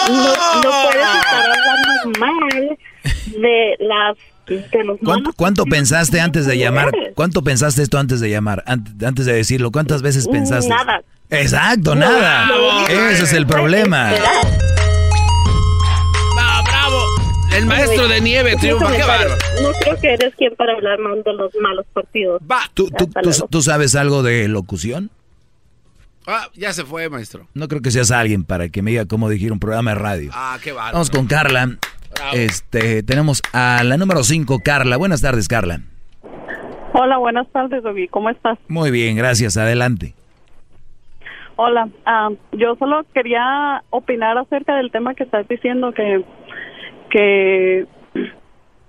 No, no puedes estar hablando mal de las de los ¿Cuánto, cuánto pensaste antes de llamar? ¿Cuánto pensaste esto antes de llamar? Ant- Antes de decirlo, ¿cuántas veces pensaste? Nada. Exacto, nada. Ese es el problema. ¡Va! El maestro de nieve triunfa, qué bárbaro. No creo que eres quien para hablar mal de los malos partidos. ¿Tú, tú, tú- luego. tú sabes algo de locución? Ah, ya se fue, maestro. No creo que seas alguien para que me diga cómo dirigir un programa de radio. Ah, qué bárbaro. Vamos con Carla. Este, tenemos a la número 5, Carla. Buenas tardes, Carla. Hola, buenas tardes. ¿Cómo estás? Muy bien, gracias. Adelante. Hola, ah, yo solo quería opinar acerca del tema que estás diciendo que que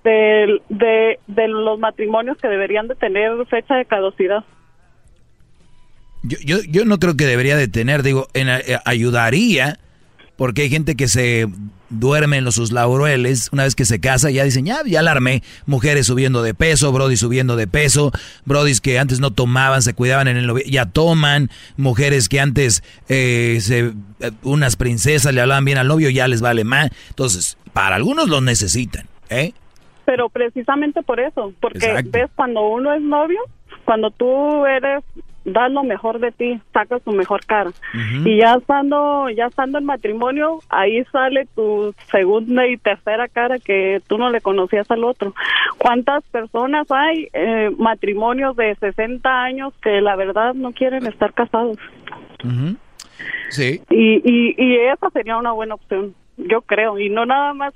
de, de, los matrimonios que deberían de tener fecha de caducidad. Yo, yo, yo no creo que debería de tener, digo, en, eh, ayudaría, porque hay gente que se duerme en los, sus laureles, una vez que se casa, ya dicen, ya, ya la armé, mujeres subiendo de peso, brody subiendo de peso, brodis que antes no tomaban, se cuidaban en el novi- ya toman, mujeres que antes, eh, se, eh, unas princesas le hablaban bien al novio, ya les vale más, entonces, para algunos lo necesitan, ¿eh? Pero precisamente por eso, porque Exacto. ves cuando uno es novio, cuando tú eres das lo mejor de ti, sacas tu mejor cara. Y ya estando ya estando en matrimonio, ahí sale tu segunda y tercera cara que tú no le conocías al otro. ¿Cuántas personas hay eh, matrimonios de 60 años que la verdad no quieren estar casados? Sí. Y, y, y esa sería una buena opción, yo creo, y no nada más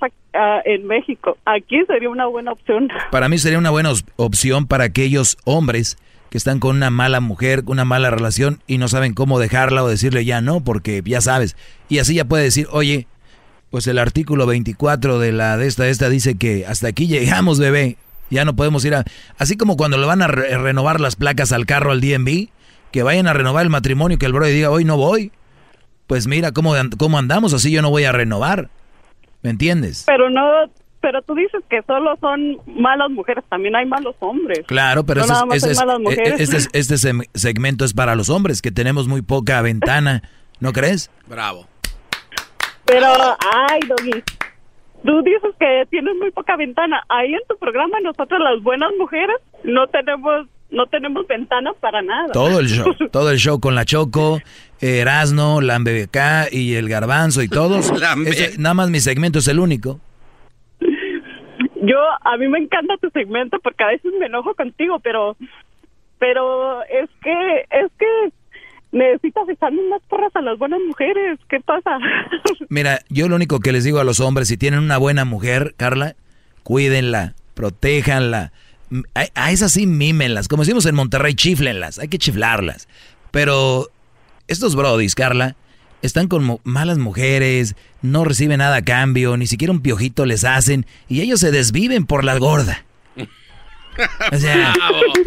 en México, aquí sería una buena opción. Para mí sería una buena opción para aquellos hombres que están con una mala mujer, una mala relación y no saben cómo dejarla o decirle ya no, porque ya sabes. Y así ya puede decir, oye, pues el artículo 24 de la de esta, de esta dice que hasta aquí llegamos, bebé. Ya no podemos ir a... Así como cuando le van a re- renovar las placas al carro al DMV, que vayan a renovar el matrimonio, que el brother diga, hoy no voy. Pues mira cómo, cómo andamos, así yo no voy a renovar. ¿Me entiendes? Pero no, pero tú dices que solo son malas mujeres, también hay malos hombres. Claro, pero no este, es- este es- eh, mujeres. este es- este segmento es para los hombres, que tenemos muy poca ventana, ¿no crees? Bravo. Pero, ay, Doggy, tú dices que tienes muy poca ventana. Ahí en tu programa nosotros las buenas mujeres no tenemos no tenemos ventana para nada. Todo el show, todo el show con la Choco, eh, Erasno, la MBK y el Garbanzo y todos. Ese- nada más mi segmento es el único. Yo, a mí me encanta tu segmento porque a veces me enojo contigo, pero, pero es que, es que necesitas echarme unas porras a las buenas mujeres. ¿Qué pasa? Mira, yo lo único que les digo a los hombres, si tienen una buena mujer, Carla, cuídenla, protéjanla. A, a esas sí mímenlas, como decimos en Monterrey, chiflenlas, hay que chiflarlas. Pero estos brodis, Carla, están con mo- malas mujeres, no reciben nada a cambio, ni siquiera un piojito les hacen, y ellos se desviven por la gorda. O sea,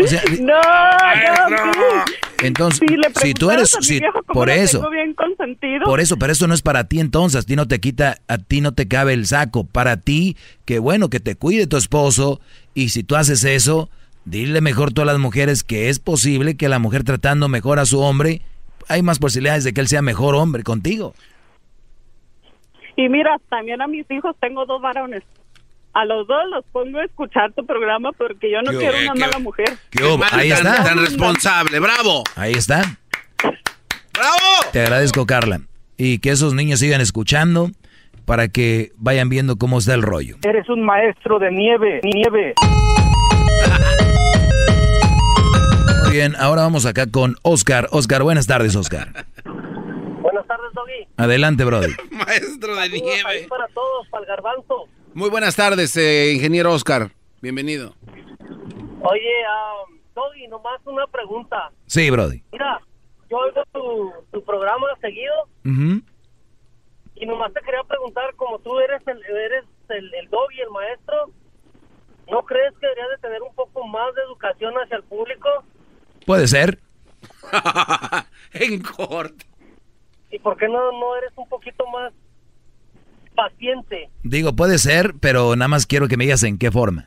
o sea, no, no, sí. entonces, Si le si tú eres, si- viejo por eso, bien consentido, por eso, pero eso no es para ti entonces, a ti no te quita, a ti no te cabe el saco. Para ti, que bueno, que te cuide tu esposo y si tú haces eso, dile mejor tú a las mujeres que es posible que la mujer tratando mejor a su hombre, hay más posibilidades de que él sea mejor hombre contigo. Y mira, también a mis hijos tengo dos varones. A los dos los pongo a escuchar tu programa porque yo no quiero hubo, una qué- mala mujer. ¿Qué hubo? man Ahí tan- está. Tan responsable, bravo. Ahí está. ¡Bravo! Te agradezco, Carla. Y que esos niños sigan escuchando para que vayan viendo cómo está el rollo. Eres un maestro de nieve, nieve. Muy bien, ahora vamos acá con Oscar. Oscar, buenas tardes, Oscar. Buenas tardes, Doggy. Adelante, Brody. Maestro de Saludos nieve. para todos, para el garbanzo. Muy buenas tardes, eh, ingeniero Oscar. Bienvenido. Oye, um, Doggy, nomás una pregunta. Sí, Brody. Mira, yo oigo tu, tu programa seguido y nomás te quería preguntar, como tú eres el, eres el, el Doggy, el maestro, ¿no crees que deberías de tener un poco más de educación hacia el público? Puede ser. en corto. ¿Y por qué no, no eres un poquito más paciente? Digo, puede ser, pero nada más quiero que me digas en qué forma.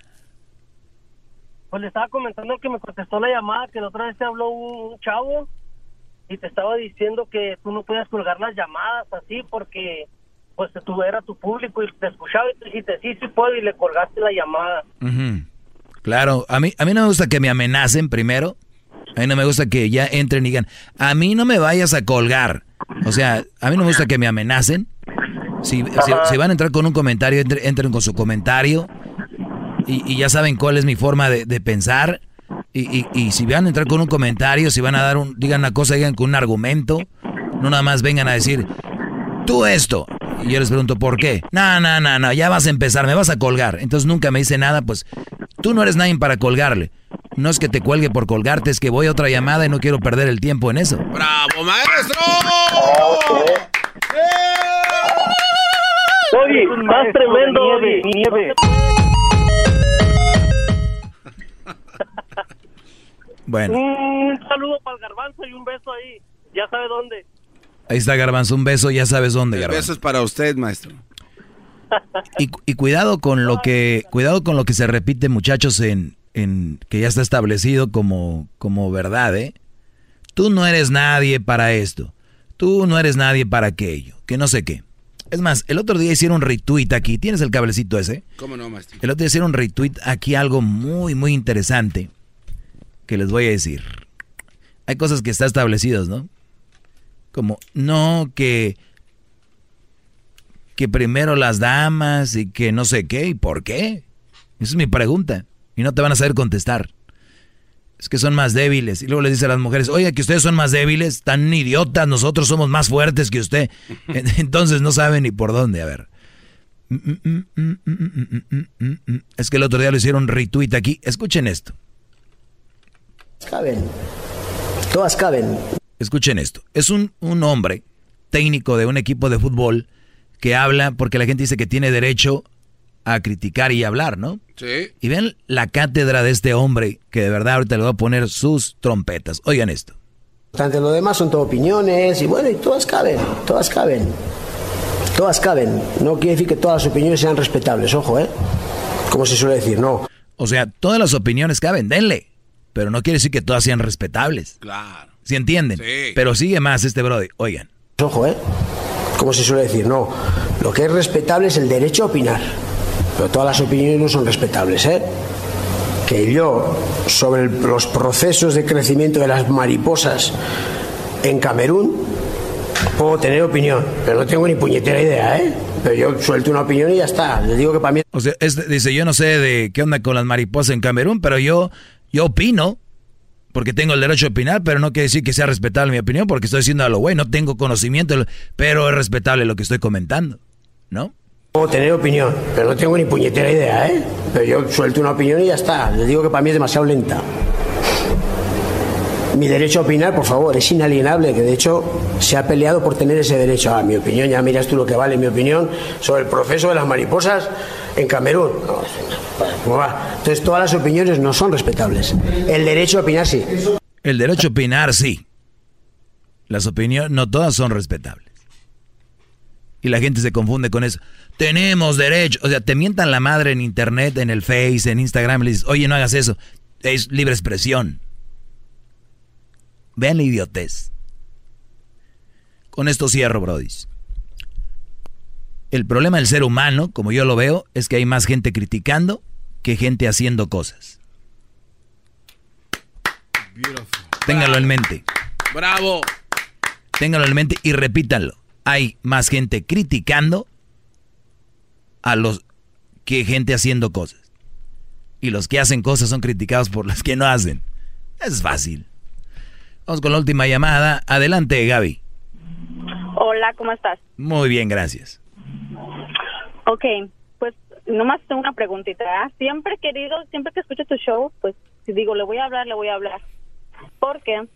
Pues le estaba comentando que me contestó la llamada, que la otra vez te habló un, un chavo y te estaba diciendo que tú no podías colgar las llamadas así porque pues tú era tu público y te escuchaba y tú dijiste sí, sí puedo y le colgaste la llamada. Claro, a mí, a mí no me gusta que me amenacen primero. A mí no me gusta que ya entren y digan, a mí no me vayas a colgar. O sea, a mí no me gusta que me amenacen. Si, si- van a entrar con un comentario, entre- entren con su comentario. Y, y ya saben cuál es mi forma de, de pensar. Y, y- y si van a entrar con un comentario, si van a dar un, digan una cosa, digan con un argumento. No nada más vengan a decir, tú esto. Y yo les pregunto, ¿por qué? No, no, no, no, ya vas a empezar, me vas a colgar. Entonces nunca me dice nada, pues tú no eres nadie para colgarle. No es que te cuelgue por colgarte, es que voy a otra llamada y no quiero perder el tiempo en eso. ¡Bravo, maestro! Oye, más tremendo, Doggy. nieve. Bueno, Un saludo para el garbanzo y un beso ahí. Ya sabe dónde. ahí está Garbanzo, un beso, ya sabes dónde, Garbanzo. beso es para usted, maestro. Y, y cuidado con lo que cuidado con lo que se repite, muchachos, en, en que ya está establecido como, como verdad, ¿eh? Tú no eres nadie para esto. Tú no eres nadie para aquello. Que no sé qué. Es más, el otro día hicieron retweet aquí. ¿Tienes el cablecito ese? ¿Cómo no, maestro? El otro día hicieron retweet aquí algo muy, muy interesante que les voy a decir. Hay cosas que están establecidas, ¿no? Como, no, que, que primero las damas y que no sé qué, ¿y por qué? Esa es mi pregunta. Y no te van a saber contestar. Es que son más débiles. Y luego les dice a las mujeres, oiga, que ustedes son más débiles, tan idiotas, nosotros somos más fuertes que usted. Entonces no saben ni por dónde, a ver. Es que el otro día lo hicieron retweet aquí. Escuchen esto. Caben. Todas caben. Escuchen esto. Es un, un hombre técnico de un equipo de fútbol que habla porque la gente dice que tiene derecho a criticar y hablar, ¿no? Sí. Y ven la cátedra de este hombre que de verdad ahorita le voy a poner sus trompetas. Oigan esto. Lo demás son todo opiniones y bueno, y todas caben, todas caben. Todas caben. No quiere decir que todas las opiniones sean respetables, ojo, ¿eh? Como se suele decir, no. O sea, todas las opiniones caben, denle. Pero no quiere decir que todas sean respetables. Claro. ¿Sí entienden? Sí. Pero sigue más este brody. Oigan. Ojo, ¿eh? Como se suele decir, no. Lo que es respetable es el derecho a opinar. Pero todas las opiniones no son respetables, ¿eh? Que yo, sobre los procesos de crecimiento de las mariposas en Camerún, puedo tener opinión, pero no tengo ni puñetera idea, ¿eh? Pero yo suelto una opinión y ya está. Les digo que para mí... O sea, este dice, yo no sé de qué onda con las mariposas en Camerún, pero yo, yo opino, porque tengo el derecho a opinar, pero no quiere decir que sea respetable mi opinión, porque estoy diciendo a lo güey, no tengo conocimiento, pero es respetable lo que estoy comentando, ¿no? Puedo tener opinión, pero no tengo ni puñetera idea, ¿eh? Pero yo suelto una opinión y ya está. Les digo que para mí es demasiado lenta. Mi derecho a opinar, por favor, es inalienable, que de hecho se ha peleado por tener ese derecho. Ah, mi opinión, ya miras tú lo que vale mi opinión sobre el proceso de las mariposas en Camerún. Entonces todas las opiniones no son respetables. El derecho a opinar sí. El derecho a opinar, sí. Las opiniones, no todas son respetables. Y la gente se confunde con eso. Tenemos derecho. O sea, te mientan la madre en internet, en el Face, en Instagram, y le dices, oye, no hagas eso. Es libre expresión. Vean la idiotez. Con esto cierro, brodis. El problema del ser humano, como yo lo veo, es que hay más gente criticando que gente haciendo cosas. Ténganlo en mente. ¡Bravo! Ténganlo en mente y repítanlo. Hay más gente criticando a los que gente haciendo cosas. Y los que hacen cosas son criticados por los que no hacen. Es fácil. Vamos con la última llamada. Adelante, Gaby. Hola, ¿cómo estás? Muy bien, gracias. Ok, pues nomás tengo una preguntita. ¿ah? Siempre he querido, siempre que escucho tu show, pues si digo, le voy a hablar, le voy a hablar. Porque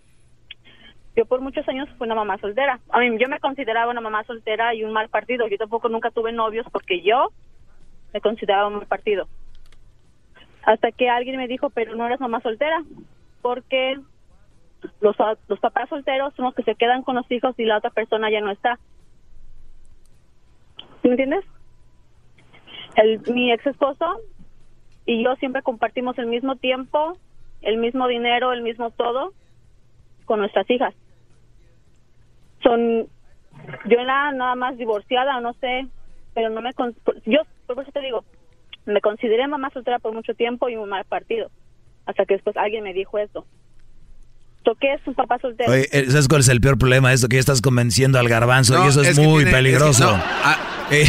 yo por muchos años fui una mamá soltera. A mí, yo me consideraba una mamá soltera y un mal partido. Yo tampoco nunca tuve novios porque yo me consideraba un mal partido. Hasta que alguien me dijo, pero no eres mamá soltera, porque los, los papás solteros son los que se quedan con los hijos y la otra persona ya no está. ¿Sí ¿Me entiendes? El, mi ex esposo y yo siempre compartimos el mismo tiempo, el mismo dinero, el mismo todo con nuestras hijas. Son, yo era nada más divorciada, no sé, pero no me, yo, por eso te digo, me consideré mamá soltera por mucho tiempo y un mal partido, hasta que después alguien me dijo eso. ¿Tú qué es un papá soltero? Oye, eh, ¿sabes cuál es el peor problema? Esto que ya estás convenciendo al garbanzo No, y eso es, muy tiene- peligroso. es que no, ah. Eh,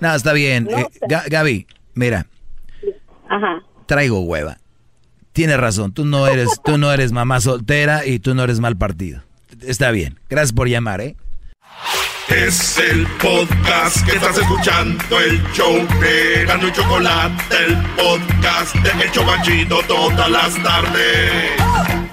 no, está bien. No, Eh, Ga- Gaby, mira, Ajá. traigo hueva. Tienes razón, tú no eres, tú no eres mamá soltera y tú no eres mal partido. Está bien. Gracias por llamar, ¿eh? Es el podcast que estás escuchando, el show de y Chocolate, el podcast de El Chobachito todas las tardes.